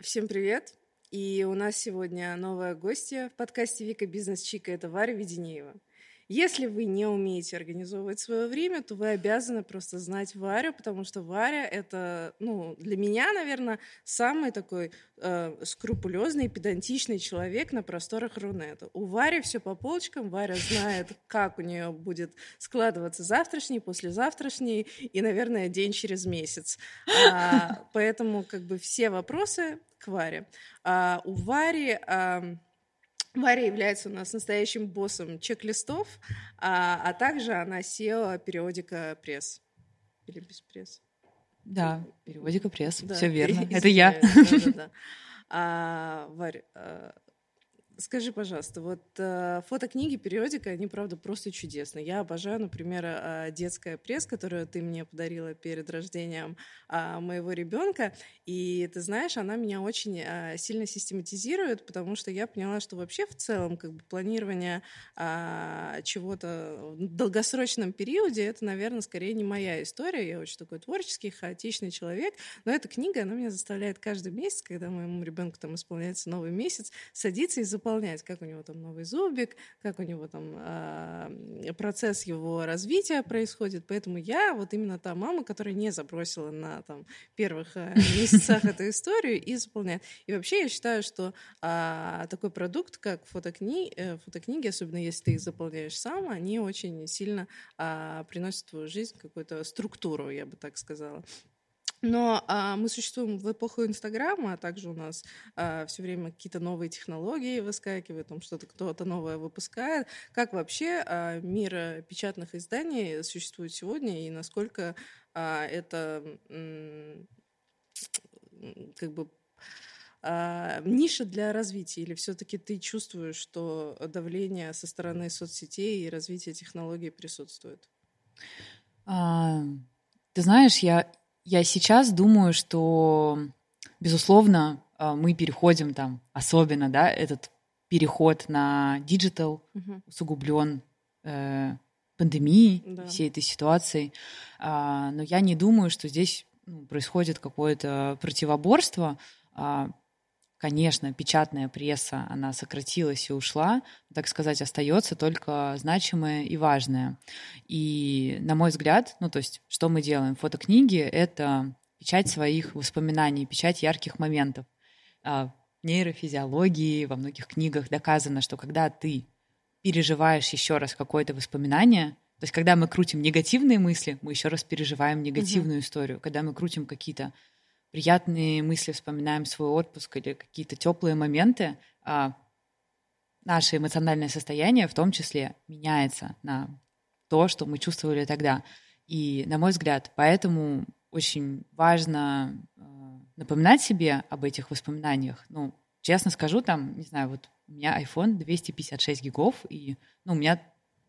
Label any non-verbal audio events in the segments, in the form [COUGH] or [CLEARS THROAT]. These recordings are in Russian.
Всем привет! И у нас сегодня новая гостья в подкасте Вика Бизнес Чика. Это Варя Веденеева. Если вы не умеете организовывать свое время, то вы обязаны просто знать Варю, потому что Варя — это, ну, для меня, наверное, самый такой э, скрупулезный, педантичный человек на просторах Рунета. У Вари все по полочкам, Варя знает, как у нее будет складываться завтрашний, послезавтрашний и, наверное, день через месяц. А, поэтому как бы все вопросы к Варе. А, у Вари... А, Варя является у нас настоящим боссом чек-листов, а, а также она SEO периодика пресс. Или без пресс? Да, периодика пресс, да, все верно. [LAUGHS] Это я. Да, да, да. [LAUGHS] А, Варя, а, Скажи, пожалуйста, вот э, фотокниги, периодика, они, правда, просто чудесные. Я обожаю, например, э, детская пресс, которую ты мне подарила перед рождением э, моего ребенка. И ты знаешь, она меня очень э, сильно систематизирует, потому что я поняла, что вообще в целом как бы планирование э, чего-то в долгосрочном периоде это, наверное, скорее не моя история. Я очень такой творческий, хаотичный человек. Но эта книга, она меня заставляет каждый месяц, когда моему ребенку там исполняется новый месяц, садиться и заполнять выполнять, как у него там новый зубик, как у него там э, процесс его развития происходит. Поэтому я вот именно та мама, которая не забросила на там, первых э, [LAUGHS] месяцах эту историю и заполняет. И вообще я считаю, что э, такой продукт, как фотокни... э, фотокниги, особенно если ты их заполняешь сам, они очень сильно э, приносят в твою жизнь какую-то структуру, я бы так сказала. Но а, мы существуем в эпоху Инстаграма, а также у нас а, все время какие-то новые технологии выскакивают, там что-то кто-то новое выпускает. Как вообще а, мир печатных изданий существует сегодня и насколько а, это как бы а, ниша для развития, или все-таки ты чувствуешь, что давление со стороны соцсетей и развития технологий присутствует? А, ты знаешь, я я сейчас думаю, что, безусловно, а, мы переходим там, особенно, да, этот переход на digital угу. усугублен э, пандемией, да. всей этой ситуацией. А, но я не думаю, что здесь ну, происходит какое-то противоборство. А, конечно, печатная пресса, она сократилась и ушла, так сказать, остается только значимое и важное. И, на мой взгляд, ну, то есть, что мы делаем? Фотокниги — это печать своих воспоминаний, печать ярких моментов. А, в нейрофизиологии, во многих книгах доказано, что когда ты переживаешь еще раз какое-то воспоминание, то есть когда мы крутим негативные мысли, мы еще раз переживаем негативную угу. историю. Когда мы крутим какие-то приятные мысли, вспоминаем свой отпуск или какие-то теплые моменты, а наше эмоциональное состояние в том числе меняется на то, что мы чувствовали тогда. И, на мой взгляд, поэтому очень важно э, напоминать себе об этих воспоминаниях. Ну, честно скажу, там, не знаю, вот у меня iPhone 256 гигов, и ну, у меня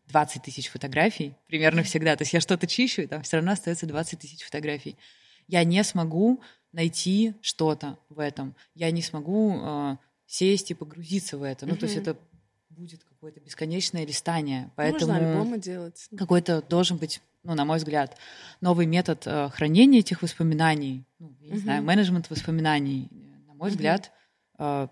20 тысяч фотографий примерно всегда. То есть я что-то чищу, и там все равно остается 20 тысяч фотографий. Я не смогу найти что-то в этом. Я не смогу э, сесть и погрузиться в это. Ну, то есть это будет какое-то бесконечное листание. Поэтому Можно альбомы делать. Какой-то должен быть, ну, на мой взгляд, новый метод э, хранения этих воспоминаний, ну, я не знаю, менеджмент воспоминаний. На мой взгляд, э,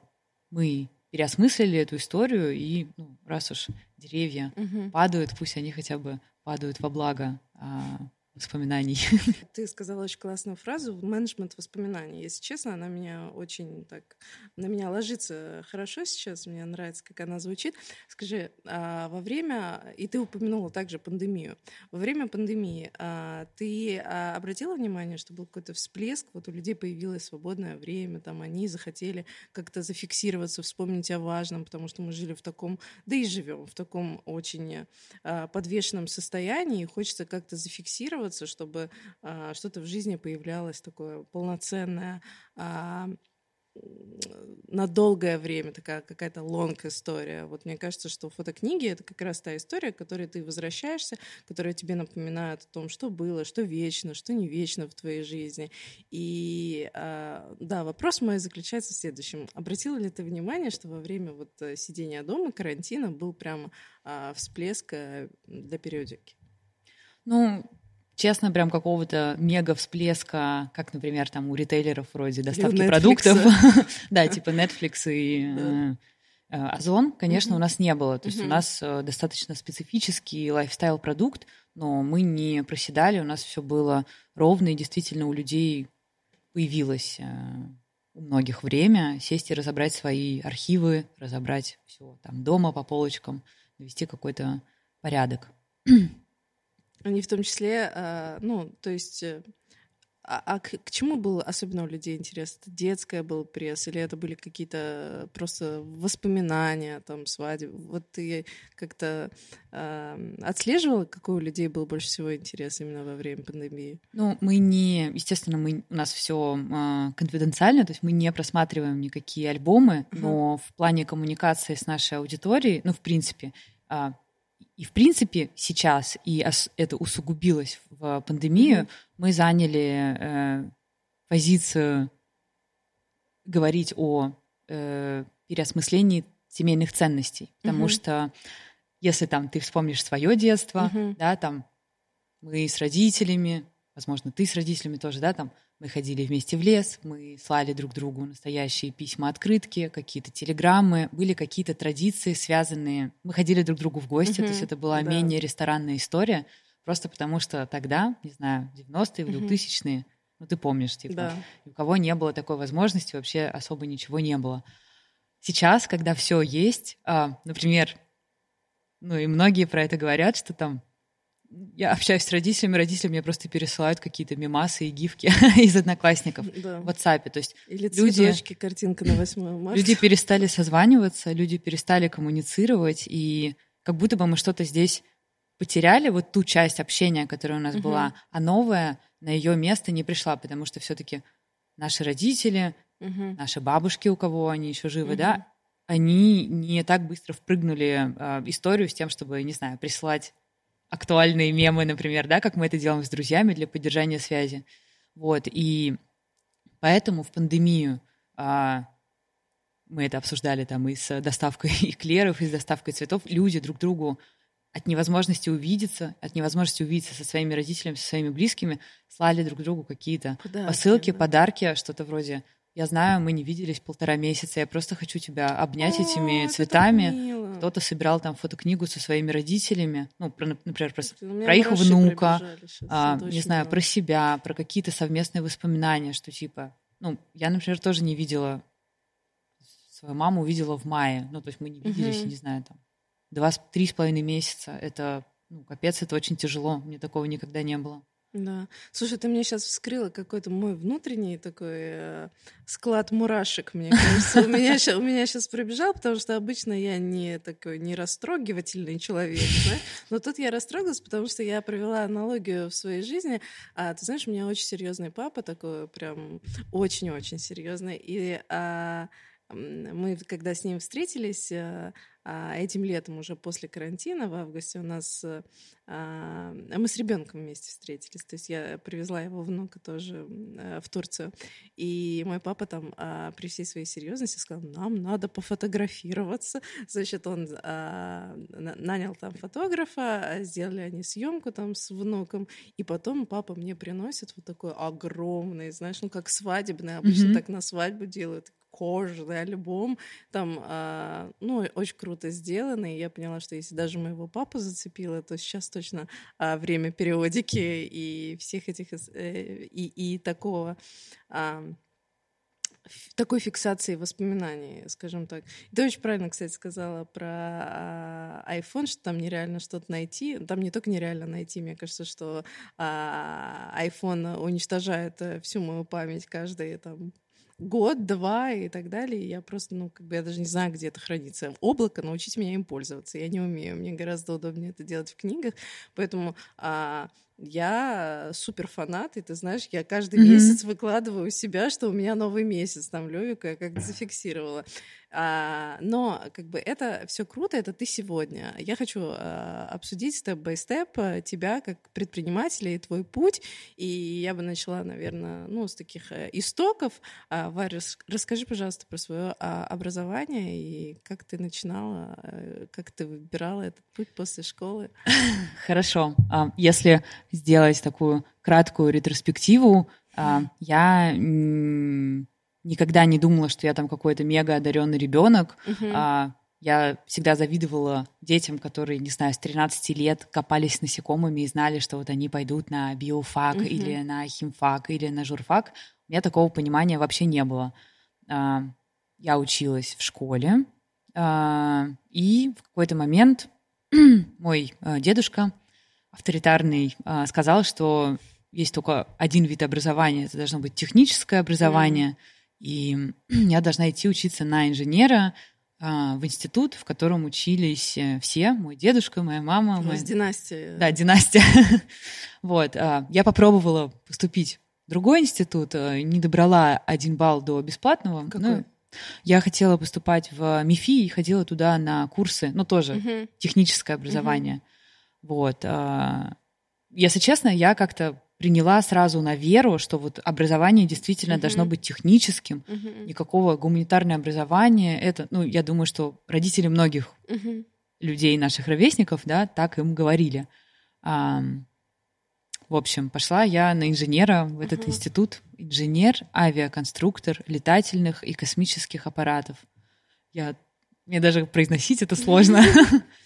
мы переосмыслили эту историю, и ну, раз уж деревья падают, пусть они хотя бы падают во благо а, воспоминаний. [LAUGHS] Ты сказала очень классную фразу «менеджмент воспоминаний». Если честно, она меня очень так... На меня ложится хорошо сейчас, мне нравится, как она звучит. Скажи, а во время... И ты упомянула также пандемию. Во время пандемии а, ты а, обратила внимание, что был какой-то всплеск, вот у людей появилось свободное время, там они захотели как-то зафиксироваться, вспомнить о важном, потому что мы жили в таком... Да и живем в таком очень подвешенном состоянии, и хочется как-то зафиксироваться мотивироваться, чтобы а, что-то в жизни появлялось такое полноценное, а, на долгое время такая какая-то лонг история. Вот мне кажется, что фотокниги — это как раз та история, к которой ты возвращаешься, которая тебе напоминает о том, что было, что вечно, что не вечно в твоей жизни. И э, да, вопрос мой заключается в следующем. Обратила ли ты внимание, что во время вот э, сидения дома, карантина, был прямо э, всплеск для периодики? Ну, честно, прям какого-то мега всплеска, как, например, там у ритейлеров вроде доставки продуктов, [LAUGHS] да, типа Netflix и э, э, Озон, конечно, у нас не было. То есть у нас э, достаточно специфический лайфстайл-продукт, но мы не проседали, у нас все было ровно, и действительно у людей появилось у многих время сесть и разобрать свои архивы, разобрать все там дома по полочкам, навести какой-то порядок. [CLEARS THROAT] Они в том числе, а, ну, то есть э, а, а к, к чему был особенно у людей интерес? Это детская был пресс или это были какие-то просто воспоминания, там, свадьбы? Вот ты как-то э, отслеживала, какой у людей был больше всего интерес именно во время пандемии? Ну, мы не, естественно, мы, у нас все э, конфиденциально, то есть мы не просматриваем никакие альбомы, uh-huh. но в плане коммуникации с нашей аудиторией, ну, в принципе, э, и, в принципе, сейчас, и это усугубилось в пандемию, mm-hmm. мы заняли э, позицию говорить о э, переосмыслении семейных ценностей. Потому mm-hmm. что если там ты вспомнишь свое детство, mm-hmm. да, там мы с родителями, возможно, ты с родителями тоже, да, там мы ходили вместе в лес, мы слали друг другу настоящие письма-открытки, какие-то телеграммы, были какие-то традиции, связанные... Мы ходили друг к другу в гости, mm-hmm. то есть это была да. менее ресторанная история, просто потому что тогда, не знаю, 90-е, mm-hmm. 2000-е, ну ты помнишь, типа, да. у кого не было такой возможности, вообще особо ничего не было. Сейчас, когда все есть, а, например, ну и многие про это говорят, что там я общаюсь с родителями, родители мне просто пересылают какие-то мемасы и гифки [LAUGHS] из одноклассников да. в WhatsApp. То есть Или люди, картинка на 8 [LAUGHS] марта. Люди перестали созваниваться, люди перестали коммуницировать, и как будто бы мы что-то здесь потеряли, вот ту часть общения, которая у нас угу. была, а новая на ее место не пришла, потому что все-таки наши родители, угу. наши бабушки, у кого они еще живы, угу. да, они не так быстро впрыгнули э, историю с тем, чтобы, не знаю, присылать актуальные мемы, например, да, как мы это делаем с друзьями для поддержания связи. Вот, и поэтому в пандемию а, мы это обсуждали там и с доставкой [LAUGHS] эклеров, и с доставкой цветов, люди друг другу от невозможности увидеться, от невозможности увидеться со своими родителями, со своими близкими, слали друг другу какие-то посылки, да. подарки, что-то вроде «Я знаю, мы не виделись полтора месяца, я просто хочу тебя обнять О, этими цветами» кто-то собирал там фотокнигу со своими родителями, ну, про, например, про, про их внука, а, не знаю, много. про себя, про какие-то совместные воспоминания, что типа, ну, я, например, тоже не видела свою маму увидела в мае, ну, то есть мы не виделись, угу. не знаю, там, два, три с половиной месяца, это, ну, капец, это очень тяжело, мне такого никогда не было. Да. Слушай, ты мне сейчас вскрыла какой-то мой внутренний такой э, склад мурашек, мне кажется. У меня, у меня сейчас пробежал, потому что обычно я не такой не растрогивательный человек, да? но тут я растрогалась, потому что я провела аналогию в своей жизни. А, ты знаешь, у меня очень серьезный папа, такой прям очень-очень серьезный. И а, мы, когда с ним встретились, а этим летом, уже после карантина, в августе, у нас а, мы с ребенком вместе встретились. То есть я привезла его внука тоже в Турцию. И мой папа там при всей своей серьезности сказал, нам надо пофотографироваться. [LAUGHS] Значит, он нанял там фотографа, сделали они съемку там с внуком. И потом папа мне приносит вот такой огромный, знаешь, ну как свадебный, обычно mm-hmm. так на свадьбу делают, кожаный альбом, там, а, ну, очень круто сделано, и я поняла, что если даже моего папу зацепило, то сейчас точно а, время периодики и всех этих, э, и, и такого... А, такой фиксации воспоминаний, скажем так. Ты очень правильно, кстати, сказала про а, iPhone, что там нереально что-то найти. Там не только нереально найти, мне кажется, что а, iPhone уничтожает э, всю мою память каждые там год, два и так далее. Я просто, ну, как бы я даже не знаю, где это хранится. Облако, научите меня им пользоваться. Я не умею. Мне гораздо удобнее это делать в книгах. Поэтому а, я супер фанат, и ты знаешь, я каждый mm-hmm. месяц выкладываю у себя, что у меня новый месяц, там Левика я как зафиксировала. А, но как бы это все круто, это ты сегодня. Я хочу а, обсудить степ-бай-степ тебя как предпринимателя и твой путь. И я бы начала, наверное, ну, с таких э, истоков. А, Варя, расскажи, пожалуйста, про свое а, образование и как ты начинала, а, как ты выбирала этот путь после школы. [LAUGHS] Хорошо. А, если сделать такую краткую ретроспективу, а, я никогда не думала, что я там какой-то мега одаренный ребенок. Uh-huh. Я всегда завидовала детям, которые, не знаю, с 13 лет копались насекомыми и знали, что вот они пойдут на биофак uh-huh. или на химфак или на журфак. У меня такого понимания вообще не было. А, я училась в школе, а, и в какой-то момент [CLEARS THROAT] мой дедушка авторитарный сказал, что есть только один вид образования, это должно быть техническое образование, mm. и я должна идти учиться на инженера а, в институт, в котором учились э, все, мой дедушка, моя мама. У моя... династия. Да, династия. [LAUGHS] вот, а, я попробовала поступить в другой институт, э, не добрала один балл до бесплатного. Какой? Ну, я хотела поступать в МИФИ и ходила туда на курсы, ну тоже uh-huh. техническое образование. Uh-huh. Вот. А, если честно, я как-то приняла сразу на веру, что вот образование действительно uh-huh. должно быть техническим, uh-huh. никакого гуманитарное образование. Это, ну, я думаю, что родители многих uh-huh. людей, наших ровесников, да, так им говорили. А, в общем, пошла я на инженера в этот uh-huh. институт. Инженер, авиаконструктор летательных и космических аппаратов. Я, мне даже произносить это сложно. [LAUGHS]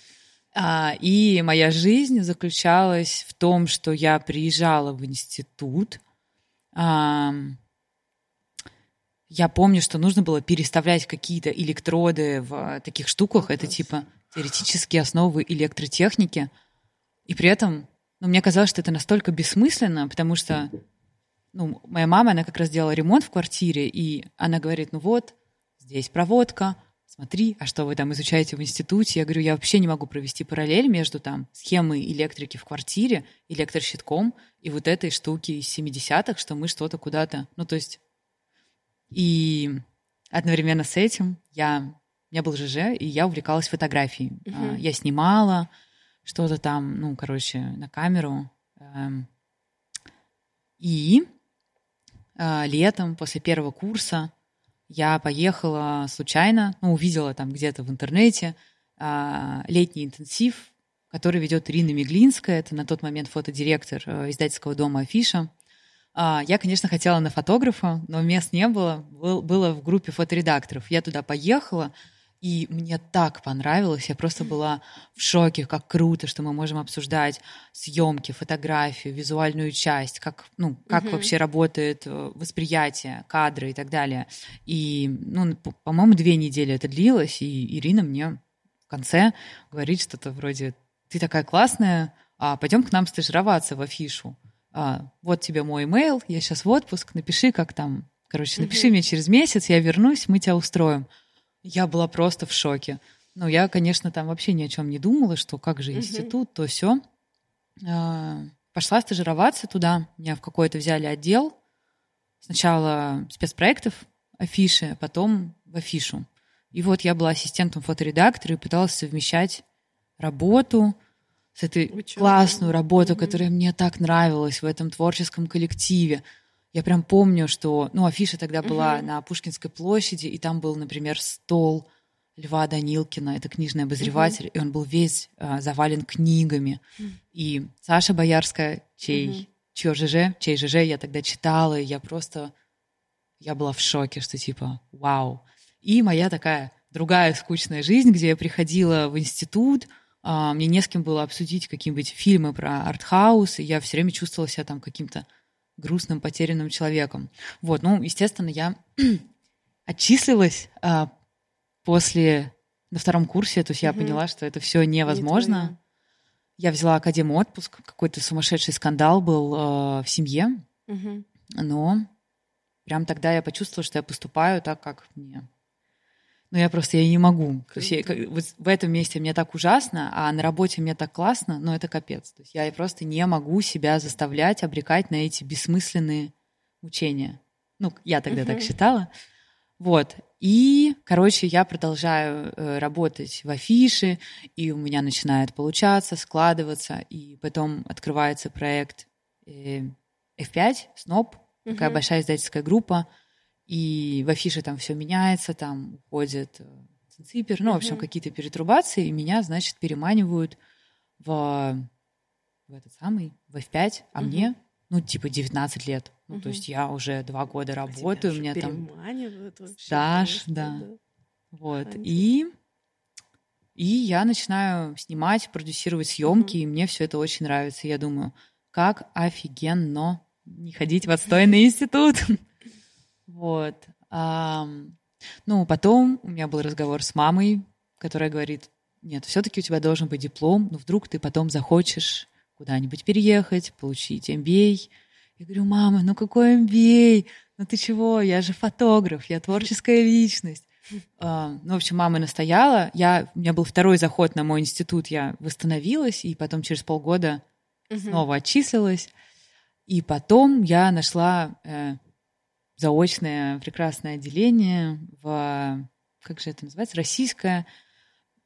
А, и моя жизнь заключалась в том, что я приезжала в институт. А, я помню, что нужно было переставлять какие-то электроды в таких штуках. Это типа теоретические основы электротехники. И при этом ну, мне казалось, что это настолько бессмысленно, потому что ну, моя мама, она как раз делала ремонт в квартире, и она говорит, ну вот, здесь проводка, смотри, а что вы там изучаете в институте? Я говорю, я вообще не могу провести параллель между там схемой электрики в квартире, электрощитком и вот этой штуки из 70-х, что мы что-то куда-то... Ну, то есть... И одновременно с этим я... У меня был ЖЖ, и я увлекалась фотографией. Uh-huh. Я снимала что-то там, ну, короче, на камеру. Эм. И а, летом, после первого курса, я поехала случайно, ну, увидела там где-то в интернете а, летний интенсив, который ведет Ирина Меглинская, это на тот момент фотодиректор э, издательского дома «Афиша». А, я, конечно, хотела на фотографа, но мест не было, был, было в группе фоторедакторов. Я туда поехала, и мне так понравилось, я просто была в шоке, как круто, что мы можем обсуждать съемки, фотографию, визуальную часть, как, ну, как uh-huh. вообще работает э, восприятие, кадры и так далее. И, ну, по-моему, две недели это длилось, и Ирина мне в конце говорит что-то вроде «Ты такая классная, а пойдем к нам стажироваться в афишу. А, вот тебе мой имейл, я сейчас в отпуск, напиши, как там, короче, напиши uh-huh. мне через месяц, я вернусь, мы тебя устроим». Я была просто в шоке. Ну, я, конечно, там вообще ни о чем не думала, что как же институт, то все. А, пошла стажироваться туда. Меня в какой-то взяли отдел. Сначала спецпроектов, афиши, а потом в афишу. И вот я была ассистентом фоторедактора и пыталась совмещать работу с этой Учебу. классную работу, mm-hmm. которая мне так нравилась в этом творческом коллективе. Я прям помню, что, ну, афиша тогда была uh-huh. на Пушкинской площади, и там был, например, стол Льва Данилкина, это книжный обозреватель, uh-huh. и он был весь а, завален книгами. Uh-huh. И Саша Боярская, чей, uh-huh. чье ЖЖ, чей ЖЖ я тогда читала, и я просто, я была в шоке, что типа, вау. И моя такая другая скучная жизнь, где я приходила в институт, а, мне не с кем было обсудить какие-нибудь фильмы про артхаус, и я все время чувствовала себя там каким-то грустным, потерянным человеком. Вот, ну, естественно, я [CLEARS THROAT] отчислилась а, после на втором курсе, то есть я угу. поняла, что это все невозможно. Не я взяла академ отпуск, какой-то сумасшедший скандал был э, в семье, угу. но прям тогда я почувствовала, что я поступаю так, как мне ну, я просто я не могу. То есть я, вот в этом месте мне так ужасно, а на работе мне так классно, но это капец. То есть я просто не могу себя заставлять, обрекать на эти бессмысленные учения. Ну, я тогда uh-huh. так считала. Вот. И, короче, я продолжаю э, работать в афише, и у меня начинает получаться, складываться, и потом открывается проект э, F5, SNOP, uh-huh. такая большая издательская группа, и в афише там все меняется, там уходит ципер, ну, в общем, какие-то перетрубации, и меня, значит, переманивают в в этот самый, в F5, а угу. мне, ну, типа 19 лет. Ну, то есть я уже два года А работаю, у же меня там переманивают вообще стаж, просто, да. Вот. Фантик. И, и я начинаю снимать, продюсировать съемки, Мгм. и мне все это очень нравится. Я думаю, как офигенно не ходить в отстойный институт. Вот. Ну, потом у меня был разговор с мамой, которая говорит, нет, все-таки у тебя должен быть диплом, но вдруг ты потом захочешь куда-нибудь переехать, получить MBA. Я говорю, мама, ну какой MBA? Ну ты чего? Я же фотограф, я творческая личность. Ну, в общем, мама настояла. Я, у меня был второй заход на мой институт, я восстановилась, и потом через полгода снова отчислилась. И потом я нашла э, заочное прекрасное отделение в, как же это называется, Российская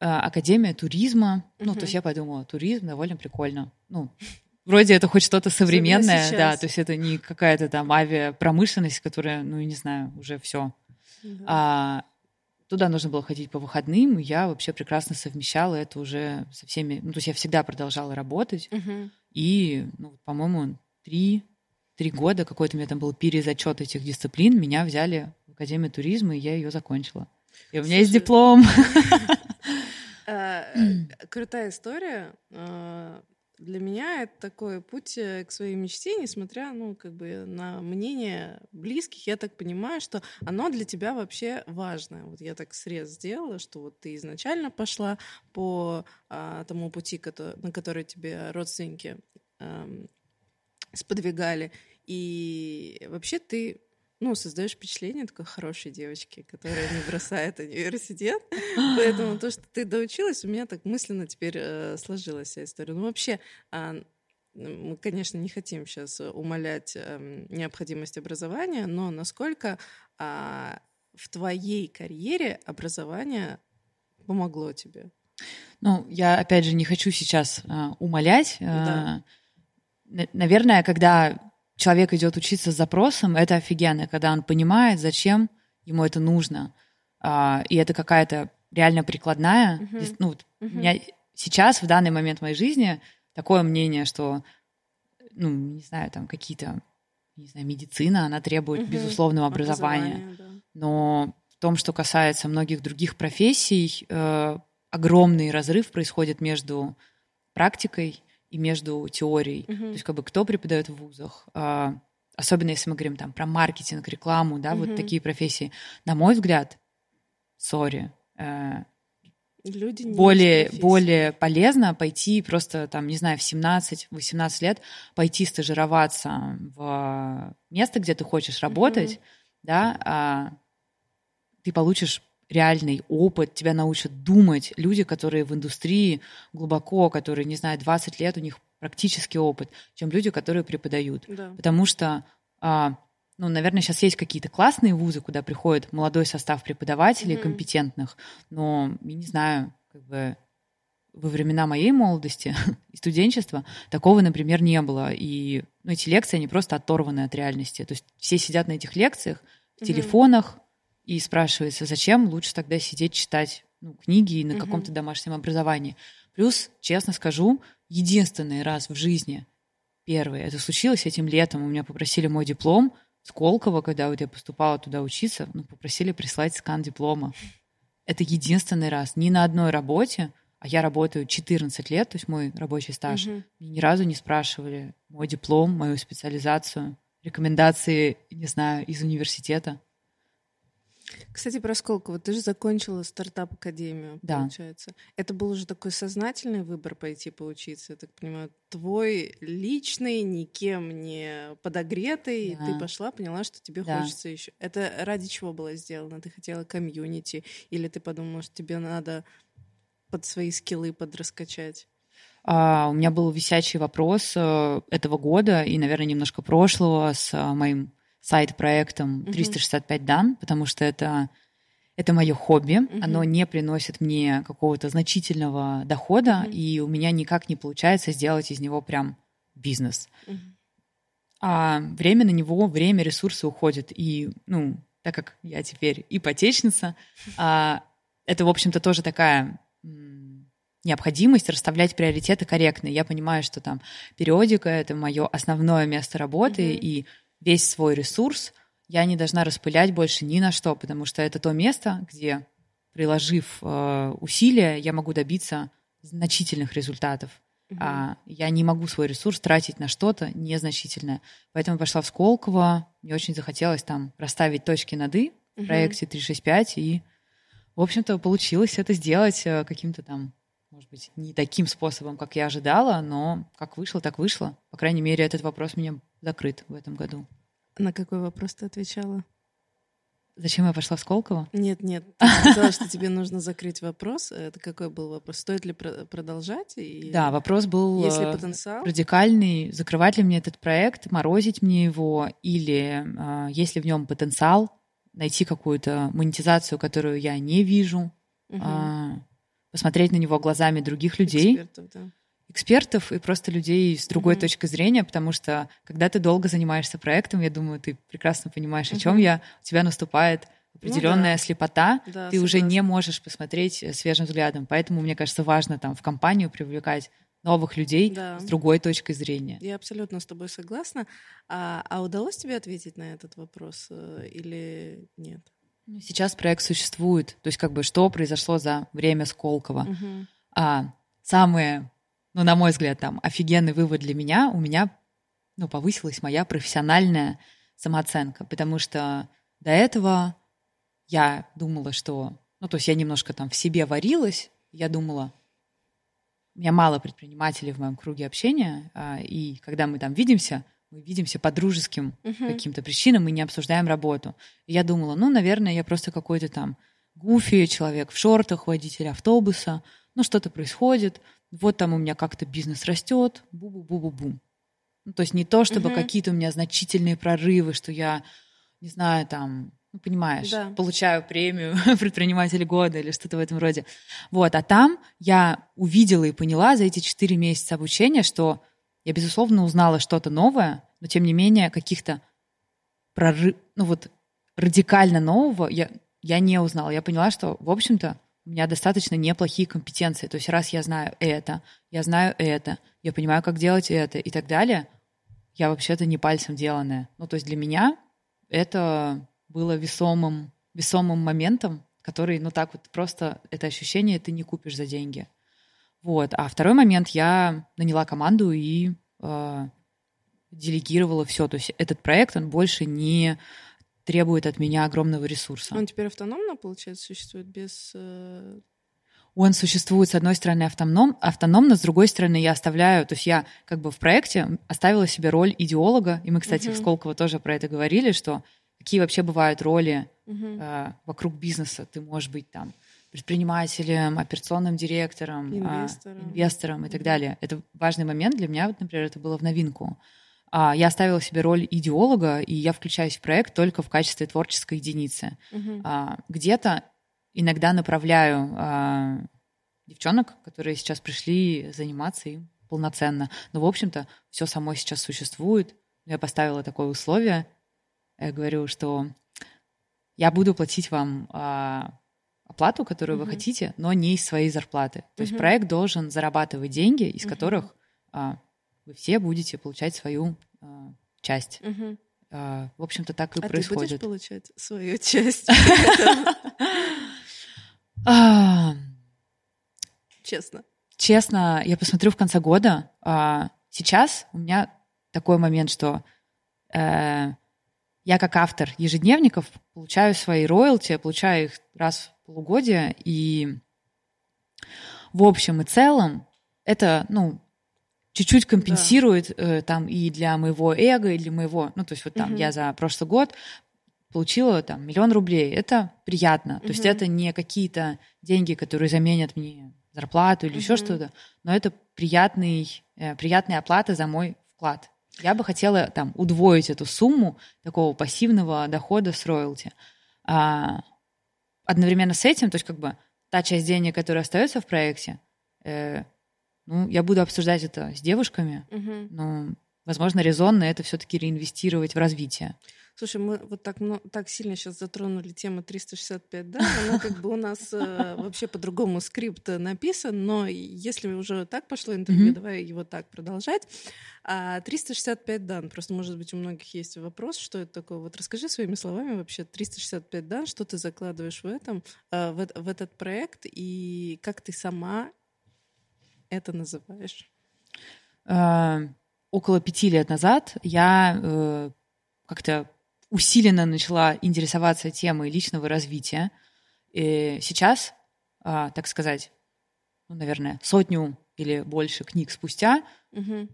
э, Академия туризма. Ну, Мгм. то есть я подумала, туризм довольно прикольно. Ну, вроде это хоть что-то современное, да, то есть это не какая-то там авиапромышленность, которая, ну, не знаю, уже все. Да. А, туда нужно было ходить по выходным, и я вообще прекрасно совмещала это уже со всеми... Ну, то есть я всегда продолжала работать, Мгм. и, ну, по-моему, три, три года какой-то у меня там был перезачет этих дисциплин, меня взяли в Академию туризма, и я ее закончила. И у меня есть диплом. [LAUGHS] Э, Крутая история. А, Для меня это такой путь э, к своей мечте, несмотря, ну, как бы на мнение близких, я так понимаю, что оно для тебя вообще важное. Вот я так срез сделала, что вот ты изначально пошла по а, тому пути, кото- на который тебе родственники ам, сподвигали, и вообще ты ну, создаешь впечатление такой хорошей девочки, которая не бросает университет. [GASPS] Поэтому то, что ты доучилась, у меня так мысленно теперь э, сложилась вся история. Ну, вообще, а, мы, конечно, не хотим сейчас умалять эм, необходимость образования, но насколько а, в твоей карьере образование помогло тебе? Ну, я, опять же, не хочу сейчас а, умолять. Да. На- наверное, когда человек идет учиться с запросом, это офигенно, когда он понимает, зачем ему это нужно. А, и это какая-то реально прикладная. Дис- Ну, вот у меня сейчас, в данный момент в моей жизни, такое мнение, что, ну, не знаю, там какие-то, не знаю, медицина, она требует Мгм. безусловного образования. Образование, да. Но в том, что касается многих других профессий, э, огромный разрыв происходит между практикой и между теорией. Мгм. То есть как бы кто преподает в вузах, а, особенно если мы говорим там про маркетинг, рекламу, да, Мгм. вот такие профессии. На мой взгляд, сори, э, Люди не более, более полезно пойти просто, там, не знаю, в 17-18 лет пойти стажироваться в место, где ты хочешь работать, да, а ты получишь реальный опыт, тебя научат думать люди, которые в индустрии глубоко, которые, не знаю, 20 лет, у них практический опыт, чем люди, которые преподают. Да. Потому что, а, ну, наверное, сейчас есть какие-то классные вузы, куда приходит молодой состав преподавателей Мгм. компетентных, но, я не знаю, как бы во времена моей молодости [LAUGHS] и студенчества такого, например, не было. И ну, эти лекции, они просто оторваны от реальности. То есть все сидят на этих лекциях в телефонах, и спрашивается, зачем лучше тогда сидеть читать ну, книги и на Мгм. каком-то домашнем образовании. Плюс, честно скажу, единственный раз в жизни, первый, это случилось этим летом, у меня попросили мой диплом Сколково, когда вот я поступала туда учиться, ну, попросили прислать скан диплома. Это единственный раз. Ни на одной работе, а я работаю 14 лет, то есть мой рабочий стаж, меня ни разу не спрашивали мой диплом, мою специализацию, рекомендации, не знаю, из университета. Кстати, про Сколково. Ты же закончила стартап-академию, Да. получается. Это был уже такой сознательный выбор пойти поучиться, я так понимаю. Твой личный, никем не подогретый, и Да. ты пошла, поняла, что тебе Да. хочется еще. Это ради чего было сделано? Ты хотела комьюнити? Или ты подумала, что тебе надо под свои скиллы подраскачать? А, у меня был висячий вопрос э, этого года и, наверное, немножко прошлого с э, моим сайт-проектом Мгм. 365 дан, потому что это, это мое хобби, Мгм. оно не приносит мне какого-то значительного дохода, Мгм. и у меня никак не получается сделать из него прям бизнес. Мгм. А время на него, время, ресурсы уходят. И, ну, так как я теперь ипотечница, а, это, в общем-то, тоже такая необходимость расставлять приоритеты корректно. Я понимаю, что там периодика — это мое основное место работы, mm-hmm. и весь свой ресурс я не должна распылять больше ни на что, потому что это то место, где, приложив э, усилия, я могу добиться значительных результатов. Mm-hmm. А я не могу свой ресурс тратить на что-то незначительное. Поэтому пошла в Сколково. Мне очень захотелось там расставить точки над «и» в mm-hmm. проекте 365. И, в общем-то, получилось это сделать э, каким-то там может быть, не таким способом, как я ожидала, но как вышло, так вышло. По крайней мере, этот вопрос меня закрыт в этом году. На какой вопрос ты отвечала? Зачем я пошла в Сколково? Нет, нет. Ты сказала, что тебе нужно закрыть вопрос. Это какой был вопрос? Стоит ли продолжать? И... Да, вопрос был Есть ли э, потенциал? радикальный. Закрывать ли мне этот проект, морозить мне его, или э, есть ли в нем потенциал найти какую-то монетизацию, которую я не вижу. Угу. Э, посмотреть на него глазами других людей. Экспертов, да. Экспертов и просто людей с другой mm-hmm. точки зрения, потому что когда ты долго занимаешься проектом, я думаю, ты прекрасно понимаешь, mm-hmm. о чем я, у тебя наступает определенная ну, да. слепота, да, ты согласна. уже не можешь посмотреть э, свежим взглядом. Поэтому, мне кажется, важно там в компанию привлекать новых людей да. с другой точкой зрения. Я абсолютно с тобой согласна. А, а удалось тебе ответить на этот вопрос э, или нет? Ну, сейчас проект существует. То есть как бы что произошло за время Сколково. Угу. А, самое, ну, на мой взгляд, там, офигенный вывод для меня, у меня, ну, повысилась моя профессиональная самооценка, потому что до этого я думала, что, ну, то есть я немножко там в себе варилась, я думала, у меня мало предпринимателей в моем круге общения, а, и когда мы там видимся, мы видимся по дружеским uh-huh. каким-то причинам, мы не обсуждаем работу. И я думала, ну, наверное, я просто какой-то там гуфи, человек в шортах, водитель автобуса, ну, что-то происходит, вот там у меня как-то бизнес растет, бу-бу-бу-бу-бу. Ну, то есть не то, чтобы uh-huh. какие-то у меня значительные прорывы, что я, не знаю, там, ну, понимаешь, да. получаю премию [LAUGHS] предпринимателя года или что-то в этом роде. Вот, а там я увидела и поняла за эти четыре месяца обучения, что я, безусловно, узнала что-то новое, но тем не менее каких-то прорыв, ну вот радикально нового я, я не узнала. Я поняла, что, в общем-то, у меня достаточно неплохие компетенции. То есть раз я знаю это, я знаю это, я понимаю, как делать это и так далее, я вообще-то не пальцем деланная. Ну, то есть для меня это было весомым, весомым моментом, который, ну так вот просто это ощущение ты не купишь за деньги. Вот. А второй момент, я наняла команду и э, делегировала все. То есть этот проект, он больше не требует от меня огромного ресурса. Он теперь автономно, получается, существует без... Э... Он существует, с одной стороны, автоном, автономно, с другой стороны, я оставляю, то есть я как бы в проекте оставила себе роль идеолога, и мы, кстати, uh-huh. в Сколково тоже про это говорили, что какие вообще бывают роли uh-huh. э, вокруг бизнеса. Ты можешь быть там предпринимателем, операционным директором, а, инвестором, а, инвестором и так далее. Это важный момент для меня, вот, например, это было в новинку. А, я оставила себе роль идеолога, и я включаюсь в проект только в качестве творческой единицы. Угу. Где-то иногда направляю а, девчонок, которые сейчас пришли заниматься им полноценно. Но, в общем-то, все само сейчас существует. Я поставила такое условие. Я говорю, что я буду платить вам оплату, которую mm-hmm. вы хотите, но не из своей зарплаты. То mm-hmm. есть проект должен зарабатывать деньги, из mm-hmm. которых а, вы все будете получать свою а, часть. Mm-hmm. А, в общем-то, так и а происходит. ты будешь получать свою часть? [LAUGHS] Честно. Честно, я посмотрю в конце года. А, сейчас у меня такой момент, что э, я как автор ежедневников получаю свои роялти, получаю их раз в полугодие, и в общем и целом это, ну, чуть-чуть компенсирует да. э, там и для моего эго, и для моего, ну, то есть вот там угу. я за прошлый год получила там миллион рублей, это приятно, угу. то есть это не какие-то деньги, которые заменят мне зарплату или угу. еще что-то, но это приятный, э, приятная оплата за мой вклад. Я бы хотела там удвоить эту сумму такого пассивного дохода с роялти. А, одновременно с этим, то есть как бы та часть денег, которая остается в проекте, э, ну, я буду обсуждать это с девушками, угу. но, возможно, резонно это все-таки реинвестировать в развитие. Слушай, мы вот так, ну, так сильно сейчас затронули тему 365, да, она как бы у нас э, вообще по-другому скрипт написан, но если уже так пошло интервью, давай его так продолжать. А 365 дан, просто, может быть, у многих есть вопрос, что это такое. Вот расскажи своими словами вообще 365 дан, что ты закладываешь в этом, э, в, в этот проект, и как ты сама это называешь? А, около пяти лет назад я э, как-то усиленно начала интересоваться темой личного развития. И сейчас, а, так сказать, ну, наверное, сотню или больше книг спустя, угу.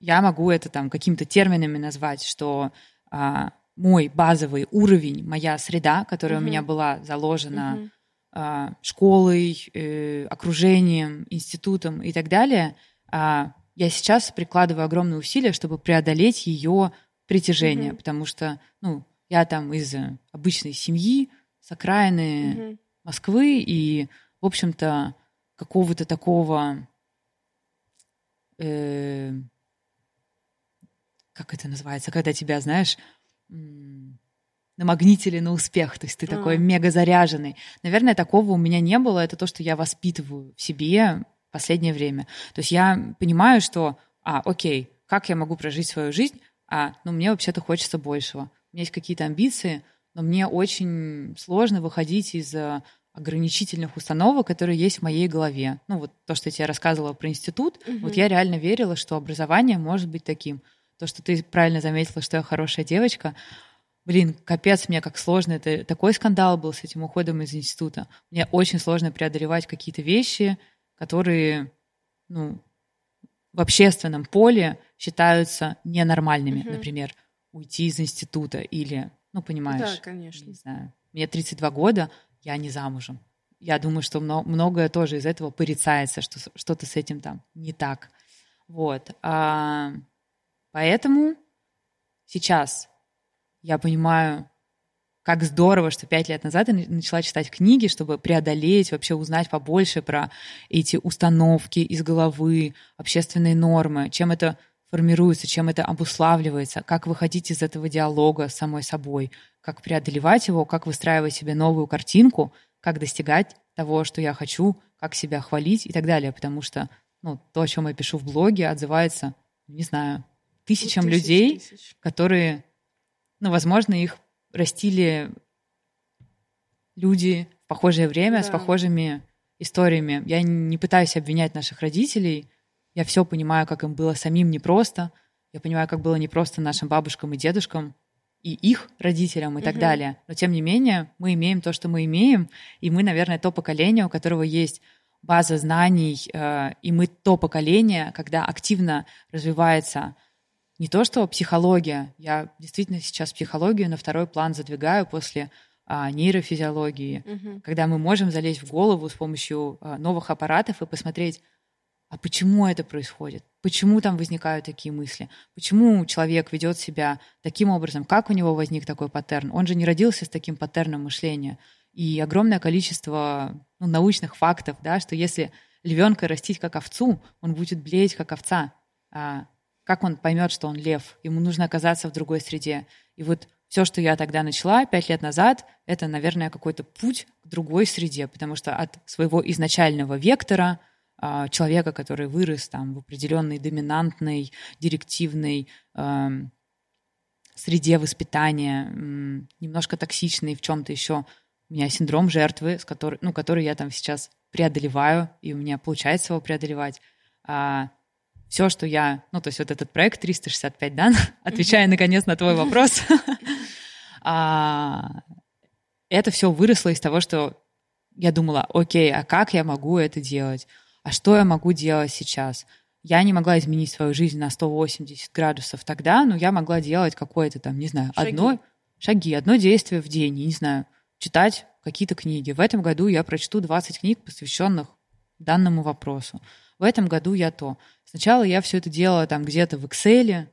я могу это там какими-то терминами назвать, что а, мой базовый уровень, моя среда, которая угу. у меня была заложена угу. А, школой, э, окружением, институтом и так далее, а, я сейчас прикладываю огромные усилия, чтобы преодолеть ее притяжение, mm-hmm. потому что, ну, я там из обычной семьи, с окраины mm-hmm. Москвы, и, в общем-то, какого-то такого, э, как это называется, когда тебя, знаешь, намагнитили на успех, то есть ты mm. такой мега заряженный. Наверное, такого у меня не было. Это то, что я воспитываю в себе в последнее время. То есть я понимаю, что, а, окей, как я могу прожить свою жизнь а, ну, мне вообще-то хочется большего. У меня есть какие-то амбиции, но мне очень сложно выходить из э, ограничительных установок, которые есть в моей голове. Ну, вот то, что я тебе рассказывала про институт, угу. вот я реально верила, что образование может быть таким. То, что ты правильно заметила, что я хорошая девочка, блин, капец, мне как сложно. Это такой скандал был с этим уходом из института. Мне очень сложно преодолевать какие-то вещи, которые, ну, в общественном поле считаются ненормальными, угу. например, уйти из института или, ну, понимаешь, да, конечно. не знаю, мне 32 года, я не замужем. Я думаю, что многое тоже из этого порицается, что что-то с этим там не так. Вот. А, поэтому сейчас я понимаю, как здорово, что пять лет назад я начала читать книги, чтобы преодолеть, вообще узнать побольше про эти установки из головы, общественные нормы, чем это формируется, чем это обуславливается, как выходить из этого диалога с самой собой, как преодолевать его, как выстраивать себе новую картинку, как достигать того, что я хочу, как себя хвалить и так далее. Потому что ну, то, о чем я пишу в блоге, отзывается, не знаю, тысячам тысяч, людей, тысяч. которые, ну, возможно, их растили люди в похожее время, да. с похожими историями. Я не пытаюсь обвинять наших родителей. Я все понимаю, как им было самим непросто. Я понимаю, как было непросто нашим бабушкам и дедушкам и их родителям и так далее. Но тем не менее, мы имеем то, что мы имеем, и мы, наверное, то поколение, у которого есть база знаний, э, и мы то поколение, когда активно развивается не то что психология, я действительно сейчас психологию на второй план задвигаю после а, нейрофизиологии, угу. когда мы можем залезть в голову с помощью а, новых аппаратов и посмотреть, а почему это происходит, почему там возникают такие мысли, почему человек ведет себя таким образом, как у него возник такой паттерн. Он же не родился с таким паттерном мышления. И огромное количество ну, научных фактов, да, что если львенка растить как овцу, он будет блеять как овца. А как он поймет, что он лев? Ему нужно оказаться в другой среде. И вот все, что я тогда начала пять лет назад, это, наверное, какой-то путь к другой среде, потому что от своего изначального вектора а, человека, который вырос там в определенной доминантной, директивной э, среде воспитания, немножко токсичной в чем-то еще. У меня синдром жертвы, с которой, ну, который я там сейчас преодолеваю, и у меня получается его преодолевать. А, все, что я, ну, то есть вот этот проект 365, да, [LAUGHS] отвечая наконец на твой вопрос, [LAUGHS] а, это все выросло из того, что я думала, окей, а как я могу это делать? А что я могу делать сейчас? Я не могла изменить свою жизнь на 180 градусов тогда, но я могла делать какое-то там, не знаю, шаги. одно шаги, одно действие в день, не знаю, читать какие-то книги. В этом году я прочту 20 книг, посвященных данному вопросу. В этом году я то. Сначала я все это делала там где-то в Excel,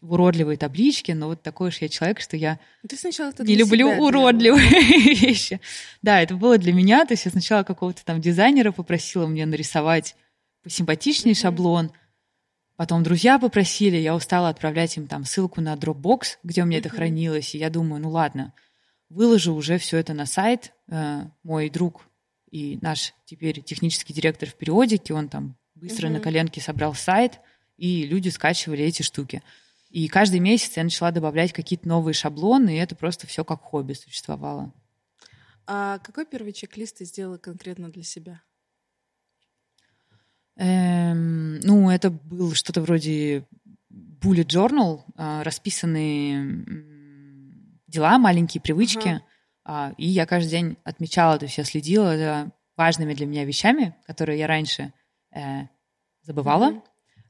в уродливой табличке, но вот такой уж я человек, что я Ты сначала это не люблю себя, уродливые [LAUGHS] вещи. Да, это было для меня. То есть я сначала какого-то там дизайнера попросила мне нарисовать симпатичный mm-hmm. шаблон. Потом друзья попросили, я устала отправлять им там ссылку на Dropbox, где у меня это хранилось, и я думаю, ну ладно, выложу уже все это на сайт. Э, мой друг и наш теперь технический директор в периодике, он там быстро на коленке собрал сайт, и люди скачивали эти штуки. И каждый месяц я начала добавлять какие-то новые шаблоны, и это просто все как хобби существовало. А какой первый чек-лист ты сделала конкретно для себя? Эм, ну, это был что-то вроде bullet journal, э, расписанные дела, маленькие привычки. Э, и я каждый день отмечала, то есть я следила за важными для меня вещами, которые я раньше э, забывала.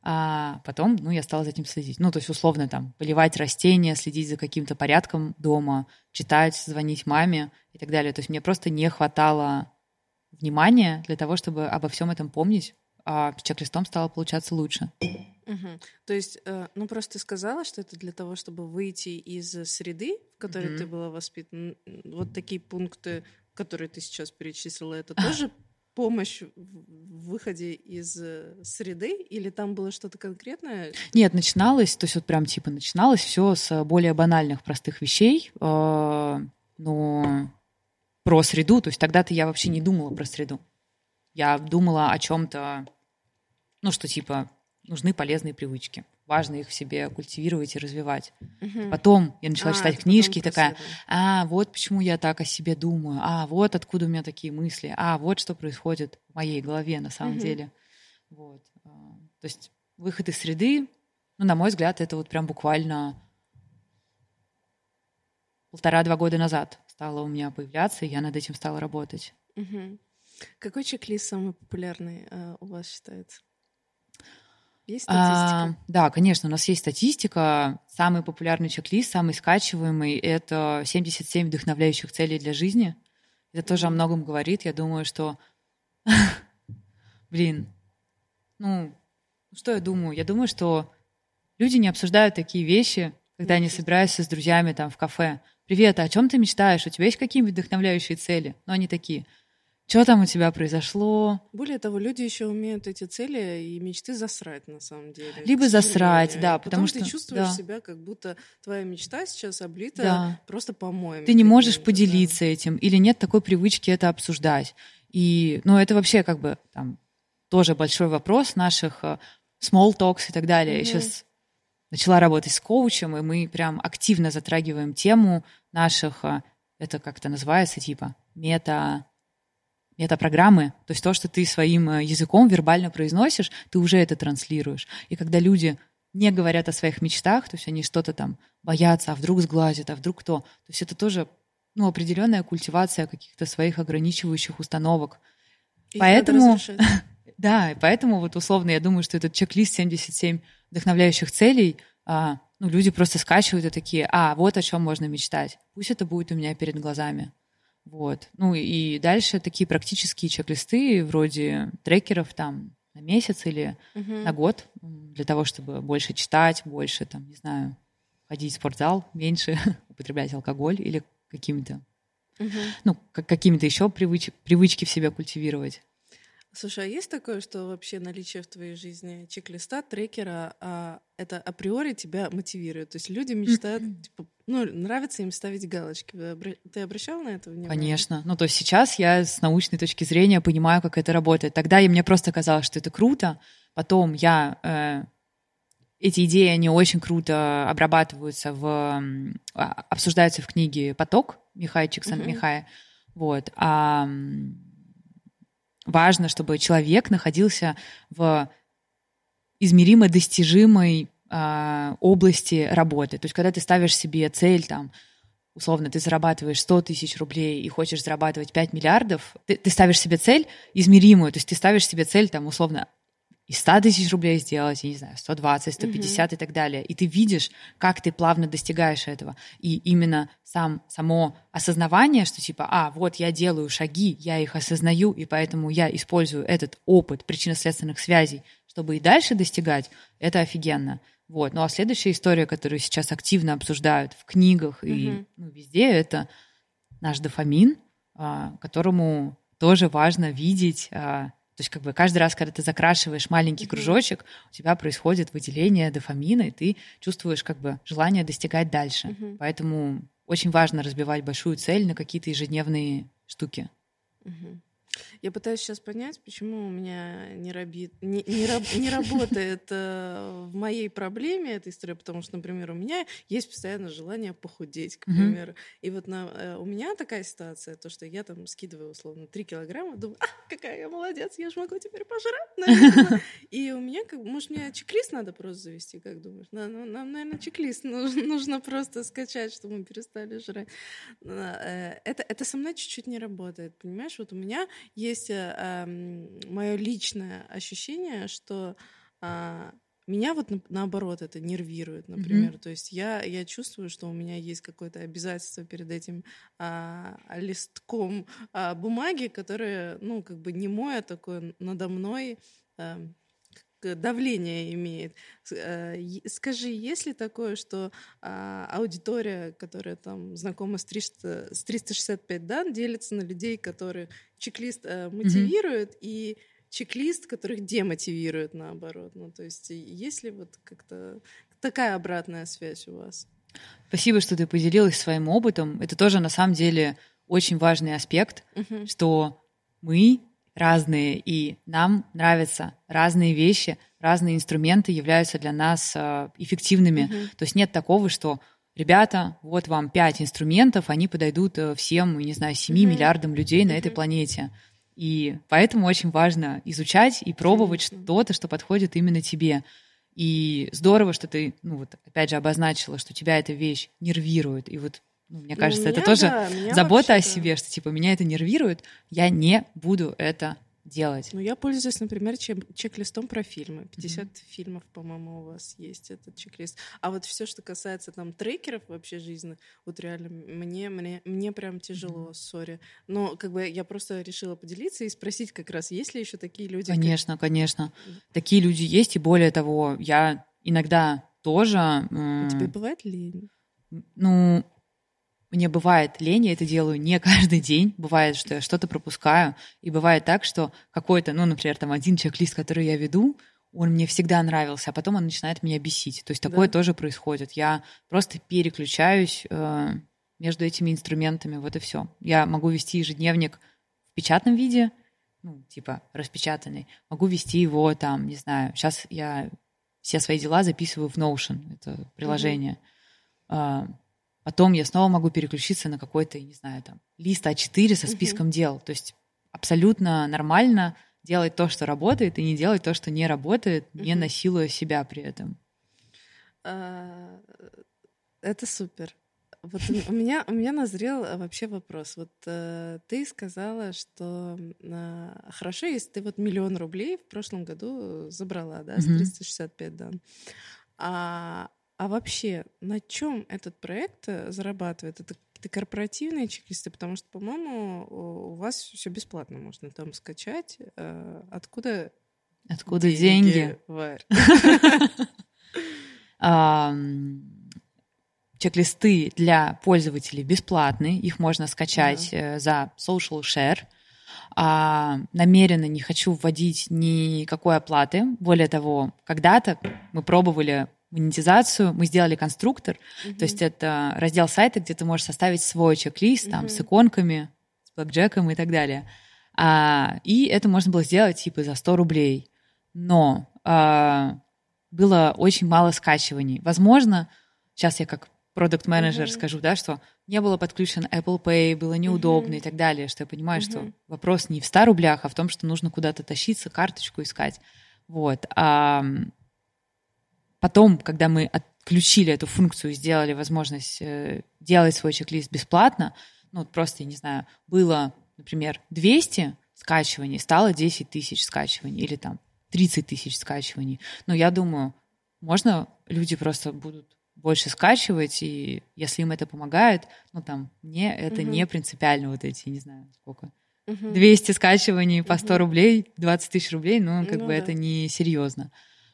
А потом, ну, я стала за этим следить. Ну, то есть, условно, там, поливать растения, следить за каким-то порядком дома, читать, звонить маме и так далее. То есть мне просто не хватало внимания для того, чтобы обо всем этом помнить, а чек-листом стало получаться лучше. Угу. То есть, э, ну, просто ты сказала, что это для того, чтобы выйти из среды, в которой угу. ты была воспитана. Вот такие пункты, которые ты сейчас перечислила, это тоже помощь в выходе из э, среды, или там было что-то конкретное? Нет, начиналось, то есть вот прям типа начиналось все с более банальных, простых вещей, э, но про среду, то есть тогда-то я вообще не думала про среду. Я думала о чем-то, ну что типа нужны полезные привычки важно их в себе культивировать и развивать. Угу. Потом я начала а, читать книжки и такая, а, вот почему я так о себе думаю, а, вот откуда у меня такие мысли, а, вот что происходит в моей голове на самом угу. деле. Вот. А, то есть выход из среды, ну, на мой взгляд, это вот прям буквально полтора-два года назад стало у меня появляться, и я над этим стала работать. Угу. Какой чек-лист самый популярный э, у вас считается? Есть статистика? А, да, конечно, у нас есть статистика. Самый популярный чек-лист, самый скачиваемый — это 77 вдохновляющих целей для жизни. Это тоже о многом говорит. Я думаю, что... [LAUGHS] Блин, ну, что я думаю? Я думаю, что люди не обсуждают такие вещи, когда они собираются с друзьями там в кафе. «Привет, а о чем ты мечтаешь? У тебя есть какие-нибудь вдохновляющие цели?» Но они такие — что там у тебя произошло? Более того, люди еще умеют эти цели и мечты засрать, на самом деле. Либо засрать, да, потому что... ты чувствуешь да. себя, как будто твоя мечта сейчас облита да. просто помоем. Ты не можешь поделиться да. этим, или нет такой привычки это обсуждать. И, ну, это вообще как бы там тоже большой вопрос наших э, small talks и так далее. Mm-hmm. Я сейчас начала работать с коучем, и мы прям активно затрагиваем тему наших, э, это как-то называется, типа, мета это программы, то есть то, что ты своим э, языком вербально произносишь, ты уже это транслируешь. И когда люди не говорят о своих мечтах, то есть они что-то там боятся, а вдруг сглазят, а вдруг кто, то есть это тоже ну, определенная культивация каких-то своих ограничивающих установок. И поэтому, [LAUGHS] да, и поэтому вот условно я думаю, что этот чек-лист 77 вдохновляющих целей, а, ну, люди просто скачивают и такие, а, вот о чем можно мечтать. Пусть это будет у меня перед глазами. Вот. Ну и дальше такие практические чек-листы вроде трекеров там на месяц или uh-huh. на год для того, чтобы больше читать, больше там, не знаю, ходить в спортзал, меньше [LAUGHS] употреблять алкоголь или какими-то, uh-huh. ну, как, какими-то еще привыч, привычки в себе культивировать. Слушай, а есть такое, что вообще наличие в твоей жизни чек-листа, трекера, а, это априори тебя мотивирует? То есть люди мечтают, типа, ну, нравится им ставить галочки. Ты обращал на это внимание? Конечно. Ну, то есть сейчас я с научной точки зрения понимаю, как это работает. Тогда и мне просто казалось, что это круто. Потом я... Э, эти идеи, они очень круто обрабатываются в... А, обсуждаются в книге «Поток» Михая Чиксан-Михая. Uh-huh. Вот. А важно, чтобы человек находился в измеримо достижимой э, области работы. То есть, когда ты ставишь себе цель, там, условно, ты зарабатываешь 100 тысяч рублей и хочешь зарабатывать 5 миллиардов, ты, ты ставишь себе цель измеримую, то есть ты ставишь себе цель, там, условно, и 100 тысяч рублей сделать, я не знаю, 120, 150 mm-hmm. и так далее. И ты видишь, как ты плавно достигаешь этого. И именно сам, само осознавание, что типа, а, вот я делаю шаги, я их осознаю, и поэтому я использую этот опыт причинно-следственных связей, чтобы и дальше достигать, это офигенно. Вот. Ну а следующая история, которую сейчас активно обсуждают в книгах mm-hmm. и ну, везде, это наш дофамин, а, которому тоже важно видеть а, То есть как бы каждый раз, когда ты закрашиваешь маленький кружочек, у тебя происходит выделение дофамина, и ты чувствуешь как бы желание достигать дальше. Поэтому очень важно разбивать большую цель на какие-то ежедневные штуки. Я пытаюсь сейчас понять, почему у меня не, раби... не, не, раб... не работает э, в моей проблеме эта история, потому что, например, у меня есть постоянно желание похудеть, к примеру. Mm-hmm. И вот на, э, у меня такая ситуация, то, что я там скидываю условно 3 килограмма, думаю, а, какая я молодец, я же могу теперь пожрать, [LAUGHS] наверное. И у меня, как, может, мне чек-лист надо просто завести, как думаешь? Нам, нам наверное, чек-лист нужно, нужно просто скачать, чтобы мы перестали жрать. Э, это, это со мной чуть-чуть не работает, понимаешь? Вот у меня есть э, мое личное ощущение, что э, меня вот на, наоборот это нервирует, например. Mm-hmm. То есть я, я чувствую, что у меня есть какое-то обязательство перед этим а, листком а, бумаги, которое, ну, как бы не мое такое надо мной. А, давление имеет. Э, скажи, есть ли такое, что а, аудитория, которая там знакома с, 300, с 365 дан, делится на людей, которые чек-лист а, мотивирует, mm-hmm. и чек-лист, которых демотивирует наоборот? Ну, то есть есть ли вот как-то такая обратная связь у вас? Спасибо, что ты поделилась своим опытом. Это тоже на самом деле очень важный аспект, uh-huh. что мы разные, и нам нравятся разные вещи, разные инструменты являются для нас э, эффективными. Mm-hmm. То есть нет такого, что ребята, вот вам пять инструментов, они подойдут э, всем, не знаю, 7 mm-hmm. миллиардам людей mm-hmm. на этой планете. И поэтому очень важно изучать и пробовать mm-hmm. что-то, что подходит именно тебе. И здорово, что ты, ну вот, опять же, обозначила, что тебя эта вещь нервирует. И вот ну, мне кажется, меня, это тоже да, забота о себе, что типа меня это нервирует, я не буду это делать. Ну, я пользуюсь, например, чек-листом про фильмы. 50 mm-hmm. фильмов, по-моему, у вас есть этот чек-лист. А вот все, что касается там трекеров вообще жизни, вот реально мне, мне, мне прям тяжело, сори. Mm-hmm. Но как бы я просто решила поделиться и спросить как раз, есть ли еще такие люди? Конечно, как... конечно. Такие люди есть, и более того, я иногда тоже... У тебя бывает лень? Ну, мне бывает лень, я это делаю не каждый день. Бывает, что я что-то пропускаю. И бывает так, что какой-то, ну, например, там один чек-лист, который я веду, он мне всегда нравился, а потом он начинает меня бесить. То есть такое да. тоже происходит. Я просто переключаюсь э, между этими инструментами, вот и все. Я могу вести ежедневник в печатном виде, ну, типа распечатанный. Могу вести его там, не знаю, сейчас я все свои дела записываю в Notion, это приложение. Mm-hmm. Потом я снова могу переключиться на какой-то, не знаю, там, лист А4 со списком угу. дел. То есть абсолютно нормально делать то, что работает, и не делать то, что не работает, угу. не насилуя себя при этом. А, это супер. Вот у меня, у меня назрел э, вообще вопрос. Вот э, ты сказала, что э, хорошо, если ты вот миллион рублей в прошлом году забрала, да, с 365 дан. А, а вообще, на чем этот проект э, зарабатывает? Это какие-то корпоративные чек-листы? Потому что, по-моему, у вас все бесплатно можно там скачать. Э, откуда Откуда деньги? [LAUGHS] Чек-листы для пользователей бесплатные, их можно скачать э, за social share. А, намеренно не хочу вводить никакой оплаты. Более того, когда-то мы пробовали монетизацию, мы сделали конструктор, mm-hmm. то есть это раздел сайта, где ты можешь составить свой чек-лист mm-hmm. там с иконками, с блэкджеком и так далее. А, и это можно было сделать типа за 100 рублей. Но а, было очень мало скачиваний. Возможно, сейчас я как продукт менеджер mm-hmm. скажу, да, что не было подключен Apple Pay, было неудобно mm-hmm. и так далее, что я понимаю, mm-hmm. что вопрос не в 100 рублях, а в том, что нужно куда-то тащиться, карточку искать. Вот. А, Потом, когда мы отключили эту функцию и сделали возможность э, делать свой чек-лист бесплатно, ну, просто, я не знаю, было, например, 200 скачиваний, стало 10 тысяч скачиваний или там 30 тысяч скачиваний. Но я думаю, можно люди просто будут больше скачивать, и если им это помогает, ну там, мне это угу. не принципиально, вот эти, не знаю, сколько, угу. 200 скачиваний по 100 угу. рублей, 20 тысяч рублей, ну, как ну, бы да. это не серьезно.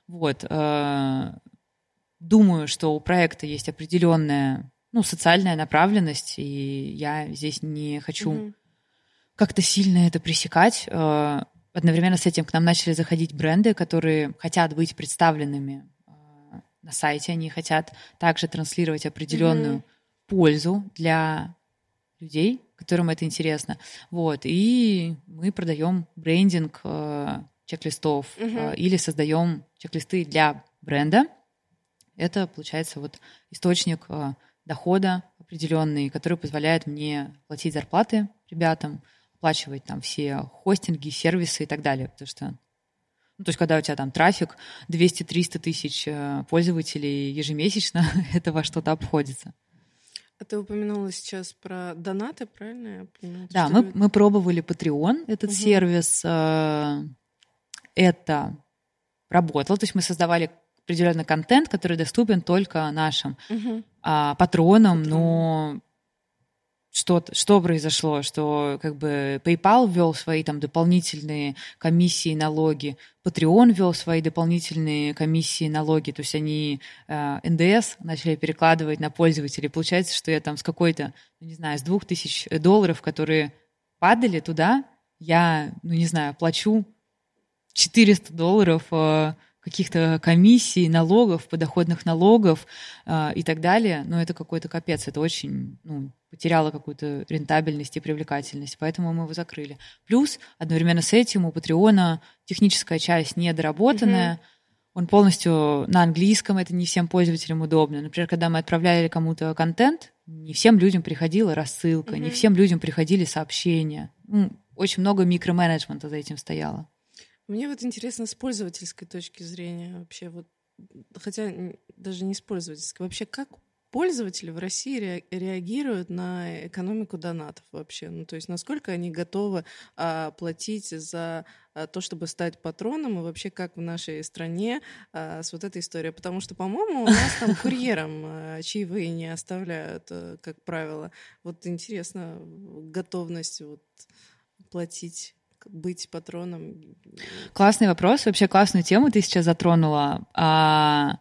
Вот. Э, думаю, что у проекта есть определенная ну, социальная направленность, и я здесь не хочу mm-hmm. как-то сильно это пресекать. Э, одновременно с этим к нам начали заходить бренды, которые хотят быть представленными э, на сайте, они хотят также транслировать определенную mm-hmm. пользу для людей, которым это интересно. Вот, и мы продаем брендинг чек-листов э, или создаем чек-листы для бренда. Это, получается, вот источник э, дохода определенный, который позволяет мне платить зарплаты ребятам, оплачивать там все хостинги, сервисы и так далее. Потому что ну, то есть, когда у тебя там трафик 200-300 тысяч э, пользователей ежемесячно, [LAUGHS] это во что-то обходится. А ты упомянула сейчас про донаты, правильно я понимаю? Да, мы, мы пробовали Patreon, этот угу. сервис. Это работало. То есть мы создавали определенный контент, который доступен только нашим угу. а, патронам, Патрон. но что, что произошло, что как бы PayPal ввел свои там дополнительные комиссии, налоги, Patreon ввел свои дополнительные комиссии, налоги, то есть они э, НДС начали перекладывать на пользователей. Получается, что я там с какой-то, ну, не знаю, с двух тысяч долларов, которые падали туда, я, ну не знаю, плачу 400 долларов э, каких-то комиссий, налогов, подоходных налогов э, и так далее. Но это какой-то капец, это очень ну, потеряло какую-то рентабельность и привлекательность, поэтому мы его закрыли. Плюс одновременно с этим у Патреона техническая часть недоработанная, mm-hmm. он полностью на английском, это не всем пользователям удобно. Например, когда мы отправляли кому-то контент, не всем людям приходила рассылка, mm-hmm. не всем людям приходили сообщения. Ну, очень много микроменеджмента за этим стояло. Мне вот интересно с пользовательской точки зрения вообще вот хотя даже не с пользовательской, вообще как пользователи в России реагируют на экономику донатов вообще? Ну, то есть насколько они готовы а, платить за а, то, чтобы стать патроном, и вообще как в нашей стране а, с вот этой историей? Потому что, по-моему, у нас там [LAUGHS] курьерам а, чаевые не оставляют, а, как правило. Вот интересно, готовность вот платить быть патроном? Классный вопрос, вообще классную тему ты сейчас затронула. А,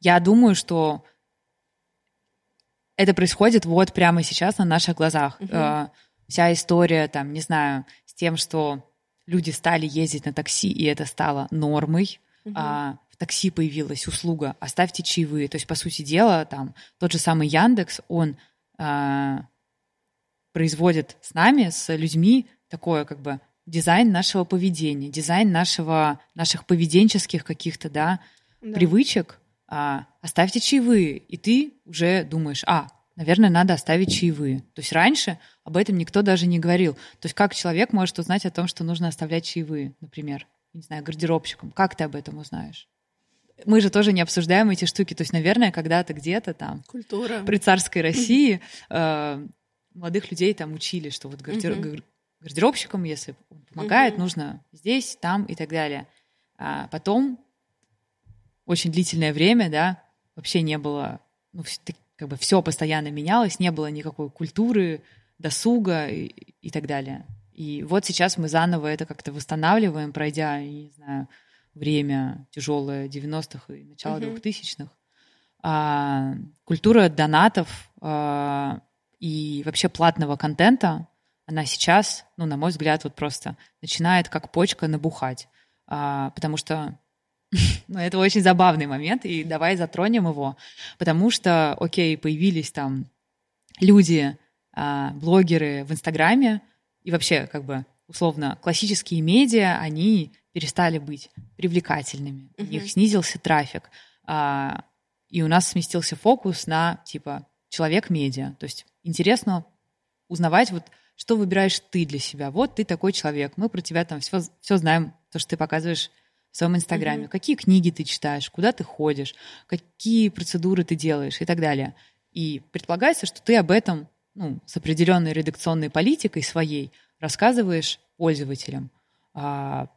я думаю, что это происходит вот прямо сейчас на наших глазах. Угу. Вся история, там, не знаю, с тем, что люди стали ездить на такси, и это стало нормой. Угу. А, в такси появилась услуга «оставьте чаевые». То есть, по сути дела, там, тот же самый Яндекс, он а, производит с нами, с людьми такое как бы дизайн нашего поведения, дизайн нашего, наших поведенческих каких-то, да, да. привычек, а, оставьте чаевые, и ты уже думаешь, а, наверное, надо оставить чаевые. То есть раньше об этом никто даже не говорил. То есть как человек может узнать о том, что нужно оставлять чаевые, например, не знаю, гардеробщиком? Как ты об этом узнаешь? Мы же тоже не обсуждаем эти штуки. То есть, наверное, когда-то где-то там Культура. при царской [LAUGHS] России э, молодых людей там учили, что вот гардероб, гардеробщиком, если помогает, mm-hmm. нужно здесь, там и так далее. А потом очень длительное время, да, вообще не было, ну, как бы все постоянно менялось, не было никакой культуры, досуга и, и так далее. И вот сейчас мы заново это как-то восстанавливаем, пройдя, не знаю, время тяжелое 90-х и начало uh-huh. 2000-х. А, культура донатов а, и вообще платного контента она сейчас, ну, на мой взгляд, вот просто начинает как почка набухать. А, потому что [LAUGHS] ну, это очень забавный момент, и давай затронем его. Потому что, окей, появились там люди, а, блогеры в Инстаграме, и вообще, как бы, условно, классические медиа, они перестали быть привлекательными. Uh-huh. У них снизился трафик. А, и у нас сместился фокус на, типа, человек-медиа. То есть интересно узнавать вот что выбираешь ты для себя. Вот ты такой человек, мы про тебя там все, все знаем, то, что ты показываешь в своем инстаграме, mm-hmm. какие книги ты читаешь, куда ты ходишь, какие процедуры ты делаешь и так далее. И предполагается, что ты об этом ну, с определенной редакционной политикой своей рассказываешь пользователям. А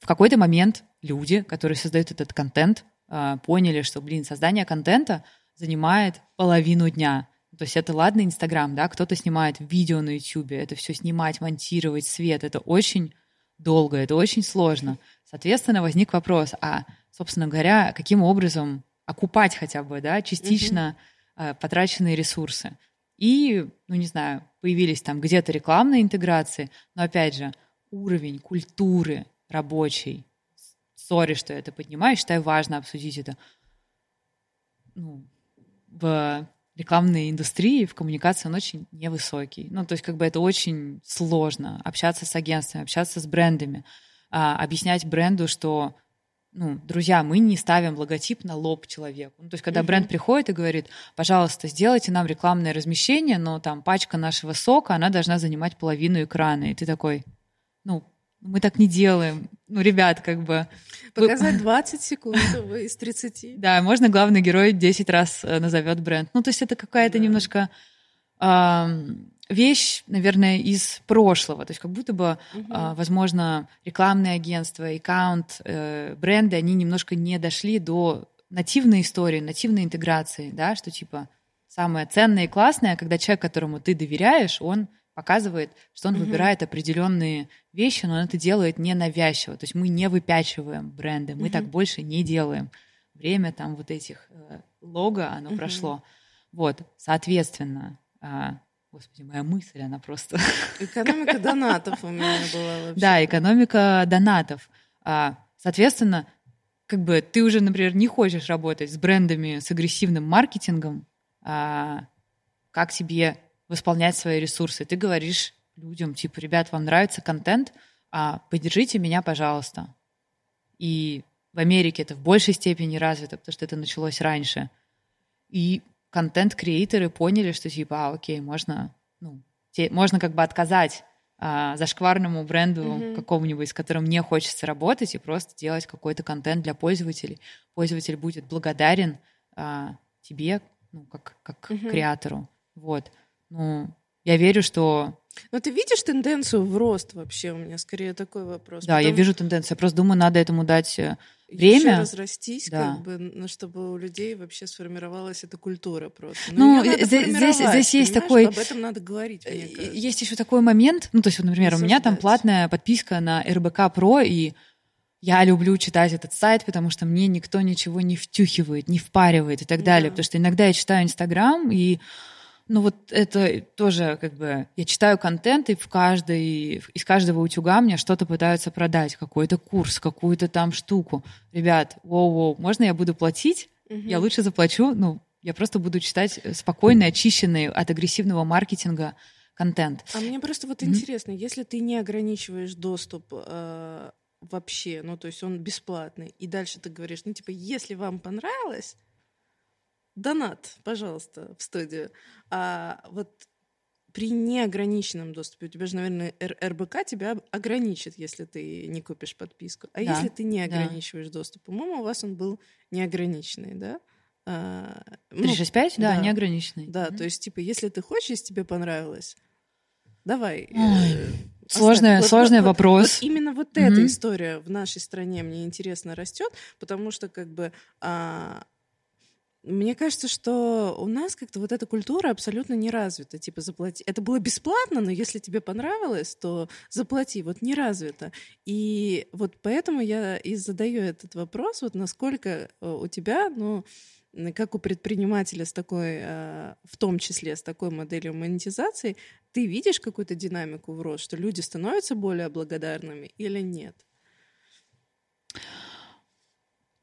в какой-то момент люди, которые создают этот контент, а, поняли, что, блин, создание контента занимает половину дня. То есть это ладно Инстаграм, да, кто-то снимает видео на Ютубе, это все снимать, монтировать, свет, это очень долго, это очень сложно. Соответственно, возник вопрос, а, собственно говоря, каким образом окупать хотя бы, да, частично mm-hmm. потраченные ресурсы. И, ну не знаю, появились там где-то рекламные интеграции, но опять же, уровень культуры рабочей, сори, что я это поднимаю, считаю важно обсудить это, ну, в рекламной индустрии, в коммуникации он очень невысокий. Ну, то есть как бы это очень сложно общаться с агентствами, общаться с брендами, а, объяснять бренду, что ну, друзья, мы не ставим логотип на лоб человеку. Ну, то есть, когда бренд приходит и говорит, пожалуйста, сделайте нам рекламное размещение, но там пачка нашего сока, она должна занимать половину экрана. И ты такой, мы так не делаем. Ну, ребят, как бы... Показать 20 секунд из 30. [LAUGHS] Да, можно главный герой 10 раз э, назовет бренд. Ну, то есть это какая-то немножко вещь, наверное, из прошлого. То есть как будто бы, угу. uh возможно, рекламные агентства, аккаунт, э, бренды, они немножко не дошли до нативной истории, нативной интеграции, да, что типа самое ценное и классное, когда человек, которому ты доверяешь, он показывает, что он угу. выбирает определенные вещи, но он это делает не навязчиво. То есть мы не выпячиваем бренды, мы угу. так больше не делаем. Время там вот этих э, лого, оно угу. прошло. Вот, соответственно, а, Господи, моя мысль, она просто... [LAUGHS] Экономика донатов у меня была вообще. Да, экономика донатов. А, соответственно, как бы ты уже, например, не хочешь работать с брендами с агрессивным маркетингом, а, как тебе восполнять свои ресурсы. Ты говоришь людям, типа, ребят, вам нравится контент, а поддержите меня, пожалуйста. И в Америке это в большей степени развито, потому что это началось раньше. И контент-креаторы поняли, что типа, а, окей, можно, ну, те, можно как бы отказать а, зашкварному бренду mm-hmm. какому-нибудь, с которым не хочется работать, и просто делать какой-то контент для пользователей. Пользователь будет благодарен а, тебе, ну, как, как mm-hmm. креатору. Вот. Ну, я верю, что но ты видишь тенденцию в рост вообще? У меня скорее такой вопрос. Да, Потому... я вижу тенденцию. Я просто думаю, надо этому дать э, время. Еще разрастись, да. как бы, чтобы у людей вообще сформировалась эта культура просто. Ну, ну здесь, здесь есть такой... Об этом надо говорить, мне э, кажется. Есть еще такой момент, ну, то есть, вот, например, у меня там платная подписка на РБК Про, и я люблю читать этот сайт, потому что мне никто ничего не втюхивает, не впаривает и так далее. Да. Потому что иногда я читаю Инстаграм, и ну вот это тоже как бы... Я читаю контент, и в каждой, из каждого утюга мне что-то пытаются продать. Какой-то курс, какую-то там штуку. Ребят, воу-воу, можно я буду платить? Угу. Я лучше заплачу, ну, я просто буду читать спокойный, очищенный от агрессивного маркетинга контент. А мне просто вот mm-hmm. интересно, если ты не ограничиваешь доступ э, вообще, ну то есть он бесплатный, и дальше ты говоришь, ну типа, если вам понравилось, донат, пожалуйста, в студию. А вот при неограниченном доступе, у тебя же, наверное, РБК тебя ограничит, если ты не купишь подписку. А да, если ты не ограничиваешь да. доступ? По-моему, у вас он был неограниченный, да? А, 365, ну, да, да, неограниченный. Да, mm-hmm. то есть, типа, если ты хочешь, если тебе понравилось, давай. Ой, э, сложный, вот, сложный вот, вопрос. Вот, именно вот mm-hmm. эта история в нашей стране мне интересно растет, потому что как бы а, мне кажется, что у нас как-то вот эта культура абсолютно не развита. Типа заплати. Это было бесплатно, но если тебе понравилось, то заплати. Вот не развито. И вот поэтому я и задаю этот вопрос, вот насколько э, у тебя, ну, как у предпринимателя с такой, э, в том числе с такой моделью монетизации, ты видишь какую-то динамику в рост, что люди становятся более благодарными или нет?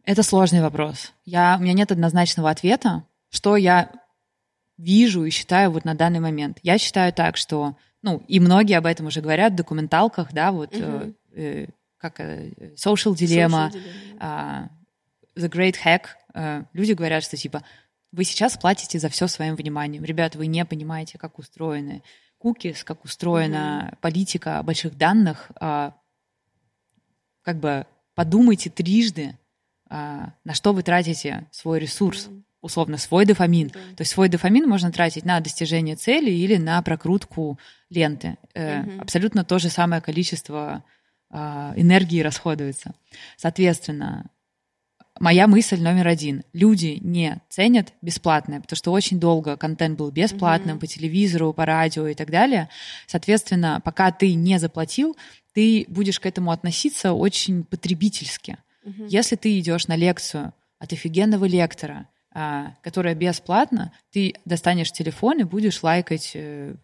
Это сложный вопрос. Я, у меня нет однозначного ответа, что я вижу и считаю вот на данный момент. Я считаю так, что, ну, и многие об этом уже говорят в документалках, да, вот uh-huh. э, как э, Social Dilemma, Social Dilemma. Э, The Great Hack. Э, люди говорят, что типа вы сейчас платите за все своим вниманием. Ребята, вы не понимаете, как устроены кукис, как устроена uh-huh. политика больших данных. Э, как бы подумайте трижды, на что вы тратите свой ресурс, условно, свой дофамин. Да. То есть свой дофамин можно тратить на достижение цели или на прокрутку ленты. Угу. Абсолютно то же самое количество а, энергии расходуется. Соответственно, моя мысль номер один. Люди не ценят бесплатное, потому что очень долго контент был бесплатным mm по телевизору, по радио и так далее. Соответственно, пока ты не заплатил, ты будешь к этому относиться очень потребительски. Угу. Если ты идешь на лекцию от офигенного лектора, а, которая бесплатна, ты достанешь телефон и будешь лайкать э,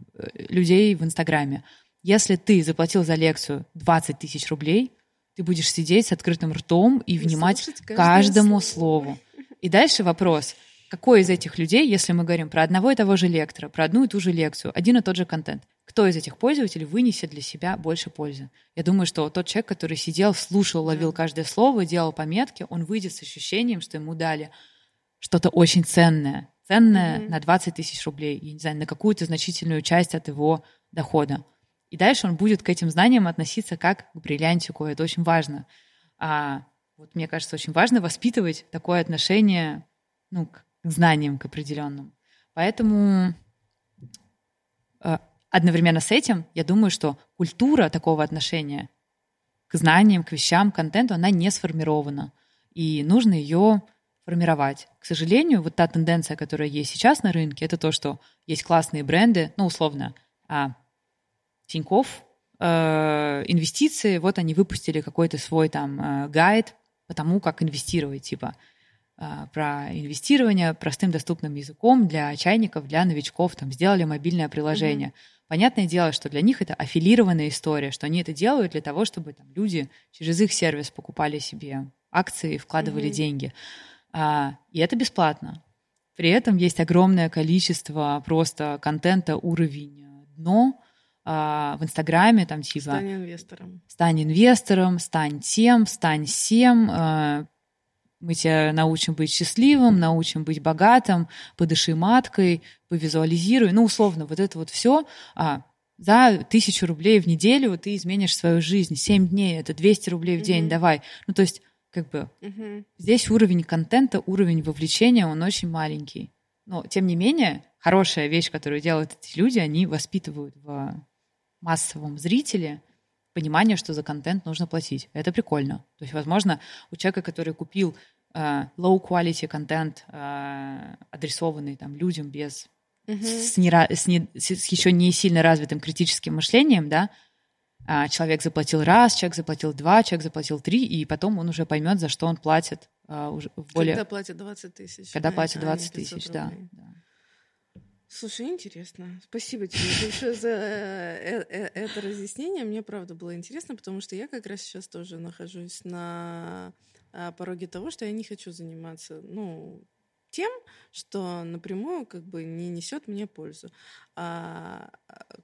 людей в Инстаграме. Если ты заплатил за лекцию 20 тысяч рублей, ты будешь сидеть с открытым ртом и внимать каждому слову. [LAUGHS] И дальше вопрос, какой из этих людей, если мы говорим про одного и того же лектора, про одну и ту же лекцию, один и тот же контент, кто из этих пользователей вынесет для себя больше пользы? Я думаю, что тот человек, который сидел, слушал, ловил каждое слово, делал пометки, он выйдет с ощущением, что ему дали что-то очень ценное, ценное mm-hmm. на 20 тысяч рублей, я не знаю, на какую-то значительную часть от его дохода. И дальше он будет к этим знаниям относиться как к бриллиантику. Это очень важно. А вот мне кажется, очень важно воспитывать такое отношение ну, к знаниям, к определенным. Поэтому э, одновременно с этим я думаю, что культура такого отношения к знаниям, к вещам, к контенту, она не сформирована. И нужно ее формировать. К сожалению, вот та тенденция, которая есть сейчас на рынке, это то, что есть классные бренды, ну, условно, а, Тинькофф, э, инвестиции, вот они выпустили какой-то свой там э, гайд по тому, как инвестировать, типа э, про инвестирование простым доступным языком для чайников, для новичков, там сделали мобильное приложение. Mm-hmm. Понятное дело, что для них это аффилированная история, что они это делают для того, чтобы там, люди через их сервис покупали себе акции, вкладывали mm-hmm. деньги. А, и это бесплатно. При этом есть огромное количество просто контента уровень дно а, в Инстаграме, там типа... Стань инвестором. Стань инвестором, стань тем, стань всем. А, мы тебя научим быть счастливым, научим быть богатым, подыши маткой, повизуализируй. Ну, условно, вот это вот все. А, за тысячу рублей в неделю ты изменишь свою жизнь. Семь дней — это 200 рублей в день, mm-hmm. давай. Ну, то есть как бы угу. здесь уровень контента, уровень вовлечения, он очень маленький. Но, тем не менее, хорошая вещь, которую делают эти люди, они воспитывают в массовом зрителе понимание, что за контент нужно платить. Это прикольно. То есть, возможно, у человека, который купил uh, low quality контент, uh, адресованный там людям без с, не, с, не, с еще не сильно развитым критическим мышлением, да, а, человек заплатил раз, человек заплатил два, человек заплатил три, и потом он уже поймет, за что он платит а, уже в более... Когда платит 20 тысяч. Когда да, платит 20 а тысяч, да, да. Слушай, интересно. Спасибо тебе большое за э, э, это разъяснение. Мне правда было интересно, потому что я как раз сейчас тоже нахожусь на пороге того, что я не хочу заниматься, ну, тем, что напрямую как бы не несет мне пользу, а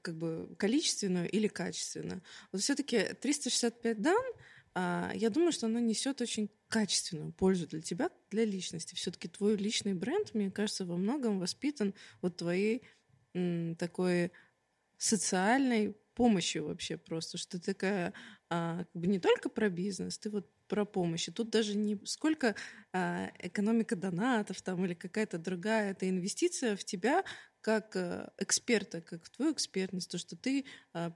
как бы количественную или качественную. Вот все-таки 365 дан, а, я думаю, что оно несет очень качественную пользу для тебя, для личности. Все-таки твой личный бренд, мне кажется, во многом воспитан вот твоей такой социальной помощью вообще просто, что ты такая а, как бы не только про бизнес, ты вот про помощь. И тут даже не сколько а, экономика донатов там или какая-то другая, это инвестиция в тебя как а, эксперта, как твою экспертность, то, что ты а,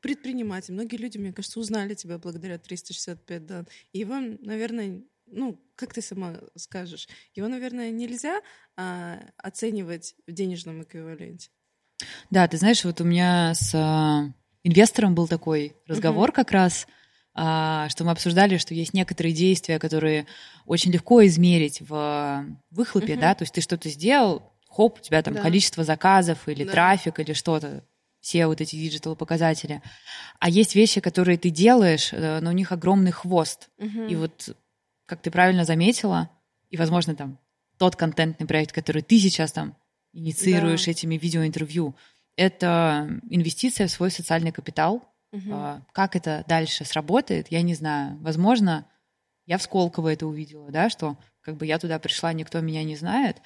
предприниматель. Многие люди, мне кажется, узнали тебя благодаря 365 дан. И его, наверное, ну, как ты сама скажешь, его, наверное, нельзя а, оценивать в денежном эквиваленте. Да, ты знаешь, вот у меня с а, инвестором был такой разговор uh-huh. как раз, а, что мы обсуждали, что есть некоторые действия, которые очень легко измерить в выхлопе, угу. да, то есть ты что-то сделал, хоп, у тебя там да. количество заказов или да. трафик или что-то, все вот эти digital показатели. А есть вещи, которые ты делаешь, э, но у них огромный хвост. Угу. И вот, как ты правильно заметила, и, возможно, там тот контентный проект, который ты сейчас там инициируешь да. этими видеоинтервью, это инвестиция в свой социальный капитал, Угу. Как это дальше сработает, я не знаю. Возможно, я в Сколково это увидела, да, что как бы я туда пришла, никто меня не знает,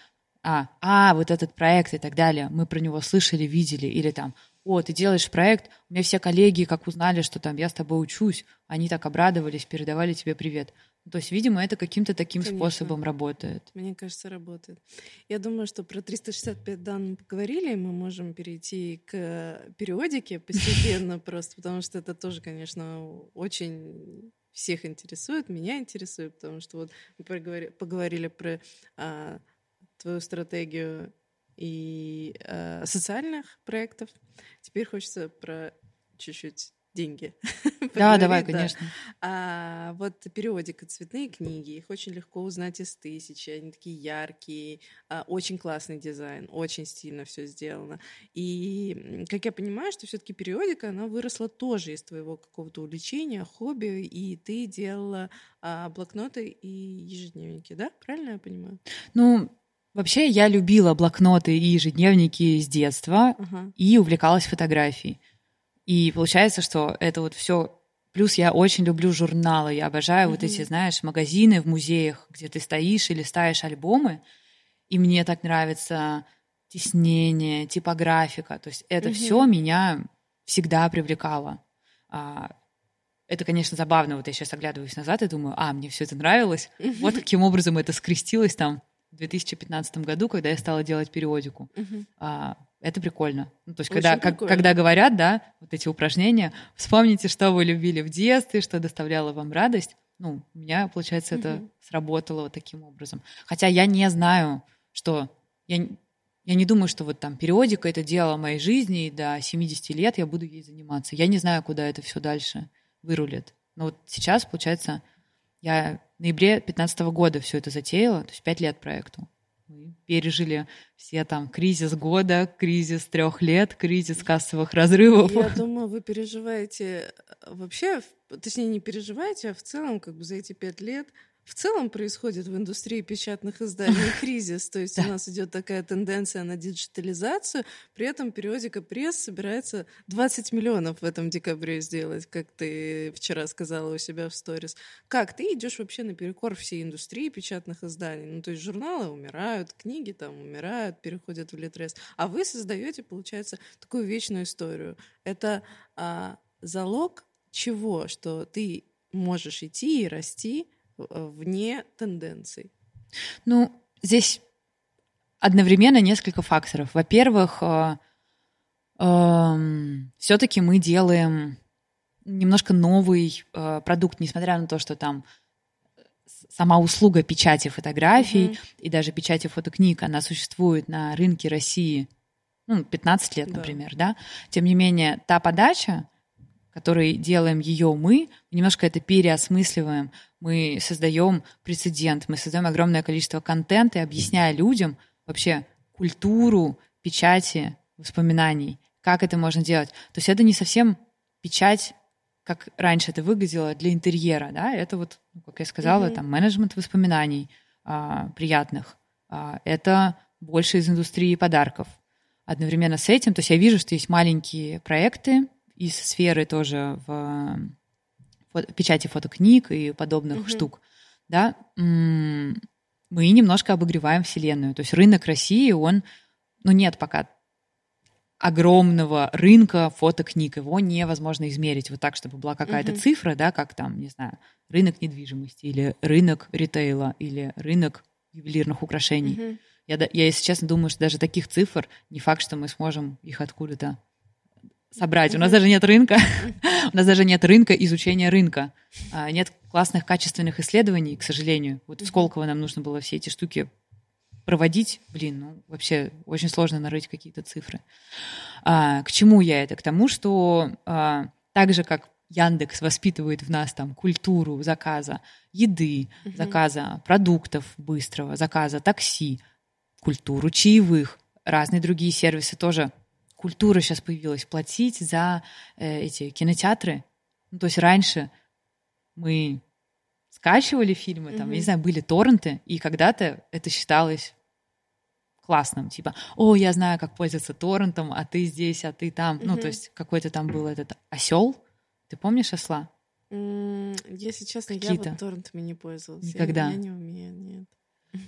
а, а, вот этот проект и так далее, мы про него слышали, видели, или там, о, ты делаешь проект, у меня все коллеги, как узнали, что там я с тобой учусь, они так обрадовались, передавали тебе привет. То есть, видимо, это каким-то таким Конечно. способом работает. Мне кажется, работает. Я думаю, что про 365 дан мы поговорили, и мы можем перейти к периодике постепенно [LAUGHS] просто, потому что это тоже, конечно, очень всех интересует, меня интересует, потому что вот мы поговорили, поговорили про а, твою стратегию и а, социальных проектов. Теперь хочется про чуть-чуть деньги. [LAUGHS] Да, давай, конечно. А, вот периодика «Цветные книги», их очень легко узнать из тысячи, они такие яркие, а, очень классный дизайн, очень стильно все сделано. И, как я понимаю, что все таки периодика, она выросла тоже из твоего какого-то увлечения, хобби, и ты делала а, блокноты и ежедневники, да? Правильно я понимаю? Ну, Вообще, я любила блокноты и ежедневники с детства uh-huh. и увлекалась фотографией. И получается, что это вот все. Плюс я очень люблю журналы, я обожаю uh-huh. вот эти, знаешь, магазины в музеях, где ты стоишь и листаешь альбомы. И мне так нравится тиснение, типографика. То есть это uh-huh. все меня всегда привлекало. А, это, конечно, забавно. Вот я сейчас оглядываюсь назад и думаю, а, мне все это нравилось. Вот [LAUGHS] каким образом это скрестилось там в 2015 году, когда я стала делать периодику. Uh-huh. А, это прикольно. Ну, то есть, когда, как, когда говорят, да, вот эти упражнения, вспомните, что вы любили в детстве, что доставляло вам радость. Ну, у меня, получается, это сработало вот таким образом. Хотя я не знаю, что... Я, я не думаю, что вот там периодика — это дело моей жизни, и до 70 лет я буду ей заниматься. Я не знаю, куда это все дальше вырулит. Но вот сейчас, получается, я в ноябре 2015 года все это затеяла, то есть пять лет проекту. Мы пережили все там кризис года, кризис трех лет, кризис кассовых разрывов. Я думаю, вы переживаете э, вообще, точнее не переживаете, а в целом как бы за эти пять лет в целом происходит в индустрии печатных изданий [LAUGHS] кризис. То есть у нас идет такая тенденция на диджитализацию, при этом периодика пресс собирается 20 миллионов в этом декабре сделать, как ты вчера сказала у себя в сторис. Как ты идешь вообще наперекор всей индустрии печатных изданий? Ну, то есть журналы умирают, книги там умирают, переходят в литрес, а вы создаете, получается, такую вечную историю. Это а, залог чего? Что ты можешь идти и расти, вне тенденций? Ну, здесь одновременно несколько факторов. Во-первых, э, эм, все-таки мы делаем немножко новый э, продукт, несмотря на то, что там сама услуга печати фотографий mm-hmm. и даже печати фотокниг, она существует на рынке России ну, 15 лет, например, да. да? Тем не менее, та подача, который делаем ее мы, немножко это переосмысливаем, мы создаем прецедент, мы создаем огромное количество контента и объясняя людям вообще культуру печати воспоминаний, как это можно делать. То есть это не совсем печать, как раньше это выглядело для интерьера, да, это вот, ну, как я сказала, mm-hmm. там менеджмент воспоминаний а, приятных. А, это больше из индустрии подарков. Одновременно с этим, то есть я вижу, что есть маленькие проекты, из сферы тоже в фото, печати фотокниг и подобных угу. штук, да, мы немножко обогреваем Вселенную. То есть рынок России, он, ну, нет пока огромного рынка фотокниг, его невозможно измерить вот так, чтобы была какая-то uh цифра, да, как там, не знаю, рынок недвижимости или рынок ритейла или рынок ювелирных украшений. uh Я, я, если честно, думаю, что даже таких цифр не факт, что мы сможем их откуда-то собрать. У нас даже нет рынка, у нас даже нет рынка изучения рынка. А, нет классных качественных исследований, к сожалению. Вот в Сколково нам нужно было все эти штуки проводить. Блин, ну вообще очень сложно нарыть какие-то цифры. А, к чему я это? К тому, что а, так же, как Яндекс воспитывает в нас там культуру заказа еды, заказа продуктов быстрого, заказа такси, культуру чаевых, разные другие сервисы тоже культура сейчас появилась, платить за э, эти кинотеатры. Ну, то есть раньше мы скачивали фильмы, там, mm-hmm. я не знаю, были торренты, и когда-то это считалось классным, типа, о, я знаю, как пользоваться торрентом, а ты здесь, а ты там. Mm-hmm. Ну, то есть какой-то там был этот осел. Ты помнишь осла? Mm, если честно, я вот торрентами не пользовалась. Никогда. Я, я не умею, нет.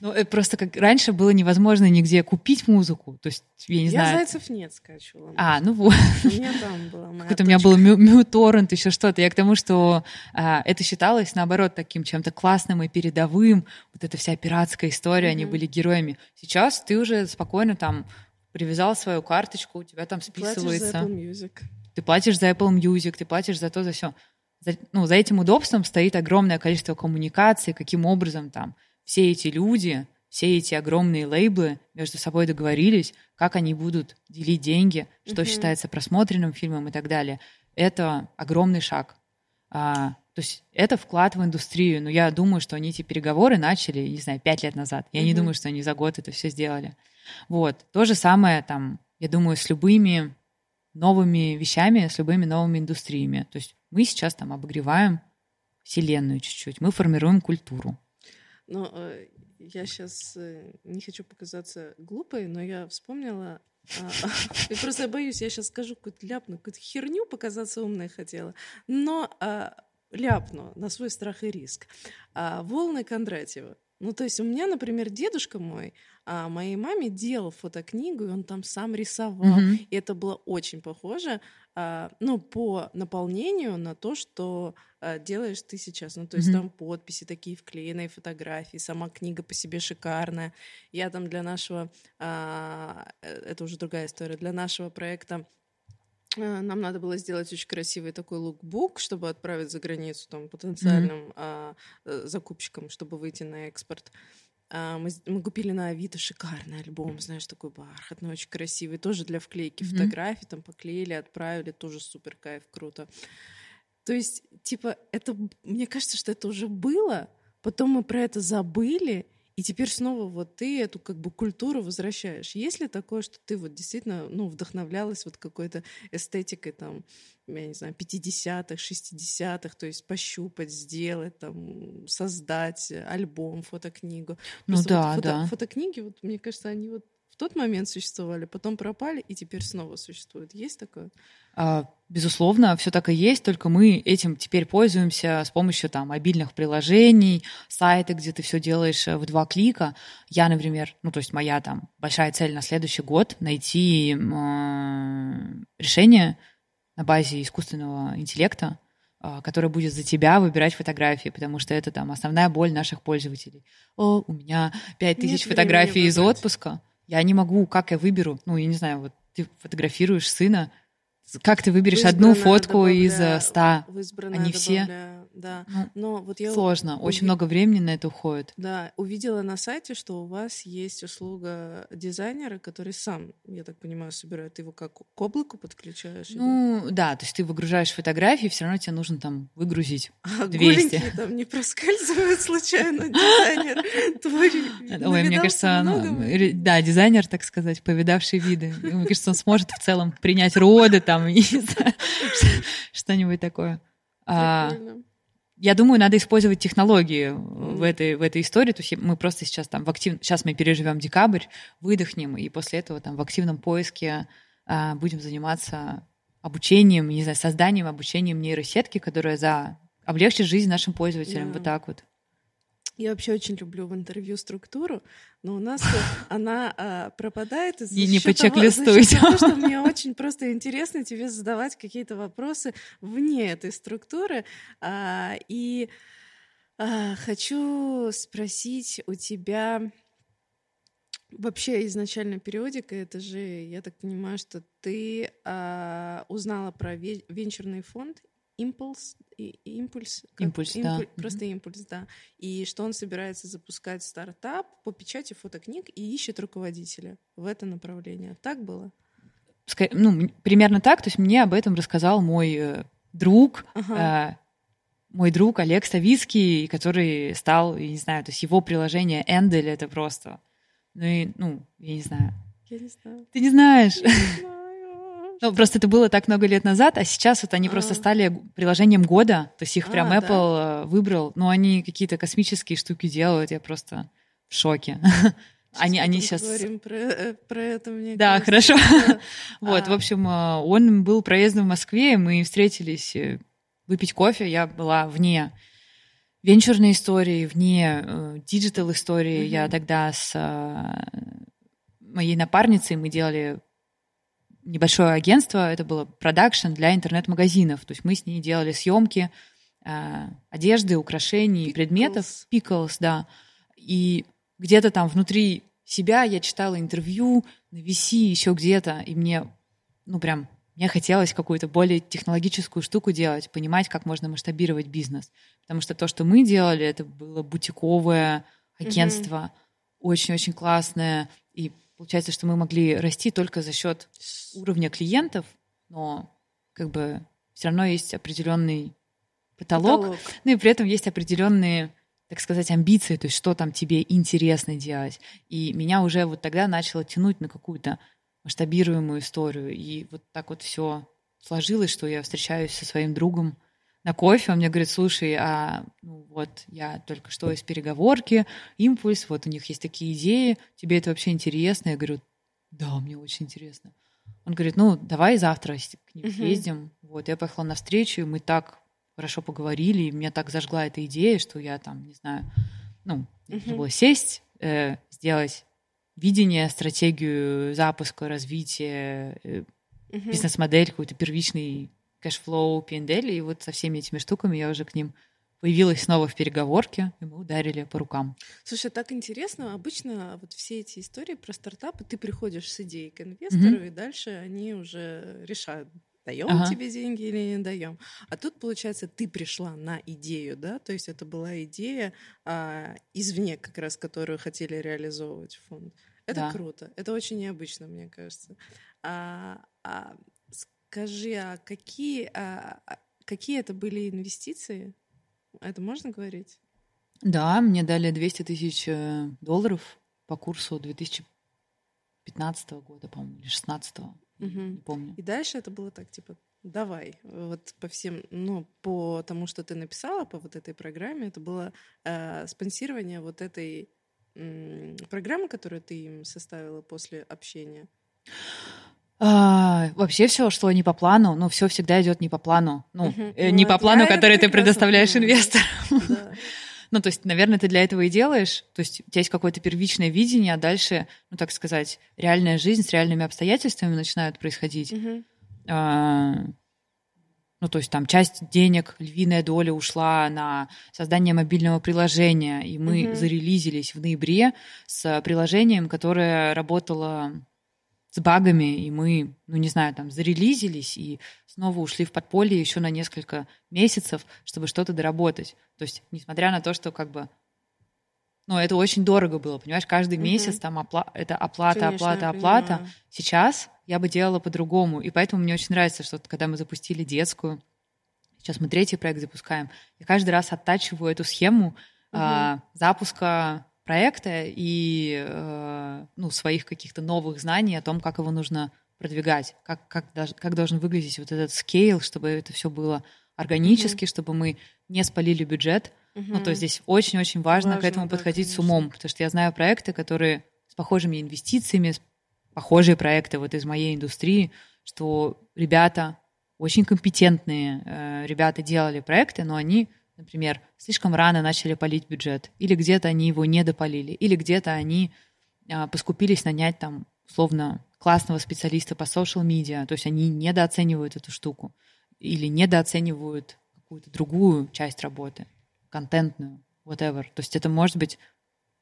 Ну, это просто как раньше было невозможно нигде купить музыку. То есть, я не я знаю. Я зайцев нет скачивала. А, ну вот. У меня там была моя Какой-то у меня был мю-торрент, еще что-то. Я к тому, что а, это считалось, наоборот, таким чем-то классным и передовым. Вот эта вся пиратская история, mm-hmm. они были героями. Сейчас ты уже спокойно там привязал свою карточку, у тебя там списывается. Платишь за Apple Music. Ты платишь за Apple Music, ты платишь за то, за все. За, ну, за этим удобством стоит огромное количество коммуникаций, каким образом там все эти люди, все эти огромные лейблы между собой договорились, как они будут делить деньги, что mm-hmm. считается просмотренным фильмом и так далее. это огромный шаг. А, то есть это вклад в индустрию. Но я думаю, что они эти переговоры начали, не знаю, пять лет назад. Я mm-hmm. не думаю, что они за год это все сделали. Вот. То же самое там, я думаю, с любыми новыми вещами, с любыми новыми индустриями. То есть мы сейчас там обогреваем вселенную чуть-чуть, мы формируем культуру. Но э, я сейчас э, не хочу показаться глупой, но я вспомнила а, [LAUGHS] я просто боюсь, я сейчас скажу какую-то ляпну, какую-то херню показаться умной хотела, но а, ляпну на свой страх и риск. А, Волны Кондратьева. Ну, то есть у меня, например, дедушка мой а, моей маме делал фотокнигу, и он там сам рисовал. Mm-hmm. И это было очень похоже, ну, по наполнению на то, что а, делаешь ты сейчас. Ну, то есть mm-hmm. там подписи такие, вклеенные фотографии, сама книга по себе шикарная. Я там для нашего, а, э, это уже другая история, для нашего проекта а, нам надо было сделать очень красивый такой лукбук, чтобы отправить за границу там потенциальным mm-hmm. а, закупщикам, чтобы выйти на экспорт. А, мы, мы купили на Авито шикарный альбом, знаешь, такой бархатный, очень красивый, тоже для вклейки mm-hmm. фотографий, там поклеили, отправили, тоже супер кайф, круто. То есть, типа, это, мне кажется, что это уже было, потом мы про это забыли, и теперь снова вот ты эту как бы культуру возвращаешь. Есть ли такое, что ты вот действительно ну, вдохновлялась вот какой-то эстетикой там, я не знаю, 50-х, 60-х, то есть пощупать, сделать, там, создать альбом, фотокнигу. Ну Просто да, вот фото, да. Фотокниги, вот, мне кажется, они вот в тот момент существовали, потом пропали и теперь снова существуют. Есть такое? А, безусловно, все так и есть, только мы этим теперь пользуемся с помощью там мобильных приложений, сайты, где ты все делаешь э, в два клика. Я, например, ну то есть моя там большая цель на следующий год найти э, решение на базе искусственного интеллекта, э, которое будет за тебя выбирать фотографии, потому что это там основная боль наших пользователей. О, у меня пять тысяч фотографий из отпуска я не могу, как я выберу, ну, я не знаю, вот ты фотографируешь сына, как ты выберешь одну фотку из э, ста? Они все? Да. Ну, Но вот я сложно, ув... очень много времени на это уходит. Да, увидела на сайте, что у вас есть услуга дизайнера, который сам, я так понимаю, собирает его как к облаку подключаешь? Ну, или? да, то есть ты выгружаешь фотографии, все равно тебе нужно там выгрузить а 200. там не проскальзывают случайно дизайнер [LAUGHS] твой? Ой, мне кажется, да, дизайнер, так сказать, повидавший виды. Мне кажется, он сможет в целом принять роды там, там, [LAUGHS] что-нибудь такое. А, я думаю, надо использовать технологии в этой, в этой истории. То есть мы просто сейчас там в актив... Сейчас мы переживем декабрь, выдохнем, и после этого там в активном поиске а, будем заниматься обучением, не знаю, созданием, обучением нейросетки, которая за облегчит жизнь нашим пользователям. Вот так вот. Я вообще очень люблю в интервью структуру, но у нас [LAUGHS] она а, пропадает из-за не, не по чек-листу того, что мне [LAUGHS] очень просто интересно тебе задавать какие-то вопросы вне этой структуры. А, и а, хочу спросить у тебя вообще изначально периодика, это же, я так понимаю, что ты а, узнала про венчурный фонд импульс, импульс, импульс, импульс да. просто mm-hmm. импульс, да, и что он собирается запускать стартап по печати фотокниг и ищет руководителя в это направление. Так было? Ну, примерно так. То есть мне об этом рассказал мой э, друг, ага. э, мой друг Олег Ставицкий, который стал, я не знаю, то есть его приложение Эндель это просто, ну и, ну, я не знаю. Я не знаю. Ты не знаешь? Я не знаю. Ну, просто это было так много лет назад, а сейчас вот они а просто стали приложением года, то есть их прям а, Apple да? Э, выбрал, но они какие-то космические штуки делают, я просто в шоке. [LAUGHS] они, они сейчас... Говорим про, э, про это, мне Да, кажется. хорошо. [LAUGHS] вот, а. в общем, э, он был проездом в Москве, мы встретились выпить кофе, я была вне венчурной истории, вне digital истории. Я тогда с моей напарницей мы делали небольшое агентство, это было продакшн для интернет-магазинов. То есть мы с ней делали съемки э, одежды, украшений, Pickles. предметов. Pickles, да. И где-то там внутри себя я читала интервью на VC, еще где-то, и мне, ну прям, мне хотелось какую-то более технологическую штуку делать, понимать, как можно масштабировать бизнес. Потому что то, что мы делали, это было бутиковое агентство, очень-очень mm-hmm. классное, и Получается, что мы могли расти только за счет уровня клиентов, но как бы все равно есть определенный потолок, Потолок. ну и при этом есть определенные, так сказать, амбиции, то есть что там тебе интересно делать. И меня уже вот тогда начало тянуть на какую-то масштабируемую историю. И вот так вот все сложилось, что я встречаюсь со своим другом на кофе, он мне говорит, слушай, а ну вот я только что из переговорки, импульс, вот у них есть такие идеи, тебе это вообще интересно? Я говорю, да, мне очень интересно. Он говорит, ну давай завтра к ним съездим. Вот я поехала на встречу, и мы так хорошо поговорили, и меня так зажгла эта идея, что я там, не знаю, ну, Мгм. было сесть, э, сделать видение, стратегию запуска, развития, э, Мгм. бизнес-модель, какой-то первичный cash flow, P&L, и вот со всеми этими штуками я уже к ним появилась снова в переговорке, и мы ударили по рукам. Слушай, так интересно. Обычно вот все эти истории про стартапы, ты приходишь с идеей к инвестору, и дальше они уже решают, даем Ага. тебе деньги или не даем. А тут, получается, ты пришла на идею, да? То есть это была идея а, извне, как раз, которую хотели реализовывать фонд. Это Да. круто. Это очень необычно, мне кажется. А, а скажи, а какие, а, а какие это были инвестиции? Это можно говорить? Да, мне дали 200 тысяч э, долларов по курсу 2015 года, по-моему, или 16 Мгм. не помню. И дальше это было так, типа, давай, вот по всем, ну, по тому, что ты написала, по вот этой программе, это было э, спонсирование вот этой программы, которую ты им составила после общения. А, вообще все шло не по плану, ну все всегда идет не по плану, ну э, Ну, не это по плану, который ты предоставляешь понимаю. Да. [LAUGHS] Ну, то есть, наверное, ты для этого и делаешь. То есть у тебя есть какое-то первичное видение, а дальше, ну, так сказать, реальная жизнь с реальными обстоятельствами начинают происходить. А, Ну, то есть там часть денег, львиная доля ушла на создание мобильного приложения, и мы Мгм. зарелизились в ноябре с приложением, которое работало с багами, и мы, ну, не знаю, там, зарелизились и снова ушли в подполье еще на несколько месяцев, чтобы что-то доработать. То есть, несмотря на то, что как бы ну, это очень дорого было, понимаешь, каждый Мгм. месяц там опла- это оплата, Конечно, оплата, оплата. Сейчас я бы делала по-другому. И поэтому мне очень нравится, что когда мы запустили детскую, сейчас мы третий проект запускаем, я каждый раз оттачиваю эту схему а, запуска проекта и э, ну, своих каких-то новых знаний о том, как его нужно продвигать, как, как, как должен выглядеть вот этот скейл, чтобы это все было органически, чтобы мы не спалили бюджет. Ну, то есть здесь очень-очень важно, к Важно, этому да, подходить с конечно. умом, потому что я знаю проекты, которые с похожими инвестициями, с- похожие проекты вот из моей индустрии, что ребята очень компетентные, э, ребята делали проекты, но они, например, слишком рано начали полить бюджет, или где-то они его не допалили, или где-то они а, поскупились нанять там условно классного специалиста по media, то есть они недооценивают эту штуку или недооценивают какую-то другую часть работы, контентную, whatever. То есть это может быть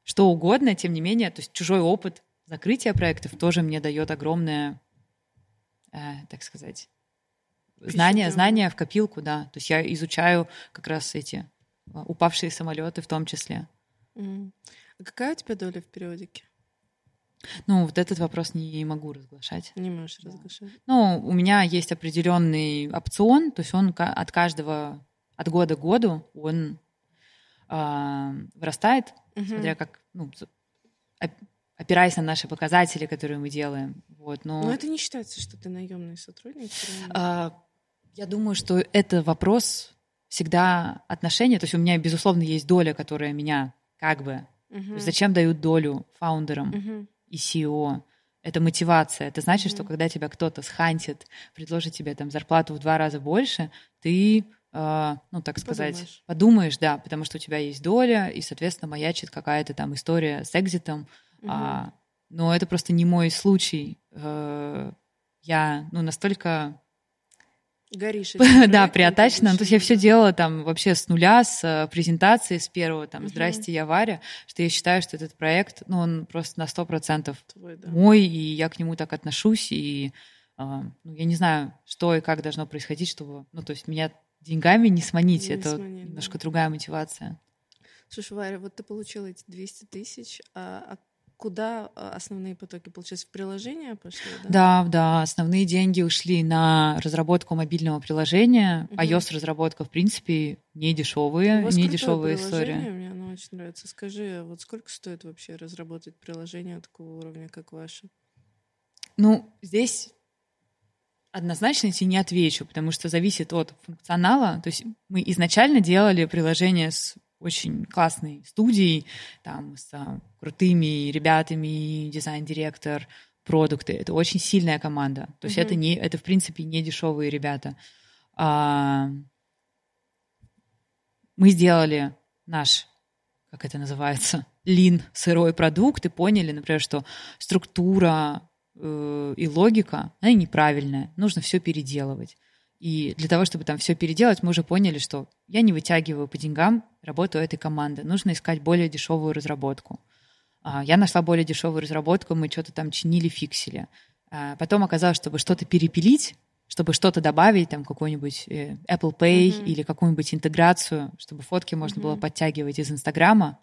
что угодно, тем не менее, то есть чужой опыт закрытия проектов тоже мне дает огромное, э, так сказать, знания, знания в копилку, да. То есть я изучаю как раз эти э, упавшие самолеты в том числе. А какая у тебя доля в периодике? Ну, вот этот вопрос не могу разглашать. Не можешь Да. разглашать. Ну, у меня есть определенный опцион, то есть он от каждого, от года к году он а, вырастает, Мгм. смотря как, ну, опираясь на наши показатели, которые мы делаем. Вот, но Но это не считается, что ты наемный сотрудник. а, я думаю, что это вопрос всегда отношения. То есть у меня, безусловно, есть доля, которая меня как бы... есть зачем дают долю фаундерам? Мгм. и SEO. Это мотивация. Это значит, что Мгм. когда тебя кто-то схантит, предложит тебе там зарплату в два раза больше, ты, э, ну, так сказать, Подумаешь. подумаешь, да, потому что у тебя есть доля, и, соответственно, маячит какая-то там история с экзитом. А, но это просто не мой случай. Э, я, ну, настолько Горишь. [LAUGHS] да, приотачена. Ну, то есть я все делала там вообще с нуля, с э, презентации, с первого там. «Здрасте, я Варя», что я считаю, что этот проект, ну, он просто на сто процентов Твой, да. мой, и я к нему так отношусь, и а, ну, я не знаю, что и как должно происходить, чтобы, ну, то есть меня деньгами не сманить, Не это сманить, немножко да. другая мотивация. Слушай, Варя, вот ты получила эти 200 тысяч, а, а куда а, основные потоки, получается, в приложение пошли, да? Да, да, основные деньги ушли на разработку мобильного приложения. Угу. iOS-разработка, в принципе, не дешевые, не дешевая история. Мне оно очень нравится. Скажи, а вот сколько стоит вообще разработать приложение такого уровня, как ваше? Ну, здесь однозначно тебе не отвечу, потому что зависит от функционала. То есть мы изначально делали приложение с очень классной студией, там, с а, крутыми ребятами, дизайн-директор, продукты. Это очень сильная команда. То есть mm-hmm. это, не, это, в принципе, не дешевые ребята. А, мы сделали наш, как это называется, лин, сырой продукт, и поняли, например, что структура э, и логика, она неправильная, нужно все переделывать. И для того, чтобы там все переделать, мы уже поняли, что я не вытягиваю по деньгам работу этой команды. Нужно искать более дешевую разработку. А, я нашла более дешевую разработку, мы что-то там чинили, фиксили. А, потом оказалось, чтобы что-то перепилить, чтобы что-то добавить, там какой-нибудь э, Apple Pay mm-hmm. или какую-нибудь интеграцию, чтобы фотки можно mm-hmm. было подтягивать из Инстаграма,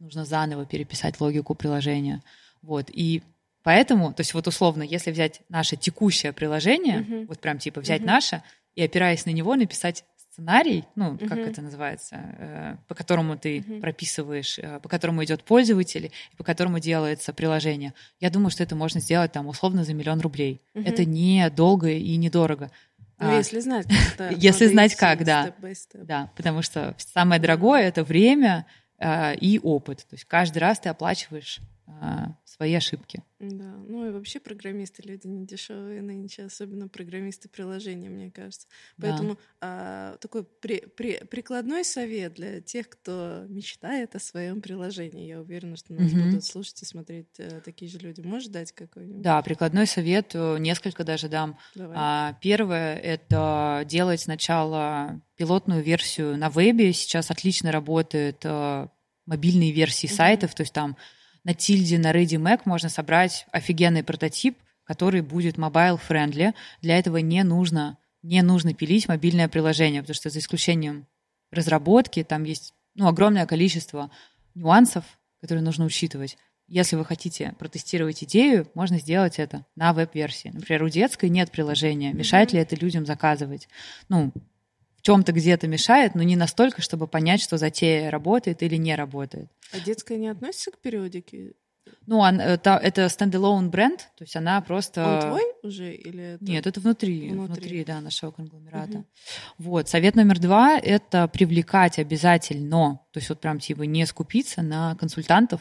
нужно заново переписать логику приложения. Вот. И Поэтому, то есть вот условно, если взять наше текущее приложение, uh-huh. вот прям типа взять uh-huh. наше и опираясь на него написать сценарий, ну, uh-huh. как это называется, э, по которому ты uh-huh. прописываешь, э, по которому идет пользователь, и по которому делается приложение. Я думаю, что это можно сделать там условно за миллион рублей. Uh-huh. Это не долго и недорого. Ну, а, если знать, как [LAUGHS] Если знать как, да. Да, потому что самое дорогое — это время э, и опыт. То есть каждый раз ты оплачиваешь а, свои ошибки. Да, ну и вообще программисты люди не дешевые нынче, особенно программисты приложения, мне кажется. Поэтому да. а, такой при, при, прикладной совет для тех, кто мечтает о своем приложении. Я уверена, что нас угу. будут слушать и смотреть а, такие же люди. Можешь дать какой-нибудь? Да, прикладной совет э, несколько даже дам. Давай. А, первое это делать сначала пилотную версию на вебе. Сейчас отлично работают а, мобильные версии угу. сайтов, то есть там на Тильде, на Ready Mac можно собрать офигенный прототип, который будет mobile-friendly. Для этого не нужно, не нужно пилить мобильное приложение, потому что за исключением разработки там есть ну, огромное количество нюансов, которые нужно учитывать. Если вы хотите протестировать идею, можно сделать это на веб-версии. Например, у детской нет приложения. Мешает ли это людям заказывать? Ну, чем-то где-то мешает, но не настолько, чтобы понять, что затея работает или не работает. А детская не относится к периодике? Ну, он, это, это стендалон бренд, то есть она просто... Он твой уже или это... Нет, это внутри, внутри, внутри да, нашего конгломерата. Угу. Вот, совет номер два — это привлекать обязательно, то есть вот прям типа не скупиться на консультантов,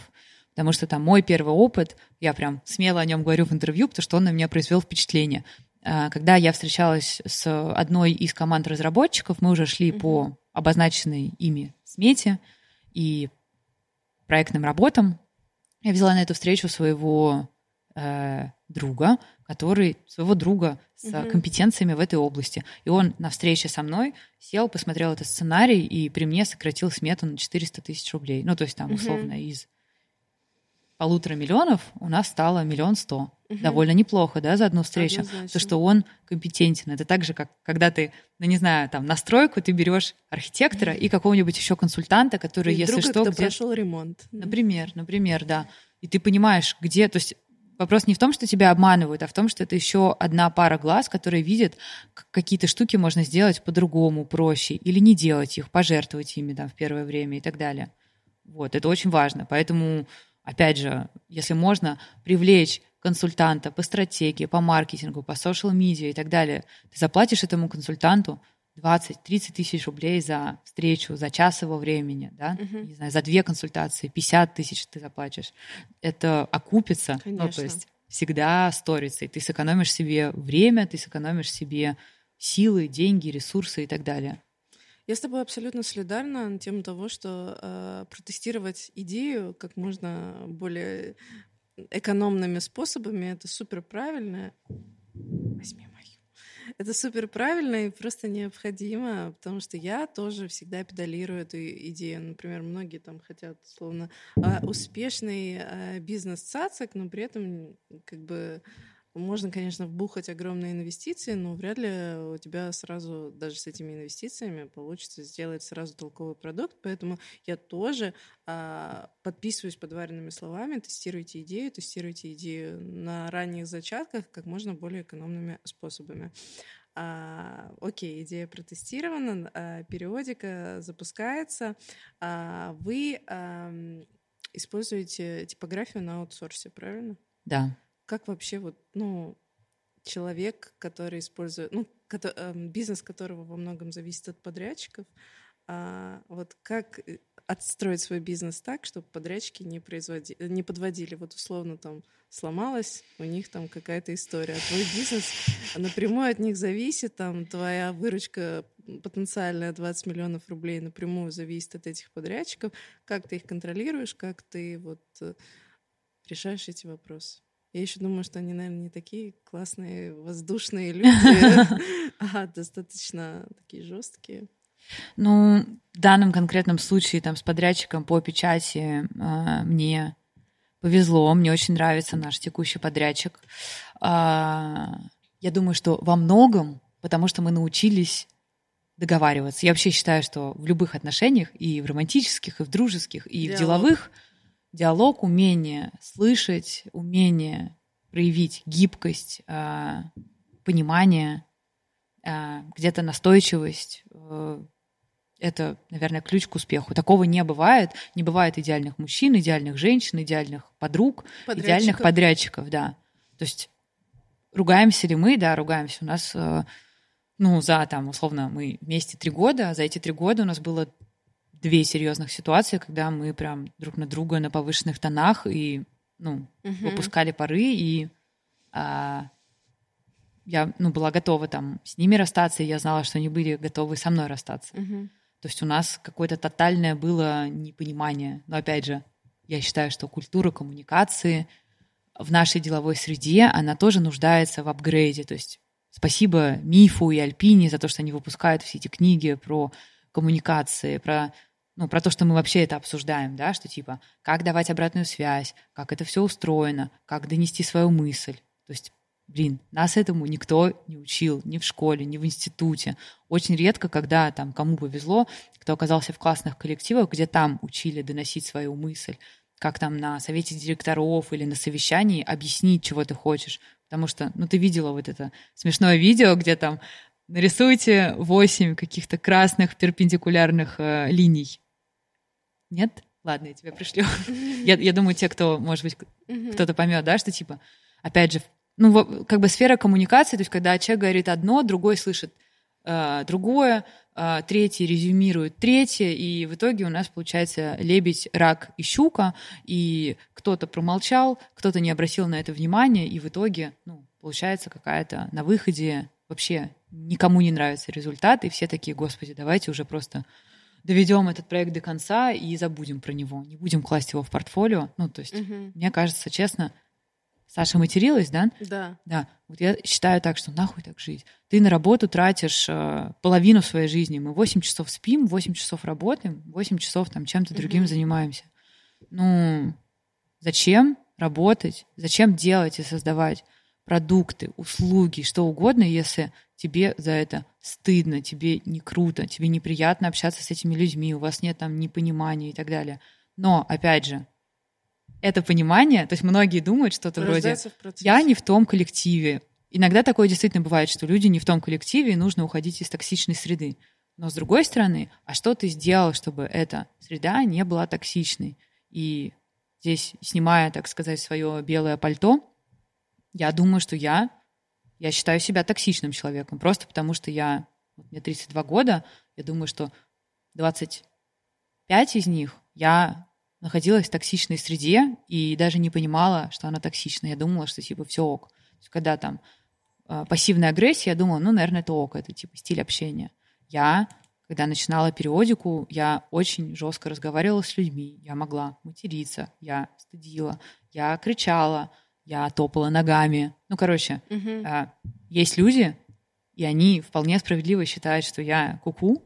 потому что там мой первый опыт, я прям смело о нем говорю в интервью, потому что он на меня произвел впечатление. А, когда я встречалась с одной из команд разработчиков, мы уже шли mm-hmm. по обозначенной ими смете и проектным работам. Я взяла на эту встречу своего э, друга, который своего друга с mm-hmm. компетенциями в этой области. И он на встрече со мной сел, посмотрел этот сценарий и при мне сократил смету на 400 тысяч рублей. Ну, то есть там условно mm-hmm. из полутора миллионов у нас стало миллион сто. Угу. Довольно неплохо, да, за одну встречу. То, что он компетентен. Это так же, как когда ты, ну не знаю, там, на стройку ты берешь архитектора и какого-нибудь еще консультанта, который, и если что, где... прошел ремонт. Например, например, да. И ты понимаешь, где, то есть Вопрос не в том, что тебя обманывают, а в том, что это еще одна пара глаз, которая видит, какие-то штуки можно сделать по-другому, проще, или не делать их, пожертвовать ими там, в первое время и так далее. Вот, это очень важно. Поэтому опять же, если можно, привлечь консультанта по стратегии, по маркетингу, по social медиа и так далее, ты заплатишь этому консультанту 20-30 тысяч рублей за встречу, за час его времени, да, uh-huh. не знаю, за две консультации, 50 тысяч ты заплатишь. Это окупится, Конечно. ну, то есть всегда сторится, и ты сэкономишь себе время, ты сэкономишь себе силы, деньги, ресурсы и так далее. Я с тобой абсолютно солидарна на тему того, что э, протестировать идею как можно более экономными способами это супер правильно. Возьми мою. Это супер правильно и просто необходимо, потому что я тоже всегда педалирую эту идею. Например, многие там хотят, словно, э, успешный э, бизнес цацик, но при этом как бы можно, конечно, вбухать огромные инвестиции, но вряд ли у тебя сразу, даже с этими инвестициями, получится сделать сразу толковый продукт. Поэтому я тоже а, подписываюсь под вареными словами, тестируйте идею, тестируйте идею на ранних зачатках как можно более экономными способами. А, окей, идея протестирована, а, периодика запускается. А, вы а, используете типографию на аутсорсе, правильно? Да. Как вообще вот, ну, человек, который использует, ну, эм, бизнес которого во многом зависит от подрядчиков, а, вот как э, отстроить свой бизнес так, чтобы подрядчики не, производи... не подводили. Вот условно там сломалась, у них там какая-то история. А твой бизнес напрямую от них зависит, там твоя выручка потенциальная 20 миллионов рублей напрямую зависит от этих подрядчиков. Как ты их контролируешь, как ты вот э, решаешь эти вопросы? Я еще думаю, что они, наверное, не такие классные, воздушные люди, [LAUGHS] а достаточно такие жесткие. Ну, в данном конкретном случае там с подрядчиком по печати э, мне повезло, мне очень нравится наш текущий подрядчик. Э, я думаю, что во многом, потому что мы научились договариваться. Я вообще считаю, что в любых отношениях, и в романтических, и в дружеских, и Диалог. в деловых, диалог, умение слышать, умение проявить гибкость, э, понимание, э, где-то настойчивость. Э, это, наверное, ключ к успеху. Такого не бывает. Не бывает идеальных мужчин, идеальных женщин, идеальных подруг, идеальных подрядчиков, да. То есть ругаемся ли мы? Да, ругаемся. У нас, ну, за там, условно, мы вместе три года, а за эти три года у нас было две серьезных ситуации, когда мы прям друг на друга на повышенных тонах и ну, угу. выпускали пары, и а, я ну, была готова там с ними расстаться, и я знала, что они были готовы со мной расстаться. Угу. То есть у нас какое-то тотальное было непонимание. Но опять же, я считаю, что культура коммуникации в нашей деловой среде, она тоже нуждается в апгрейде. То есть спасибо Мифу и Альпине за то, что они выпускают все эти книги про коммуникации, про ну, про то, что мы вообще это обсуждаем, да, что типа, как давать обратную связь, как это все устроено, как донести свою мысль. То есть, блин, нас этому никто не учил, ни в школе, ни в институте. Очень редко, когда там кому повезло, кто оказался в классных коллективах, где там учили доносить свою мысль, как там на совете директоров или на совещании объяснить, чего ты хочешь. Потому что, ну, ты видела вот это смешное видео, где там нарисуйте 8 каких-то красных перпендикулярных э, линий нет? Ладно, я тебе пришлю. [LAUGHS] я, я думаю, те, кто, может быть, кто-то поймет, да, что типа, опять же, ну, как бы сфера коммуникации, то есть когда человек говорит одно, другой слышит э, другое, э, третий резюмирует третье, и в итоге у нас получается лебедь, рак и щука, и кто-то промолчал, кто-то не обратил на это внимания, и в итоге, ну, получается какая-то на выходе вообще никому не нравится результат, и все такие, господи, давайте уже просто доведем этот проект до конца и забудем про него, не будем класть его в портфолио. Ну, то есть, угу. мне кажется, честно, Саша материлась, да? Да. Да. Вот я считаю так, что нахуй так жить. Ты на работу тратишь э, половину своей жизни. Мы 8 часов спим, 8 часов работаем, 8 часов там чем-то угу. другим занимаемся. Ну, зачем работать? Зачем делать и создавать продукты, услуги, что угодно, если тебе за это стыдно, тебе не круто, тебе неприятно общаться с этими людьми, у вас нет там непонимания и так далее. Но, опять же, это понимание, то есть многие думают что-то вроде «я не в том коллективе». Иногда такое действительно бывает, что люди не в том коллективе, и нужно уходить из токсичной среды. Но с другой стороны, а что ты сделал, чтобы эта среда не была токсичной? И здесь, снимая, так сказать, свое белое пальто, я думаю, что я я считаю себя токсичным человеком, просто потому что я, вот мне 32 года, я думаю, что 25 из них я находилась в токсичной среде и даже не понимала, что она токсична. Я думала, что типа все ок. Когда там э, пассивная агрессия, я думала, ну, наверное, это ок, это типа стиль общения. Я, когда начинала периодику, я очень жестко разговаривала с людьми. Я могла материться, я стыдила, я кричала, я топала ногами. Ну, короче, угу. есть люди, и они вполне справедливо считают, что я куку,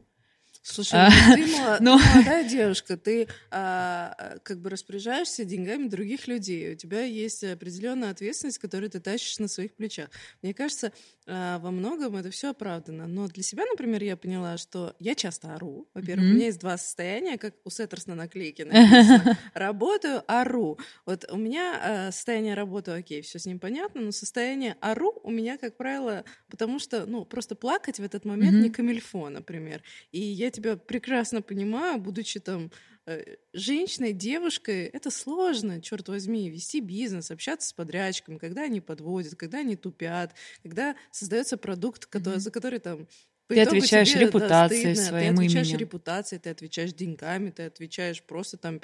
Слушай, а, ну, ты, [LAUGHS] но... [LAUGHS] молодая девушка, ты а, как бы распоряжаешься деньгами других людей, у тебя есть определенная ответственность, которую ты тащишь на своих плечах. Мне кажется, а, во многом это все оправдано. Но для себя, например, я поняла, что я часто ору. Во-первых, mm-hmm. у меня есть два состояния, как у Сеттерс на наклейке написано. [LAUGHS] Работаю, ору. Вот у меня состояние работы, окей, все с ним понятно, но состояние ору у меня, как правило, потому что, ну, просто плакать в этот момент mm-hmm. не камильфо, например. И я тебя прекрасно понимаю, будучи там э, женщиной, девушкой, это сложно, черт возьми, вести бизнес, общаться с подрядчиками, когда они подводят, когда они тупят, когда создается продукт, который, mm-hmm. за который там ты отвечаешь тебе, репутацией да, своим Ты отвечаешь именем. репутацией, ты отвечаешь деньгами, ты отвечаешь просто там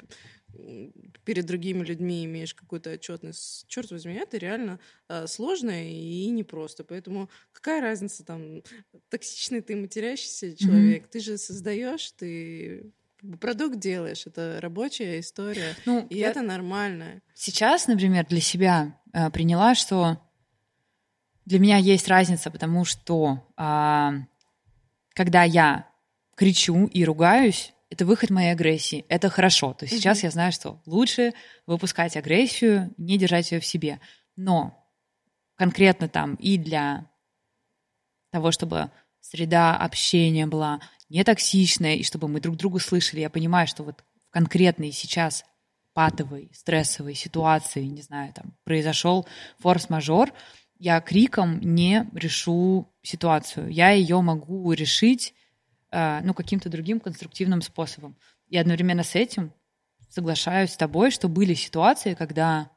перед другими людьми имеешь какую-то отчетность. Черт возьми, это реально э, сложно и непросто. Поэтому какая разница там, токсичный ты матерящийся человек, mm-hmm. ты же создаешь, ты продукт делаешь, это рабочая история, ну, и я... это нормально. Сейчас, например, для себя э, приняла, что для меня есть разница, потому что э, когда я кричу и ругаюсь, это выход моей агрессии. Это хорошо. То есть mm-hmm. сейчас я знаю, что лучше выпускать агрессию, не держать ее в себе. Но конкретно там и для того, чтобы среда общения была не токсичная, и чтобы мы друг друга слышали, я понимаю, что вот в конкретной сейчас патовой, стрессовой ситуации, не знаю, там произошел форс-мажор, я криком не решу ситуацию. Я ее могу решить э, ну, каким-то другим конструктивным способом. И одновременно с этим соглашаюсь с тобой, что были ситуации, когда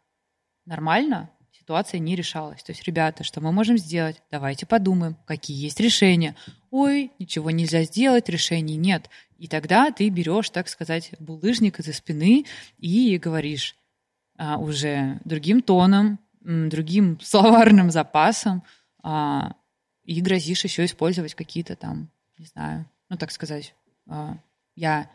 нормально ситуация не решалась. То есть, ребята, что мы можем сделать? Давайте подумаем, какие есть решения. Ой, ничего нельзя сделать, решений нет. И тогда ты берешь, так сказать, булыжник из-за спины и говоришь а, уже другим тоном, другим [LAUGHS] словарным запасом а, и грозишь еще использовать какие-то там, не знаю, ну так сказать, а, я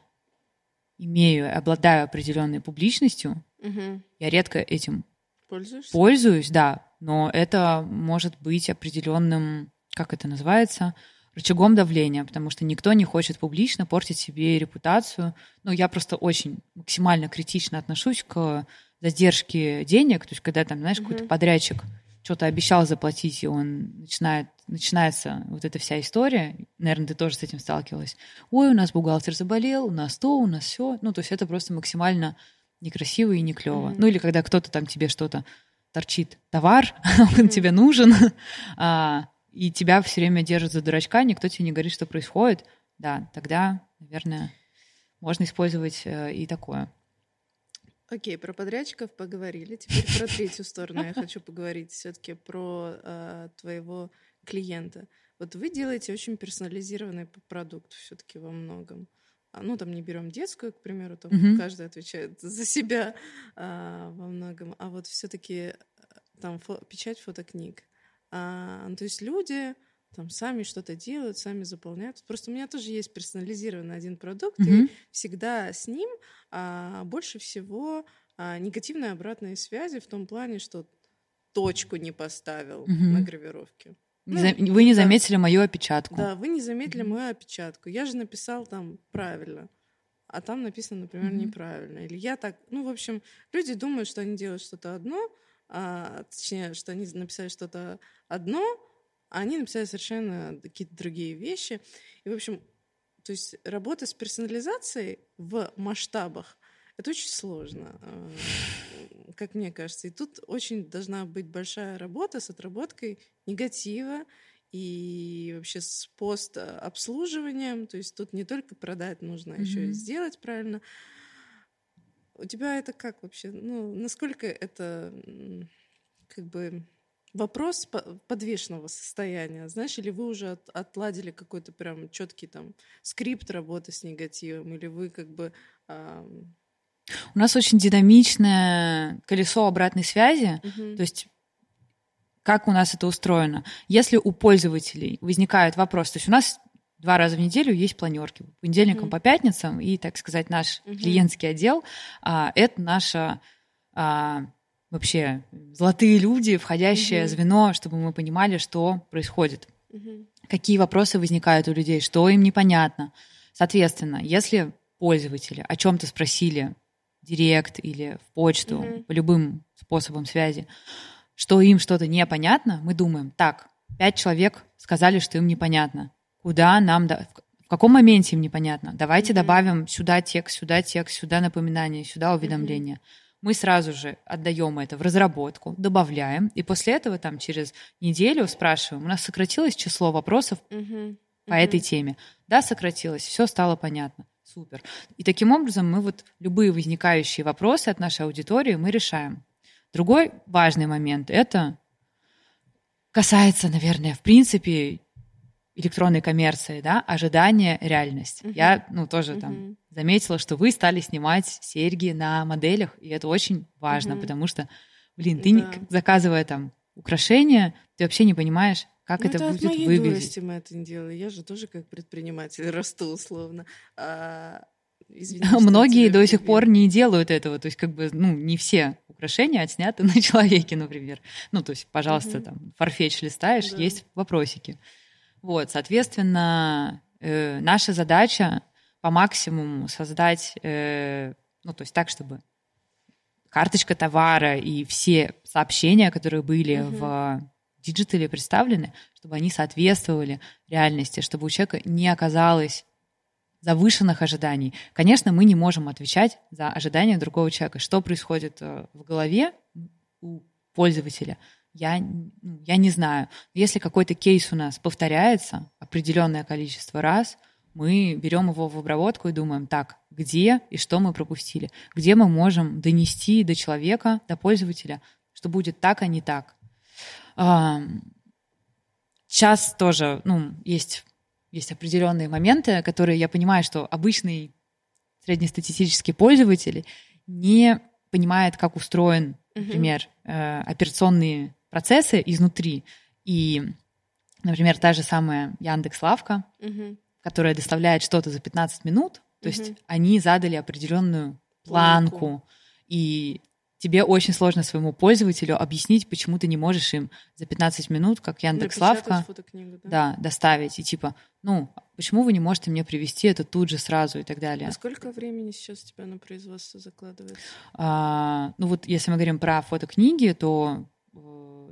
имею, обладаю определенной публичностью, угу. я редко этим Пользуешься? пользуюсь, да, но это может быть определенным, как это называется, рычагом давления, потому что никто не хочет публично портить себе репутацию. Ну, я просто очень максимально критично отношусь к задержки денег, то есть когда там, знаешь, mm-hmm. какой-то подрядчик что-то обещал заплатить, и он начинает, начинается вот эта вся история, наверное, ты тоже с этим сталкивалась. Ой, у нас бухгалтер заболел, у нас то, у нас все. Ну, то есть это просто максимально некрасиво и не клево. Mm-hmm. Ну, или когда кто-то там тебе что-то торчит, товар, mm-hmm. [LAUGHS] он тебе нужен, [LAUGHS] а, и тебя все время держат за дурачка, никто тебе не говорит, что происходит, да, тогда, наверное, можно использовать э, и такое. Окей, про подрядчиков поговорили. Теперь про третью сторону я хочу поговорить все-таки про э, твоего клиента. Вот вы делаете очень персонализированный продукт все-таки во многом. А, ну, там не берем детскую, к примеру, там mm-hmm. каждый отвечает за себя а, во многом. А вот все-таки э, там фо- печать фотокниг. А, ну, то есть люди там сами что-то делают, сами заполняют. Просто у меня тоже есть персонализированный один продукт, mm-hmm. и всегда с ним а, больше всего а, негативной обратной связи в том плане, что точку не поставил mm-hmm. на гравировке. Ну, вы не да. заметили мою опечатку. Да, вы не заметили mm-hmm. мою опечатку. Я же написал там правильно, а там написано, например, mm-hmm. неправильно. Или я так, ну, в общем, люди думают, что они делают что-то одно, а, точнее, что они написали что-то одно, а они написали совершенно какие-то другие вещи. И, в общем, то есть работа с персонализацией в масштабах это очень сложно, а, как мне кажется. И тут очень должна быть большая работа с отработкой негатива и вообще с постобслуживанием. То есть тут не только продать нужно, mm-hmm. еще и сделать правильно. У тебя это как вообще? Ну, насколько это как бы вопрос подвешенного состояния, знаешь, или вы уже от, отладили какой-то прям четкий там скрипт работы с негативом, или вы как бы... А... У нас очень динамичное колесо обратной связи, угу. то есть как у нас это устроено. Если у пользователей возникает вопрос, то есть у нас два раза в неделю есть планерки, по понедельникам, по пятницам, и, так сказать, наш mm клиентский отдел а, это наша а, вообще золотые люди, входящее mm звено, чтобы мы понимали, что происходит, mm какие вопросы возникают у людей, что им непонятно, Соответственно, если пользователи о чем-то спросили директ или в почту, mm-hmm. по любым способам связи, что им что-то непонятно, мы думаем, так, пять человек сказали, что им непонятно. Куда нам, до... в каком моменте им непонятно? Давайте mm-hmm. добавим сюда текст, сюда текст, сюда напоминание, сюда уведомление. Mm-hmm. Мы сразу же отдаем это в разработку, добавляем, и после этого там через неделю спрашиваем, у нас сократилось число вопросов mm-hmm. по mm-hmm. этой теме. Да, сократилось, все стало понятно. Супер. И таким образом мы вот любые возникающие вопросы от нашей аудитории мы решаем. Другой важный момент — это касается, наверное, в принципе электронной коммерции, да, ожидание, реальность. Uh-huh. Я, ну, тоже uh-huh. там заметила, что вы стали снимать серьги на моделях, и это очень важно, uh-huh. потому что, блин, ты, да. заказывая там украшения, ты вообще не понимаешь, как ну, это, это будет от моей выглядеть. мы это не делали. Я же тоже как предприниматель [LAUGHS] расту условно. А, извини, [LAUGHS] Многие до сих пор не делают этого. То есть как бы, ну, не все украшения отсняты [LAUGHS] на человеке, например. Ну, то есть, пожалуйста, угу. там, фарфетч листаешь, да. есть вопросики. Вот, соответственно, э, наша задача по максимуму создать, э, ну, то есть так, чтобы карточка товара и все сообщения, которые были угу. в диджитале представлены, чтобы они соответствовали реальности, чтобы у человека не оказалось завышенных ожиданий. Конечно, мы не можем отвечать за ожидания другого человека. Что происходит э, в голове у пользователя, я, ну, я не знаю. Если какой-то кейс у нас повторяется определенное количество раз, мы берем его в обработку и думаем, так, где и что мы пропустили, где мы можем донести до человека, до пользователя, что будет так, а не так. Сейчас тоже, ну, есть, есть определенные моменты, которые я понимаю, что обычный среднестатистический пользователь не понимает, как устроен, например, uh-huh. операционные процессы изнутри. И, например, та же самая Яндекс Лавка, uh-huh. которая доставляет что-то за 15 минут, то uh-huh. есть они задали определенную планку, планку. и тебе очень сложно своему пользователю объяснить, почему ты не можешь им за 15 минут, как Яндекс Лавка, да? да, доставить. И типа, ну, почему вы не можете мне привести это тут же сразу и так далее. А сколько времени сейчас у тебя на производство закладывается? А, ну вот если мы говорим про фотокниги, то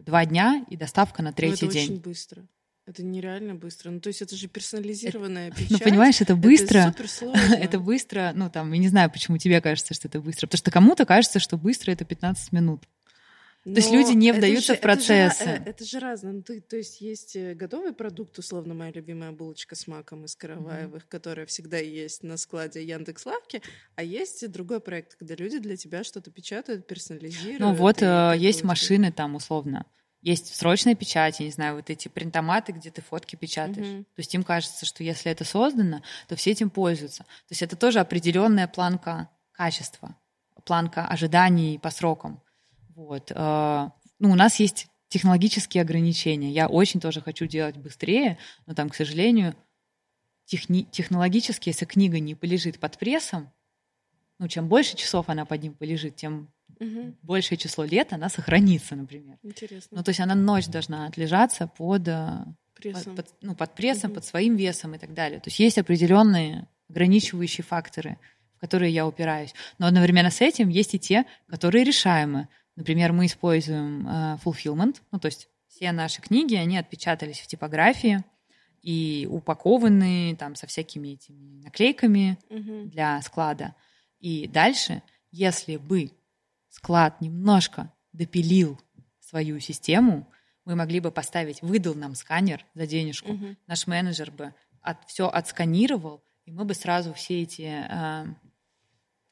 два дня и доставка на ну, третий это день. очень быстро. Это нереально быстро. Ну, то есть это же персонализированная это, [LAUGHS] печать. Ну, понимаешь, это быстро. Это, [LAUGHS] это быстро. Ну, там, я не знаю, почему тебе кажется, что это быстро. Потому что кому-то кажется, что быстро это 15 минут. Но то есть люди не вдаются же, в процессы. Это же, это же разное. Ну, то, то есть есть э, готовый продукт, условно, моя любимая булочка с маком из Караваевых, mm-hmm. которая всегда есть на складе Яндекс Лавки, а есть другой проект, когда люди для тебя что-то печатают, персонализируют. Ну вот э, есть машины там условно есть срочная печать, я не знаю, вот эти принтоматы, где ты фотки печатаешь. Mm-hmm. То есть им кажется, что если это создано, то все этим пользуются. То есть это тоже определенная планка качества, планка ожиданий по срокам. Вот. Э, ну, у нас есть технологические ограничения. Я очень тоже хочу делать быстрее, но там, к сожалению, техни- технологически, если книга не полежит под прессом, ну, чем больше часов она под ним полежит, тем угу. большее число лет она сохранится, например. Интересно. Ну, то есть она ночь должна отлежаться под э, прессом, под, ну, под, прессом угу. под своим весом и так далее. То есть есть определенные ограничивающие факторы, в которые я упираюсь. Но одновременно с этим есть и те, которые решаемы. Например, мы используем э, fulfillment, ну, то есть все наши книги, они отпечатались в типографии и упакованы там со всякими этими наклейками угу. для склада. И дальше, если бы склад немножко допилил свою систему, мы могли бы поставить, выдал нам сканер за денежку, угу. наш менеджер бы от, все отсканировал, и мы бы сразу все эти э,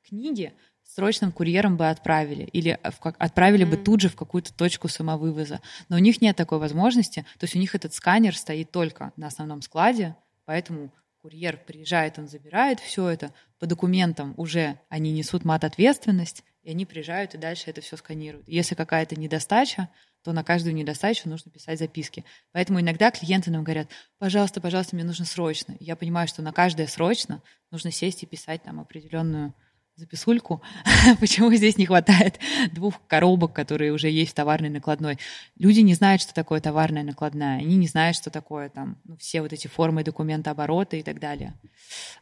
книги срочным курьером бы отправили или в, как, отправили mm бы тут же в какую-то точку самовывоза. Но у них нет такой возможности, то есть у них этот сканер стоит только на основном складе, поэтому курьер приезжает, он забирает все это, по документам уже они несут мат-ответственность, и они приезжают и дальше это все сканируют. Если какая-то недостача, то на каждую недостачу нужно писать записки. Поэтому иногда клиенты нам говорят, пожалуйста, пожалуйста, мне нужно срочно. Я понимаю, что на каждое срочно нужно сесть и писать там определенную записульку, [LAUGHS] почему здесь не хватает двух коробок, которые уже есть в товарной накладной. Люди не знают, что такое товарная накладная, они не знают, что такое там ну, все вот эти формы документа оборота и так далее.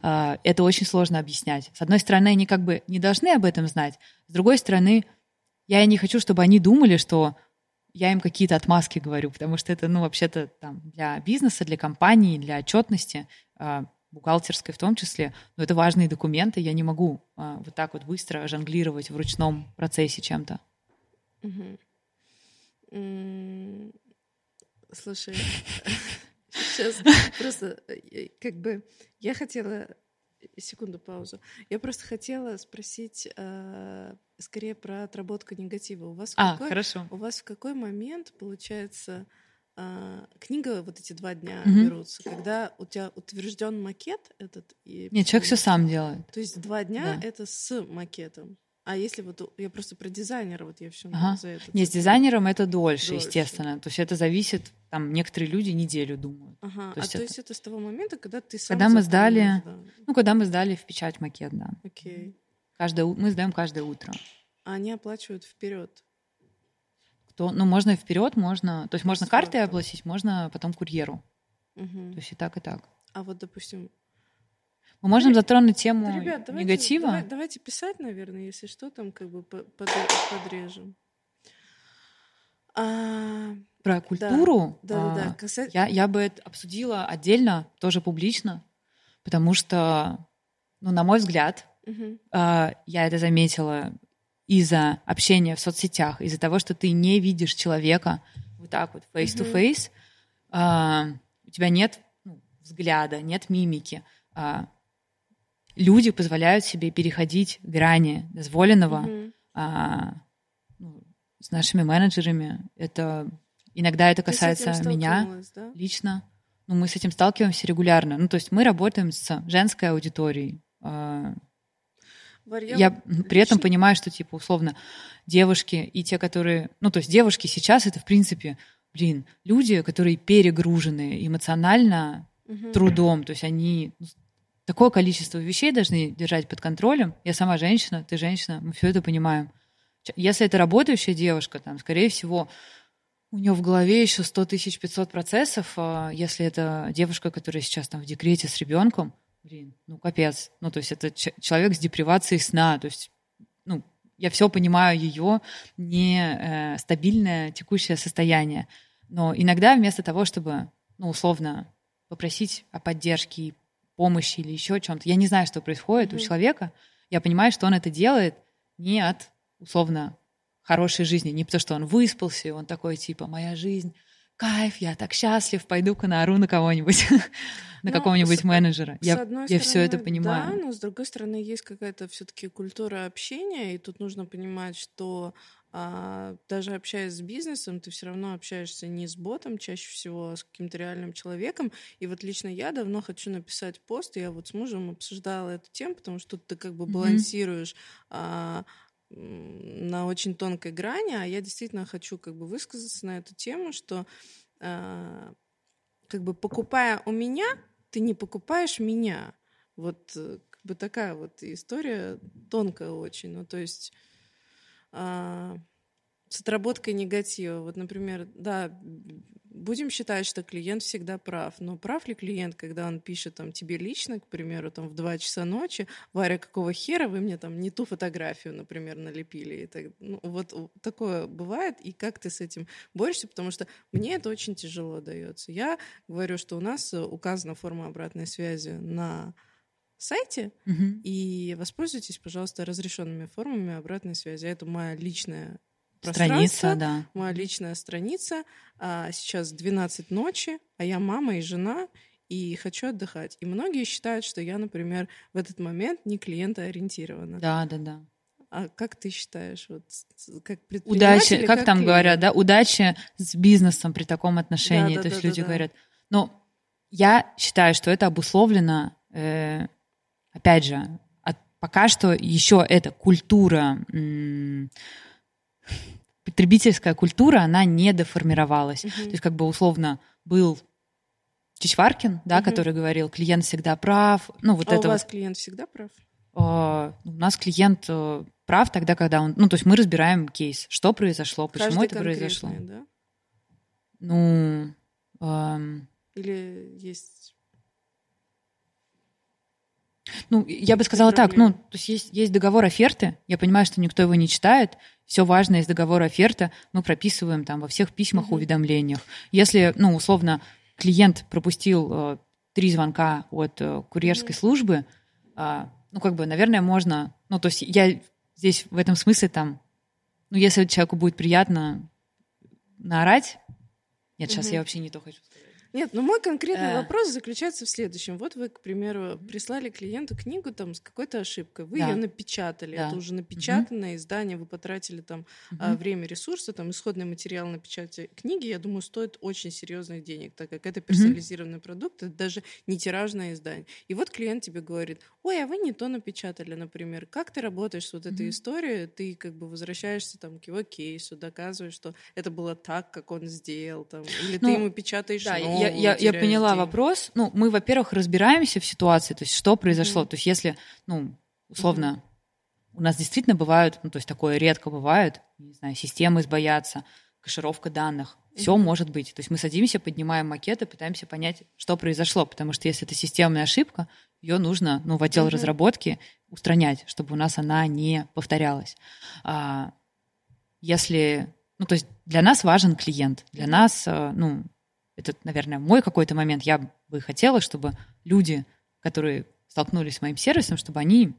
А, это очень сложно объяснять. С одной стороны, они как бы не должны об этом знать, с другой стороны, я не хочу, чтобы они думали, что я им какие-то отмазки говорю, потому что это, ну, вообще-то там для бизнеса, для компании, для отчетности а, бухгалтерской в том числе, но это важные документы, я не могу а, вот так вот быстро жонглировать в ручном процессе чем-то. Угу. Слушай, [LAUGHS] сейчас просто э, как бы я хотела секунду паузу. Я просто хотела спросить э, скорее про отработку негатива. У вас а, какой, хорошо. У вас в какой момент получается книга вот эти два дня угу. берутся, когда у тебя утвержден макет этот. И Нет, человек все сам делает. То есть два дня да. это с макетом. А если вот я просто про дизайнера, вот я все ага. за это. Нет, с дизайнером это дольше, дольше, естественно. То есть это зависит, там некоторые люди неделю думают. Ага. То есть а это... то есть это с того момента, когда ты сам. Когда мы сдали, да. ну когда мы сдали в печать макет, да. Окей. Каждое мы сдаем каждое утро. А они оплачивают вперед то, ну, можно вперед, можно, то есть можно картой оплатить, можно потом курьеру. Угу. То есть и так, и так. А вот, допустим, мы можем затронуть тему да, ребят, давайте, негатива. Давай, давайте писать, наверное, если что, там как бы под, подрежем. А, Про культуру да, да, да, да. Касать... я, я бы это обсудила отдельно, тоже публично, потому что, ну, на мой взгляд, угу. я это заметила из-за общения в соцсетях, из-за того, что ты не видишь человека вот так вот face-to-face, mm-hmm. у тебя нет ну, взгляда, нет мимики. А, люди позволяют себе переходить грани дозволенного mm-hmm. а, ну, с нашими менеджерами. Это иногда это касается меня да? лично. Ну, мы с этим сталкиваемся регулярно. Ну, то есть мы работаем с женской аудиторией. Я при этом понимаю, что, типа, условно, девушки и те, которые... Ну, то есть девушки сейчас это, в принципе, блин, люди, которые перегружены эмоционально угу. трудом. То есть они ну, такое количество вещей должны держать под контролем. Я сама женщина, ты женщина, мы все это понимаем. Если это работающая девушка, там, скорее всего, у нее в голове еще 100 тысяч 500 процессов. А если это девушка, которая сейчас там в декрете с ребенком, блин, ну капец. Ну, то есть это человек с депривацией сна, то есть, ну, я все понимаю ее нестабильное э, текущее состояние. Но иногда вместо того, чтобы, ну, условно, попросить о поддержке, помощи или еще чем-то, я не знаю, что происходит mm-hmm. у человека, я понимаю, что он это делает не от, условно, хорошей жизни, не потому что он выспался, и он такой, типа, моя жизнь кайф, я так счастлив, пойду-ка наору на кого-нибудь, [LAUGHS] на ну, какого-нибудь менеджера. Я, я все это понимаю. Да, но с другой стороны есть какая-то все-таки культура общения, и тут нужно понимать, что а, даже общаясь с бизнесом, ты все равно общаешься не с ботом чаще всего, а с каким-то реальным человеком. И вот лично я давно хочу написать пост, и я вот с мужем обсуждала эту тему, потому что тут ты как бы балансируешь mm-hmm. а, на очень тонкой грани, а я действительно хочу как бы высказаться на эту тему, что э, как бы покупая у меня, ты не покупаешь меня. Вот э, как бы такая вот история тонкая очень. Ну, то есть э, с отработкой негатива. Вот, например, да, будем считать, что клиент всегда прав. Но прав ли клиент, когда он пишет там, тебе лично, к примеру, там, в 2 часа ночи, Варя, какого хера вы мне там не ту фотографию, например, налепили? И так, ну, вот такое бывает, и как ты с этим борешься? Потому что мне это очень тяжело дается. Я говорю, что у нас указана форма обратной связи на сайте, угу. и воспользуйтесь, пожалуйста, разрешенными формами обратной связи. Это моя личная Страница, да. Моя личная страница. А, сейчас 12 ночи, а я мама и жена, и хочу отдыхать. И многие считают, что я, например, в этот момент не клиентоориентирована. Да, да, да. А как ты считаешь, вот как Удачи, как, как там клиент? говорят, да, удачи с бизнесом при таком отношении. Да, да, То есть да, люди да, говорят, ну, я считаю, что это обусловлено, э, опять же, от, пока что еще эта культура потребительская культура, она не деформировалась. Uh-huh. То есть как бы условно был Чичваркин, да, uh-huh. который говорил, клиент всегда прав. Ну, вот а это у вас вот. клиент всегда прав? у нас клиент э, прав тогда, когда он... Ну, то есть мы разбираем кейс, что произошло, почему Каждый это произошло. Да? Ну... Эм... Или есть... Ну, я бы сказала так, ну, то есть есть, есть договор оферты, я понимаю, что никто его не читает, все важное из договора оферты мы прописываем там во всех письмах, mm-hmm. уведомлениях. Если, ну, условно, клиент пропустил э, три звонка от э, курьерской mm-hmm. службы, э, ну, как бы, наверное, можно, ну, то есть я здесь в этом смысле там, ну, если человеку будет приятно наорать, нет, сейчас mm-hmm. я вообще не то хочу. Нет, ну мой конкретный э... вопрос заключается в следующем. Вот вы, к примеру, прислали клиенту книгу там с какой-то ошибкой, вы да. ее напечатали, да. это уже напечатанное угу. издание, вы потратили там угу. время, ресурсы, там исходный материал на печати книги, я думаю, стоит очень серьезных денег, так как это персонализированный угу. продукт, это даже не тиражное издание. И вот клиент тебе говорит, ой, а вы не то напечатали, например. Как ты работаешь с вот этой угу. историей? Ты как бы возвращаешься там к его кейсу, доказываешь, что это было так, как он сделал, там, или ну, ты ему печатаешь да, я, я, я поняла вопрос. Ну, мы, во-первых, разбираемся в ситуации, то есть что произошло. Mm-hmm. То есть если, ну, условно, mm-hmm. у нас действительно бывают, ну, то есть такое редко бывает, не знаю, системы сбоятся, кэшировка данных, все mm-hmm. может быть. То есть мы садимся, поднимаем макеты, пытаемся понять, что произошло, потому что если это системная ошибка, ее нужно, ну, в отдел mm-hmm. разработки устранять, чтобы у нас она не повторялась. А, если, ну, то есть для нас важен клиент, для нас, э, ну, это, наверное, мой какой-то момент, я бы хотела, чтобы люди, которые столкнулись с моим сервисом, чтобы они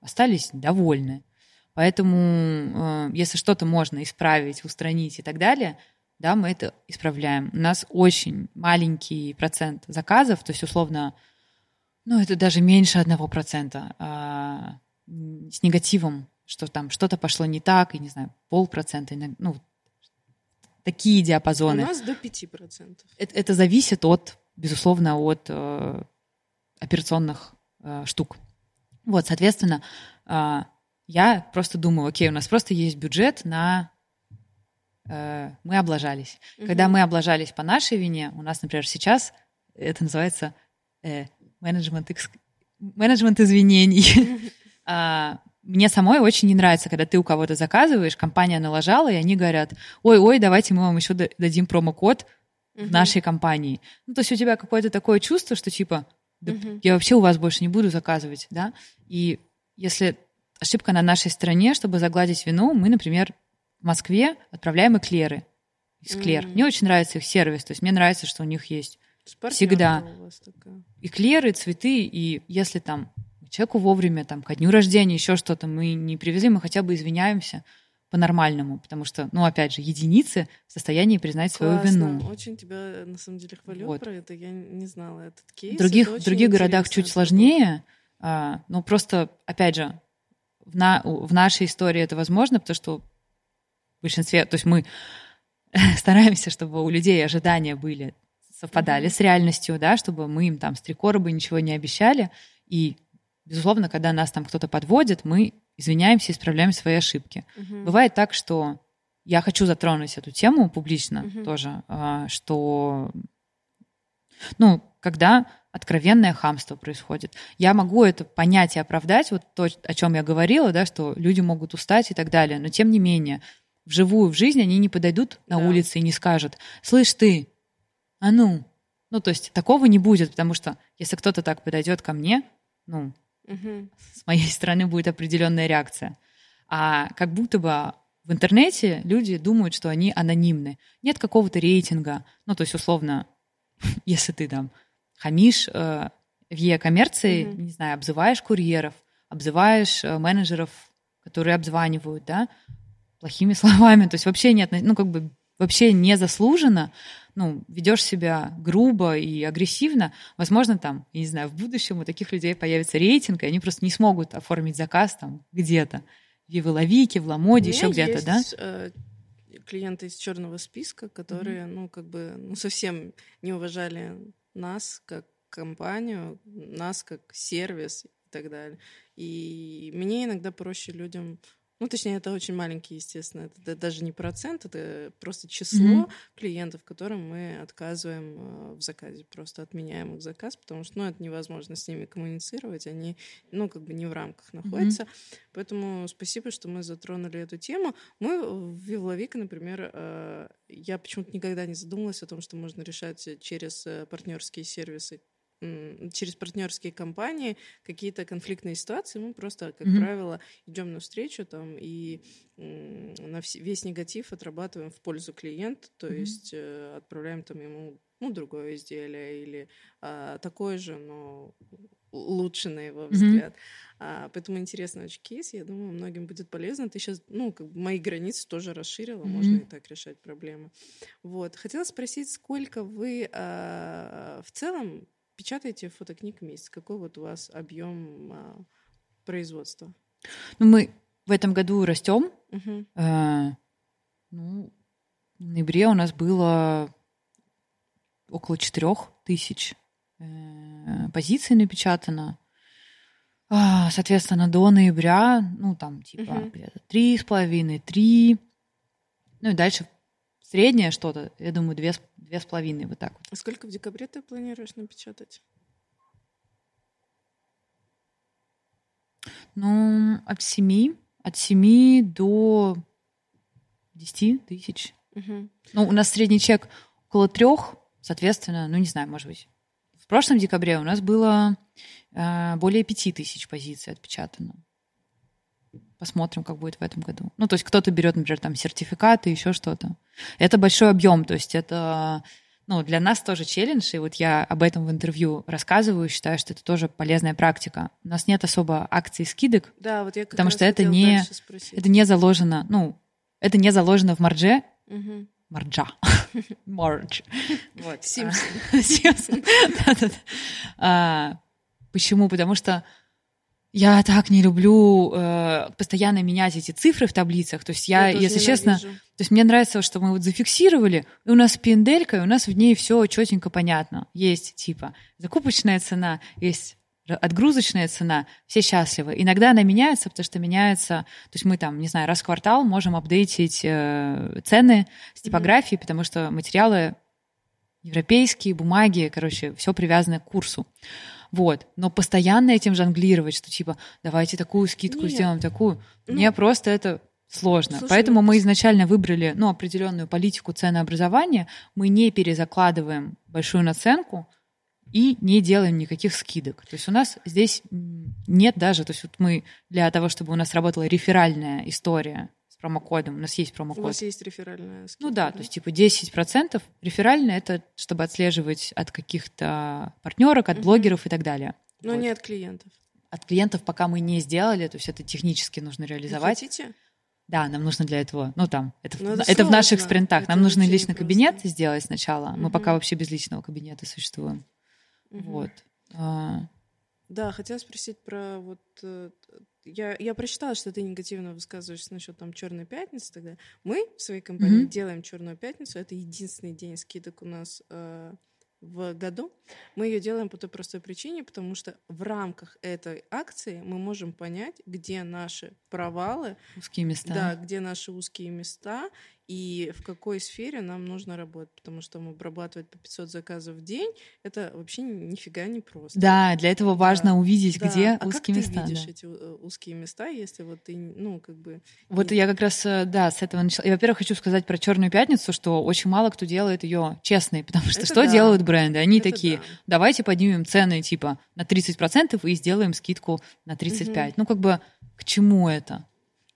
остались довольны. Поэтому, э, если что-то можно исправить, устранить и так далее, да, мы это исправляем. У нас очень маленький процент заказов, то есть, условно, ну, это даже меньше одного процента а, с негативом, что там что-то пошло не так, и, не знаю, полпроцента, ну, такие диапазоны. У нас до 5%. Это, это зависит от, безусловно, от э, операционных э, штук. Вот, соответственно, э, я просто думаю, окей, у нас просто есть бюджет на... Э, мы облажались. Угу. Когда мы облажались по нашей вине, у нас, например, сейчас это называется э, менеджмент, менеджмент извинений. Мне самой очень не нравится, когда ты у кого-то заказываешь, компания налажала, и они говорят, ой-ой, давайте мы вам еще дадим промокод uh-huh. в нашей компании. Ну, то есть у тебя какое-то такое чувство, что типа, да, я вообще у вас больше не буду заказывать, да? И если ошибка на нашей стороне, чтобы загладить вину, мы, например, в Москве отправляем эклеры из Клер. Mm-hmm. Мне очень нравится их сервис, то есть мне нравится, что у них есть всегда эклеры, цветы, и если там человеку вовремя, там, ко дню рождения, еще что-то мы не привезли, мы хотя бы извиняемся по-нормальному, потому что, ну, опять же, единицы в состоянии признать свою вину. Очень тебя, на самом деле, хвалю вот. про это, я не знала этот кейс. В других, в других городах чуть сложнее, а, но просто, опять же, в, на, в нашей истории это возможно, потому что в большинстве, то есть мы [LAUGHS] стараемся, чтобы у людей ожидания были совпадали mm-hmm. с реальностью, да, чтобы мы им там с три короба ничего не обещали, и безусловно, когда нас там кто-то подводит, мы извиняемся, исправляем свои ошибки. Угу. Бывает так, что я хочу затронуть эту тему публично угу. тоже, а, что, ну, когда откровенное хамство происходит. Я могу это понять и оправдать, вот то, о чем я говорила, да, что люди могут устать и так далее, но тем не менее, вживую в жизни они не подойдут на да. улице и не скажут, слышь ты, а ну, ну, то есть такого не будет, потому что если кто-то так подойдет ко мне, ну, угу. с моей стороны будет определенная реакция. А как будто бы в интернете люди думают, что они анонимны. Нет какого-то рейтинга. Ну, то есть, условно, [LAUGHS] если ты там хамишь э, в e-коммерции, mm не знаю, обзываешь курьеров, обзываешь э, менеджеров, которые обзванивают, да, плохими [LAUGHS] словами, то есть вообще нет, ну, как бы вообще незаслуженно, ну, ведешь себя грубо и агрессивно, возможно, там, я не знаю, в будущем у таких людей появится рейтинг, и они просто не смогут оформить заказ там где-то. В Виволовике, в Ламоде, еще где-то, да? Э, клиенты из черного списка, которые, mm-hmm. ну, как бы, ну, совсем не уважали нас как компанию, нас как сервис и так далее. И мне иногда проще людям Ну, точнее, это очень маленький, естественно. Это даже не процент, это просто число mm-hmm. клиентов, которым мы отказываем э, в заказе. Просто отменяем их заказ, потому что, ну, это невозможно с ними коммуницировать. Они, ну, как бы не в рамках находятся. Mm-hmm. Поэтому спасибо, что мы затронули эту тему. Мы в Вивловика, например, э, я почему-то никогда не задумывалась о том, что можно решать через э, партнерские сервисы через партнерские компании какие-то конфликтные ситуации, мы просто, как mm-hmm. правило, идем навстречу там и на весь негатив отрабатываем в пользу клиента, то mm-hmm. есть э, отправляем там ему ну, другое изделие или а, такое же, но лучше на его взгляд. Mm-hmm. А, поэтому интересный очень кейс. Я думаю, многим будет полезно. Ты сейчас, ну, как бы мои границы тоже расширила, mm-hmm. можно и так решать проблемы. Вот. Хотела спросить, сколько вы а, в целом печатаете фотокниг в месяц? Какой вот у вас объем а, производства? Ну, мы в этом году растем. Угу. Э, ну, в ноябре у нас было около четырех тысяч э, позиций напечатано. А, соответственно, до ноября, ну, там, типа, угу. где-то три с половиной, три. Ну, и дальше среднее что-то, я думаю, две, две с половиной, вот так вот. А сколько в декабре ты планируешь напечатать? Ну, от семи, от семи до десяти тысяч. Угу. Ну, у нас средний чек около трех, соответственно, ну, не знаю, может быть. В прошлом декабре у нас было э, более пяти тысяч позиций отпечатано. Посмотрим, как будет в этом году. Ну, то есть кто-то берет, например, там сертификаты, еще что-то. Это большой объем, то есть это ну, для нас тоже челлендж, и вот я об этом в интервью рассказываю, считаю, что это тоже полезная практика. У нас нет особо акций скидок, да, вот я потому что это не, это не заложено, ну, это не заложено в марже, угу. марджа, [LAUGHS] мардж. Вот. Симпсон. [LAUGHS] А, почему? Потому что я так не люблю э, постоянно менять эти цифры в таблицах. То есть я, я если честно, то есть мне нравится, что мы вот зафиксировали, и у нас пинделька, и у нас в ней все четенько понятно. Есть типа закупочная цена, есть отгрузочная цена, все счастливы. Иногда она меняется, потому что меняется, то есть мы там, не знаю, раз в квартал можем апдейтить э, цены с типографией, mm-hmm. потому что материалы европейские, бумаги, короче, все привязано к курсу. Вот. Но постоянно этим жонглировать, что типа, давайте такую скидку Нет. сделаем, такую. Ну, Мне просто это сложно. Слушай, Поэтому ну, мы изначально выбрали ну, определенную политику ценообразования. Мы не перезакладываем большую наценку и не делаем никаких скидок. То есть у нас здесь нет даже, то есть вот мы для того, чтобы у нас работала реферальная история промокодом. У нас есть промокод. У вас есть реферальная скидка? Ну да, да, то есть типа 10%. Реферальная — это чтобы отслеживать от каких-то партнерок, от угу. блогеров и так далее. Но вот. не от клиентов. От клиентов пока мы не сделали, то есть это технически нужно реализовать. Вы хотите? Да, нам нужно для этого, ну там, это, ну, это, это в наших спринтах. Это нам нужно личный кабинет просто. сделать сначала. Угу. Мы пока вообще без личного кабинета существуем. Угу. Вот. А... Да, хотела спросить про вот э, я, я прочитала, что ты негативно высказываешься насчет там Черной пятницы тогда. Мы в своей компании mm-hmm. делаем Черную пятницу. Это единственный день скидок у нас э, в году. Мы ее делаем по той простой причине, потому что в рамках этой акции мы можем понять, где наши провалы, узкие места, да, где наши узкие места и в какой сфере нам нужно работать, потому что обрабатывать по 500 заказов в день это вообще нифига не просто. Да, для этого важно да. увидеть, да. где а узкие как места. ты видишь да. эти э, узкие места, если вот ты, ну, как бы... Вот я как раз, э, да, с этого начала. И, во-первых, хочу сказать про Черную пятницу, что очень мало кто делает ее честной, [LAUGHS] потому что это что да. делают бренды? Они это такие, да. давайте поднимем цены типа на 30% и сделаем скидку на 35%. Угу. Ну, как бы, к чему это?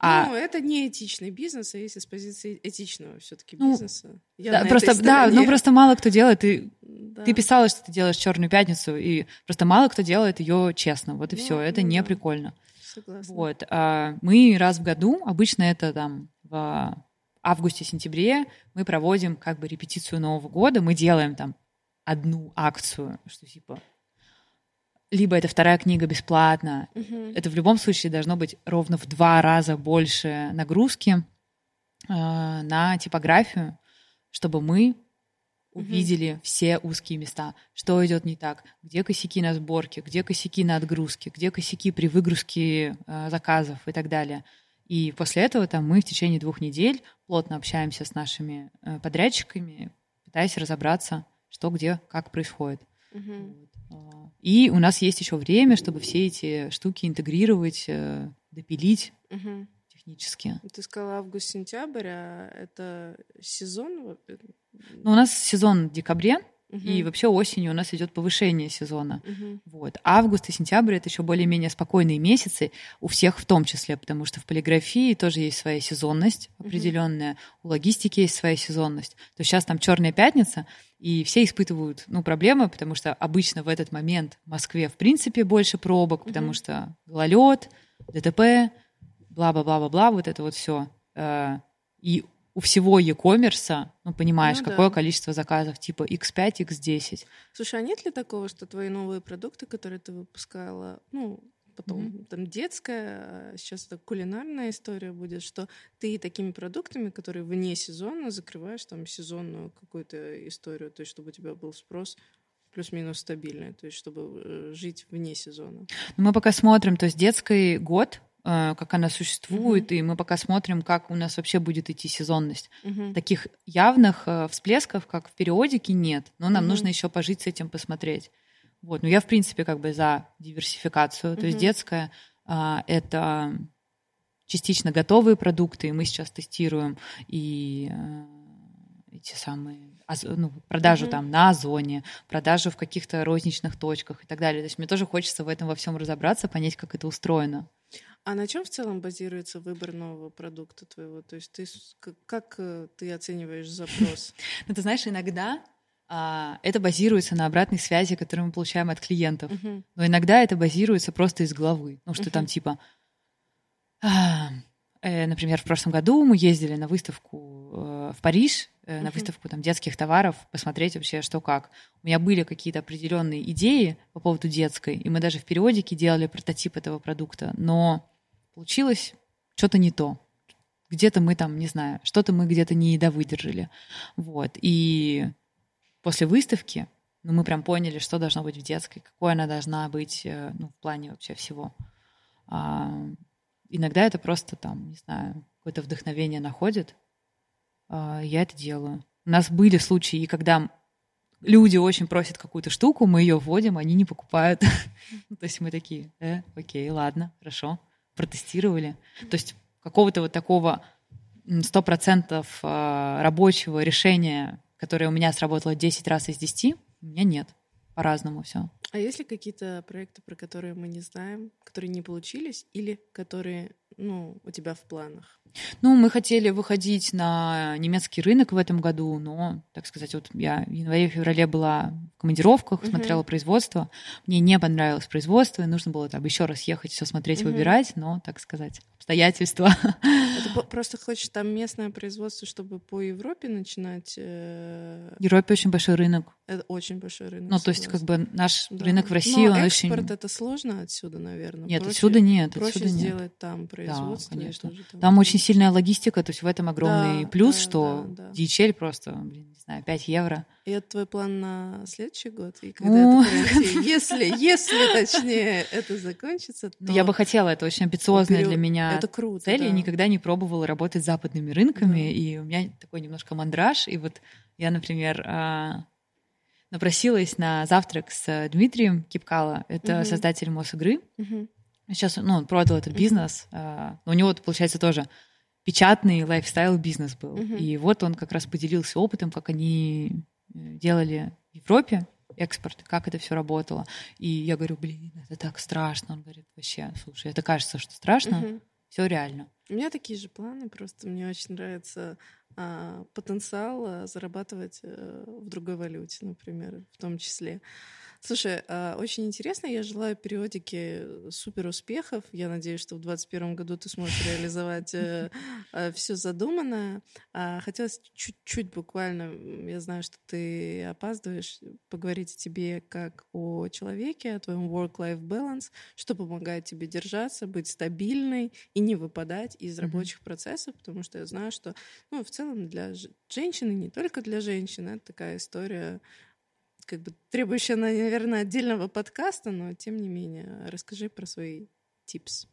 А... Ну, это не этичный бизнес, а если с позиции этичного все-таки ну, бизнеса. Я да, просто, да, ну просто мало кто делает. Ты, да. ты писала, что ты делаешь черную пятницу, и просто мало кто делает ее честно. Вот и ну, все. Это ну, не да. прикольно. Согласна. Вот. А мы раз в году, обычно это там в августе-сентябре, мы проводим как бы репетицию Нового года, мы делаем там одну акцию, что типа либо это вторая книга бесплатно. Угу. Это в любом случае должно быть ровно в два раза больше нагрузки э, на типографию, чтобы мы увидели угу. все узкие места, что идет не так, где косяки на сборке, где косяки на отгрузке, где косяки при выгрузке э, заказов и так далее. И после этого там мы в течение двух недель плотно общаемся с нашими э, подрядчиками, пытаясь разобраться, что где, как происходит. Мгм. И у нас есть еще время, чтобы все эти штуки интегрировать, э, допилить Мгм. технически. Ты сказала август-сентябрь, а это сезон? э, Но у нас сезон в декабре, и вообще осенью у нас идет повышение сезона. Мгм. Вот. Август и сентябрь это еще более-менее спокойные месяцы, у всех в том числе, потому что в полиграфии тоже есть своя сезонность определенная, у логистики есть своя сезонность. То есть сейчас там черная пятница, и все испытывают ну, проблемы, потому что обычно в этот момент в Москве в принципе больше пробок, потому что гололед, ДТП, бла-бла-бла-бла-бла, вот это вот все. И у всего e-commerce, ну, понимаешь, Ну да. какое количество заказов, типа X5, X10. Слушай, а нет ли такого, что твои новые продукты, которые ты выпускала, ну, потом там детская, а сейчас это кулинарная история будет, что ты такими продуктами, которые вне сезона, закрываешь там сезонную какую-то историю, то есть чтобы у тебя был спрос плюс-минус стабильный, то есть чтобы э, жить вне сезона. Ну, Мы пока смотрим, то есть детский год, как она существует, и мы пока смотрим, как у нас вообще будет идти сезонность. Мгм. Таких явных э, всплесков, как в периодике, нет. Но нам Мгм. нужно еще пожить с этим, посмотреть. Вот. Но я, в принципе, как бы за диверсификацию. То есть детская а, это частично готовые продукты, и мы сейчас тестируем и э, эти самые оз- ну, продажу Мгм. там на Озоне, продажу в каких-то розничных точках и так далее. То есть мне тоже хочется в этом во всем разобраться, понять, как это устроено. А на чем в целом базируется выбор нового продукта твоего? То есть ты как э, ты оцениваешь запрос? [LAUGHS] Ну, ты знаешь, иногда а, это базируется на обратной связи, которую мы получаем от клиентов. Но иногда это базируется просто из головы. Ну, что там типа... а, э, например, в прошлом году мы ездили на выставку э, в Париж, э, на выставку там детских товаров, посмотреть вообще, что как. У меня были какие-то определенные идеи по поводу детской, и мы даже в периодике делали прототип этого продукта, но получилось что-то не то. Где-то мы там, не знаю, что-то мы где-то не довыдержали. Вот. И после выставки ну, мы прям поняли, что должно быть в детской, какой она должна быть э, ну, в плане вообще всего. А, иногда это просто там, не знаю, какое-то вдохновение находит. А, я это делаю. У нас были случаи, и когда люди очень просят какую-то штуку, мы ее вводим, они не покупают. [LAUGHS] Ну, То есть мы такие, э, окей, ладно, хорошо, протестировали. То есть какого-то вот такого м, 100% а, рабочего решения, которое у меня сработало 10 раз из 10, у меня нет. По-разному все. А есть ли какие-то проекты, про которые мы не знаем, которые не получились, или которые, ну, у тебя в планах? Ну, мы хотели выходить на немецкий рынок в этом году, но, так сказать, вот я в январе-феврале была в командировках, Мгм. смотрела производство. Мне не понравилось производство, и нужно было там еще раз ехать, все смотреть, Мгм. выбирать, но, так сказать, обстоятельства. [LAUGHS] Это просто хочешь там местное производство, чтобы по Европе начинать? э, В Европе очень большой рынок. Это очень большой рынок. Ну, то есть, как бы наш Да. рынок в России, Но он экспорт очень... это сложно отсюда, наверное. Нет, Проще- отсюда нет, Проще отсюда нет. сделать там производство. И конечно. тоже там Там очень сильная логистика, то есть в этом огромный Да, плюс, да, что да, да. DHL просто, блин, не знаю, 5 евро. И это твой план на следующий год? И когда Ну. это? Если, если, точнее, это закончится, то... Ну, Я бы хотела, это очень амбициозная для меня Это круто, цель. Я да. никогда не пробовала работать с западными рынками, Да. и у меня такой немножко мандраж. И вот я, например, а, напросилась на завтрак с Дмитрием Кипкало, это Мгм. создатель Мосигры. Мгм. Сейчас, ну, он продал этот бизнес, а, но у него, получается, тоже печатный лайфстайл-бизнес был. Мгм. И вот он как раз поделился опытом, как они э, делали в Европе экспорт, как это все работало. И я говорю, блин, это так страшно. Он говорит, вообще, слушай, это кажется, что страшно, Мгм. все реально. У меня такие же планы, просто мне очень нравится а, потенциал а, зарабатывать э, в другой валюте, например, в том числе. Слушай, а, очень интересно, я желаю периодики супер успехов. Я надеюсь, что в 2021 году ты сможешь реализовать [LAUGHS] все задуманное. А, Хотелось чуть-чуть буквально, я знаю, что ты опаздываешь, поговорить о тебе как о человеке, о твоем work-life balance, что помогает тебе держаться, быть стабильной и не выпадать из рабочих процессов, потому что я знаю, что ну, в целом для женщины, не только для женщин, это такая история, как бы требующая, наверное, отдельного подкаста, но тем не менее, расскажи про свои типс.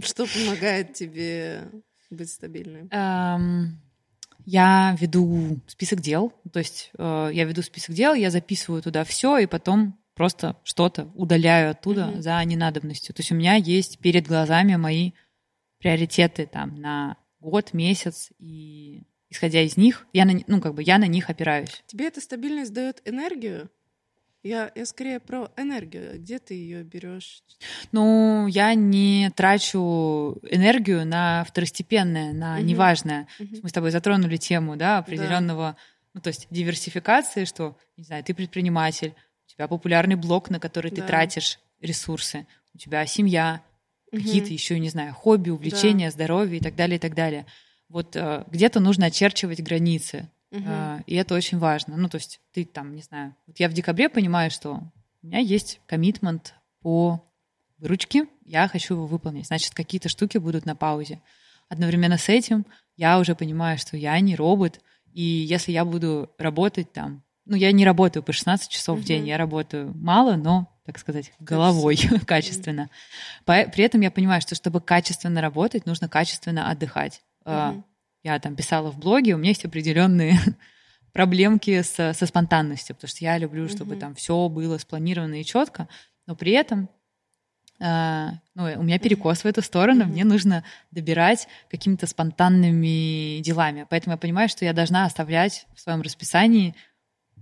Что помогает тебе быть стабильной? Эм, я веду список дел, то есть э, я веду список дел, я записываю туда все, и потом просто что-то удаляю оттуда mm-hmm. за ненадобностью. То есть у меня есть перед глазами мои приоритеты там на год, месяц, и исходя из них, я на, ну, как бы я на них опираюсь. Тебе эта стабильность дает энергию? Я, я скорее про энергию. Где ты ее берешь? Ну, я не трачу энергию на второстепенное, на угу. неважное. Угу. Мы с тобой затронули тему, да, определенного, да. ну, то есть диверсификации, что, не знаю, ты предприниматель, у тебя популярный блог, на который да. ты тратишь ресурсы, у тебя семья, угу. какие-то еще, не знаю, хобби, увлечения, да. здоровье и так далее, и так далее. Вот э, где-то нужно очерчивать границы. Угу. И это очень важно. Ну, то есть ты там, не знаю, вот я в декабре понимаю, что у меня есть коммитмент по выручке, я хочу его выполнить. Значит, какие-то штуки будут на паузе. Одновременно с этим я уже понимаю, что я не робот, и если я буду работать там, ну, я не работаю по 16 часов uh в день, я работаю мало, но, так сказать, головой, [LAUGHS] качественно. При этом я понимаю, что чтобы качественно работать, нужно качественно отдыхать. Uh я там писала в блоге, у меня есть определенные [LAUGHS] проблемки с, со спонтанностью, потому что я люблю, чтобы mm-hmm. там все было спланировано и четко, но при этом э, ну, у меня перекос в эту сторону, mm-hmm. мне нужно добирать какими-то спонтанными делами. Поэтому я понимаю, что я должна оставлять в своем расписании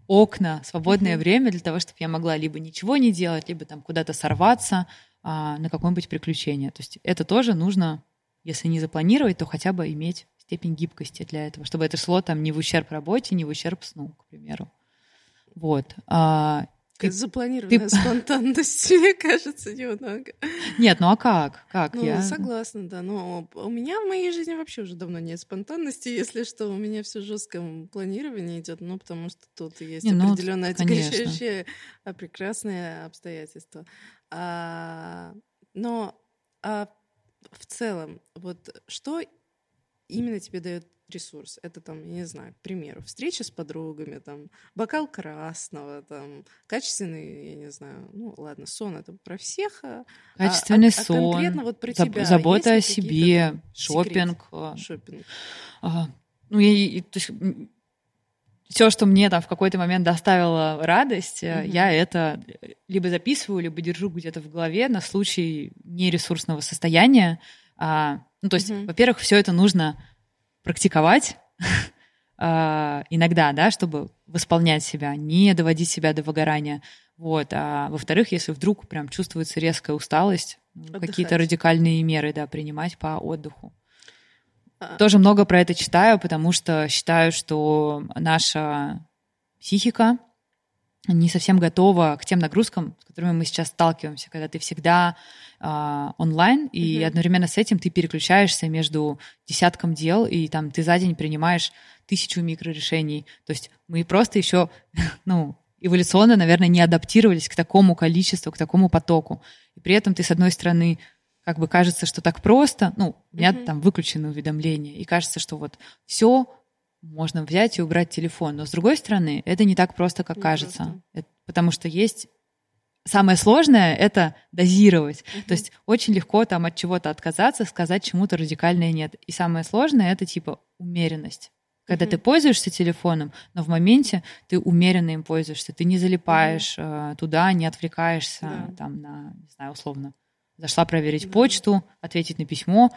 окна, свободное mm-hmm. время для того, чтобы я могла либо ничего не делать, либо там куда-то сорваться а, на какое-нибудь приключение. То есть это тоже нужно, если не запланировать, то хотя бы иметь степень гибкости для этого, чтобы это шло там не в ущерб работе, не в ущерб сну, к примеру. Вот. А, ты, запланированная ты... [LAUGHS] спонтанность, мне кажется, немного. Нет, ну а как? Как? Ну, я согласна, да. Но у меня в моей жизни вообще уже давно нет спонтанности, если что. У меня все жестком планировании идет, ну, потому что тут есть Не, ну, определенное отягощающее, а, прекрасное обстоятельство. А, но а в целом, вот что именно тебе дает ресурс. Это там, я не знаю, к примеру, встреча с подругами, там, бокал красного, там, качественный, я не знаю, ну ладно, сон это про всех. А, качественный а, сон. А конкретно вот про тебя. Забота о себе, шопинг. А. Шопинг. А, ну, я, то есть, все, что мне там в какой-то момент доставило радость, mm-hmm. я это либо записываю, либо держу где-то в голове на случай нересурсного состояния. А, ну, то есть, mm-hmm. во-первых, все это нужно практиковать [LAUGHS] а, иногда, да, чтобы восполнять себя, не доводить себя до выгорания. Вот. А во-вторых, если вдруг прям чувствуется резкая усталость, ну, какие-то радикальные меры, да, принимать по отдыху. А... Тоже много про это читаю, потому что считаю, что наша психика не совсем готова к тем нагрузкам, с которыми мы сейчас сталкиваемся, когда ты всегда э, онлайн, и mm-hmm. одновременно с этим ты переключаешься между десятком дел, и там ты за день принимаешь тысячу микрорешений. То есть мы просто еще, [LAUGHS] ну, эволюционно, наверное, не адаптировались к такому количеству, к такому потоку. И при этом ты, с одной стороны, как бы кажется, что так просто, ну, у меня mm-hmm. там выключены уведомления, и кажется, что вот все можно взять и убрать телефон. Но с другой стороны, это не так просто, как не кажется. Это, потому что есть самое сложное это дозировать. Uh-huh. То есть очень легко там от чего-то отказаться, сказать чему-то радикальное нет. И самое сложное это типа умеренность. Когда uh-huh. ты пользуешься телефоном, но в моменте ты умеренно им пользуешься, ты не залипаешь uh-huh. туда, не отвлекаешься yeah. там на, не знаю, условно. Зашла проверить yeah. почту, ответить на письмо,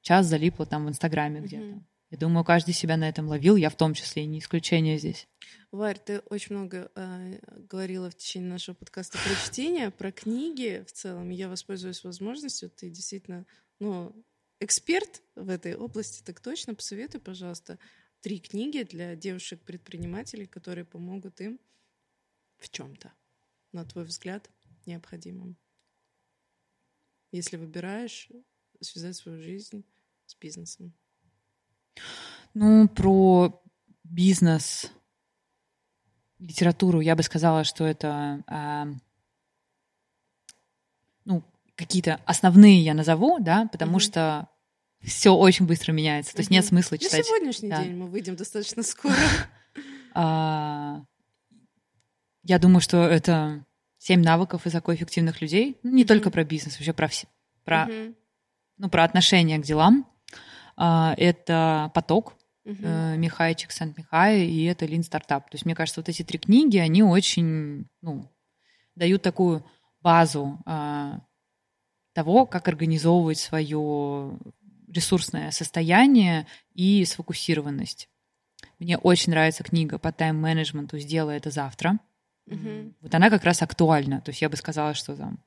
час залипла там в Инстаграме uh-huh. где-то. Я думаю, каждый себя на этом ловил, я в том числе, и не исключение здесь. Варь, ты очень много э, говорила в течение нашего подкаста про чтение, про книги в целом. Я воспользуюсь возможностью. Ты действительно, ну, эксперт в этой области, так точно. Посоветуй, пожалуйста, три книги для девушек-предпринимателей, которые помогут им в чем-то, на твой взгляд, необходимым. Если выбираешь связать свою жизнь с бизнесом. Ну, про бизнес, литературу я бы сказала, что это а, ну, какие-то основные я назову, да, потому mm-hmm. что все очень быстро меняется. То есть mm-hmm. нет смысла читать. На сегодняшний да. день мы выйдем достаточно скоро. [LAUGHS] А, я думаю, что это семь навыков высокоэффективных людей. Не только про бизнес, вообще про все. Про ну, про отношение к делам. А, это «Поток», Мгм. Михай Чиксент-Михай, и это Lean Startup. То есть, мне кажется, вот эти три книги, они очень, ну, дают такую базу а, того, как организовывать свое ресурсное состояние и сфокусированность. Мне очень нравится книга по тайм-менеджменту «Сделай это завтра». Мгм. Вот она как раз актуальна. То есть я бы сказала, что там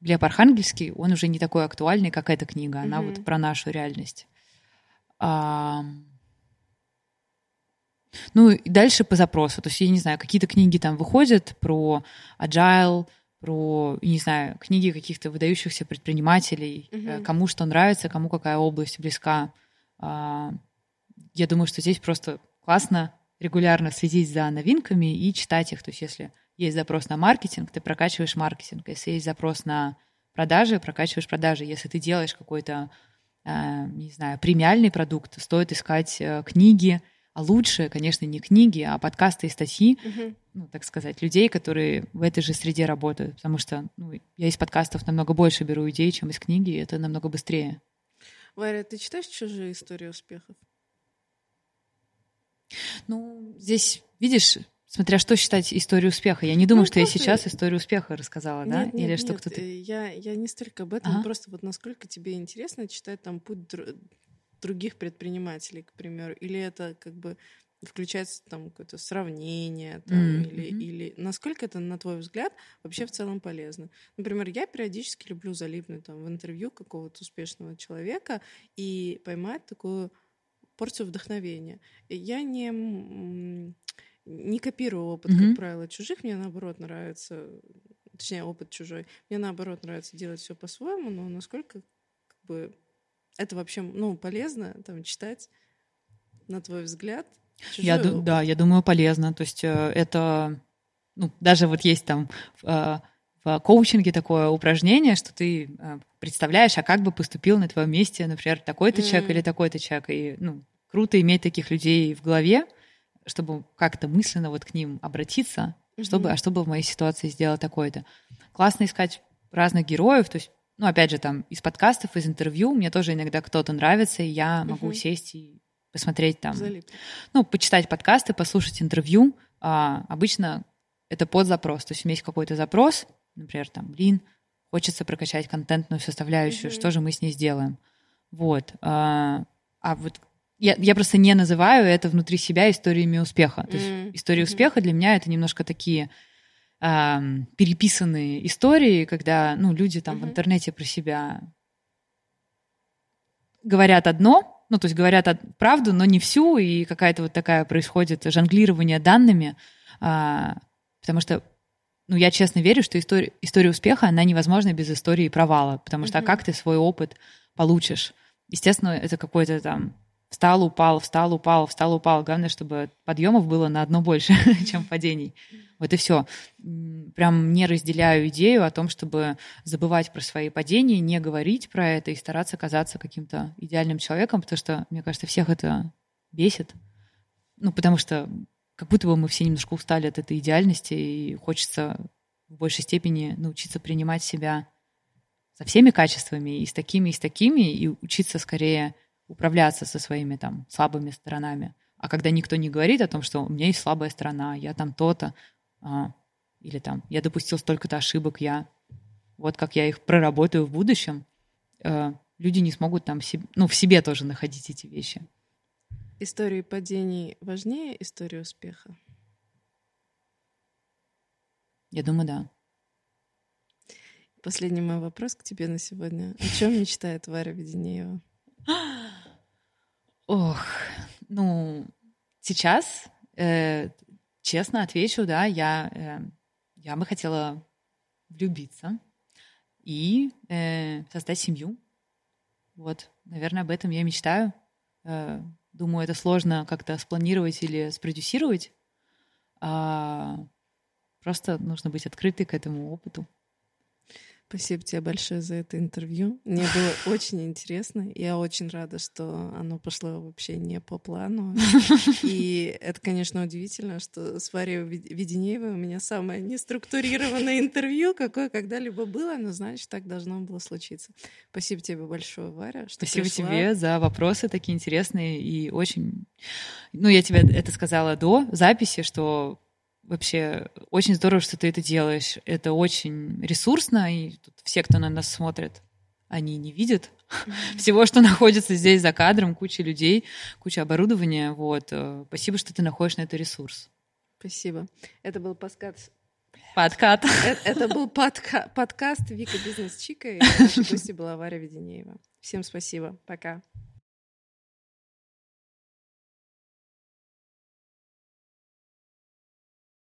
Глеб Архангельский, он уже не такой актуальный, как эта книга. Она Мгм. вот про нашу реальность. А, Ну и дальше по запросу. То есть я не знаю, какие-то книги там выходят про agile, про, не знаю, книги каких-то выдающихся предпринимателей, э, кому что нравится, кому какая область близка. А, Я думаю, что здесь просто классно регулярно следить за новинками и читать их. То есть если есть запрос на маркетинг, ты прокачиваешь маркетинг. Если есть запрос на продажи, прокачиваешь продажи. Если ты делаешь какой-то, э, не знаю, премиальный продукт, стоит искать э, книги, а лучше, конечно, не книги, а подкасты и статьи, Мгм. ну, так сказать, людей, которые в этой же среде работают. Потому что ну, я из подкастов намного больше беру идей, чем из книги, и это намного быстрее. Варя, ты читаешь чужие истории успехов? Ну, здесь, видишь, смотря что считать историей успеха. Я не думаю, Ну, что я просто- сейчас историю успеха рассказала, да? Нет, Или нет, что нет, кто-то... э, Я, я не столько об этом, Ага. просто вот насколько тебе интересно читать там путь др- других предпринимателей, к примеру, или это как бы включается там какое-то сравнение, там, М, или, или насколько это, на твой взгляд, вообще в целом полезно. Например, я периодически люблю залипнуть там в интервью какого-то успешного человека и поймать такую порцию вдохновения. Я не, не копирую опыт, Мгм. как правило, чужих. Мне наоборот нравится, точнее, опыт чужой. Мне наоборот нравится делать все по-своему, но насколько как бы это вообще ну, полезно там читать, на твой взгляд? Я, чужой ду- опыт? да, я думаю, полезно. То есть э, это, ну, даже вот есть там э, в коучинге такое упражнение, что ты э, представляешь, а как бы поступил на твоем месте, например, такой-то человек М. или такой-то человек. И, ну, круто иметь таких людей в голове, чтобы как-то мысленно вот к ним обратиться, чтобы, Мгм. а что бы в моей ситуации сделал такое-то. Классно искать разных героев, то есть, ну, опять же, там, из подкастов, из интервью, мне тоже иногда кто-то нравится, и я могу Мгм. сесть и посмотреть там Залипнуть. ну, почитать подкасты, послушать интервью. А, обычно это под запрос. То есть у меня есть какой-то запрос, например, там, блин, хочется прокачать контентную составляющую, Мгм. что же мы с ней сделаем? Вот. А, а вот я, я просто не называю это внутри себя историями успеха. То есть история мгм. успеха для меня это немножко такие ам, переписанные истории, когда ну, люди там в Мгм. интернете про себя говорят одно, ну, то есть говорят правду, но не всю, и какая-то вот такая происходит жонглирование данными, а, потому что, ну, я честно верю, что история, история успеха, она невозможна без истории провала, потому что а Мгм. как ты свой опыт получишь? Естественно, это какой-то там встал, упал, встал, упал, встал, упал. Главное, чтобы подъемов было на одно больше, [LAUGHS] чем падений. Вот и все. Прям не разделяю идею о том, чтобы забывать про свои падения, не говорить про это и стараться казаться каким-то идеальным человеком, потому что, мне кажется, всех это бесит. Ну, потому что как будто бы мы все немножко устали от этой идеальности, и хочется в большей степени научиться принимать себя со всеми качествами, и с такими, и с такими, и учиться скорее управляться со своими там слабыми сторонами. А когда никто не говорит о том, что у меня есть слабая сторона, я там то-то, а, или там я допустил столько-то ошибок, я вот как я их проработаю в будущем, э, люди не смогут там ну, в себе тоже находить эти вещи. Истории падений важнее истории успеха? Я думаю, да. Последний мой вопрос к тебе на сегодня. О чем мечтает Варя Веденеева? [GASPS] Ох, ну, сейчас, э, честно отвечу, да, я, э, я бы хотела влюбиться и э, создать семью. Вот, наверное, об этом я мечтаю. Э, думаю, это сложно как-то спланировать или спродюсировать. А, просто нужно быть открытой к этому опыту. Спасибо тебе большое за это интервью. Мне было [LAUGHS] очень интересно. Я очень рада, что оно пошло вообще не по плану. [LAUGHS] И это, конечно, удивительно, что с Варей Веденеевой у меня самое неструктурированное интервью, какое когда-либо было, но значит, так должно было случиться. Спасибо тебе большое, Варя, что Спасибо пришла. тебе за вопросы такие интересные и очень... Ну, я тебе это сказала до записи, что вообще очень здорово, что ты это делаешь. Это очень ресурсно, и тут все, кто на нас смотрит, они не видят mm-hmm. [LAUGHS] всего, что находится здесь за кадром, куча людей, куча оборудования. Вот. Э, спасибо, что ты находишь на это ресурс. Спасибо. Это был подкаст. Подкат. Это, это был подка... подкаст Вика Бизнес Чика, и [LAUGHS] наша гостья была Варя Веденеева. Всем спасибо. Пока.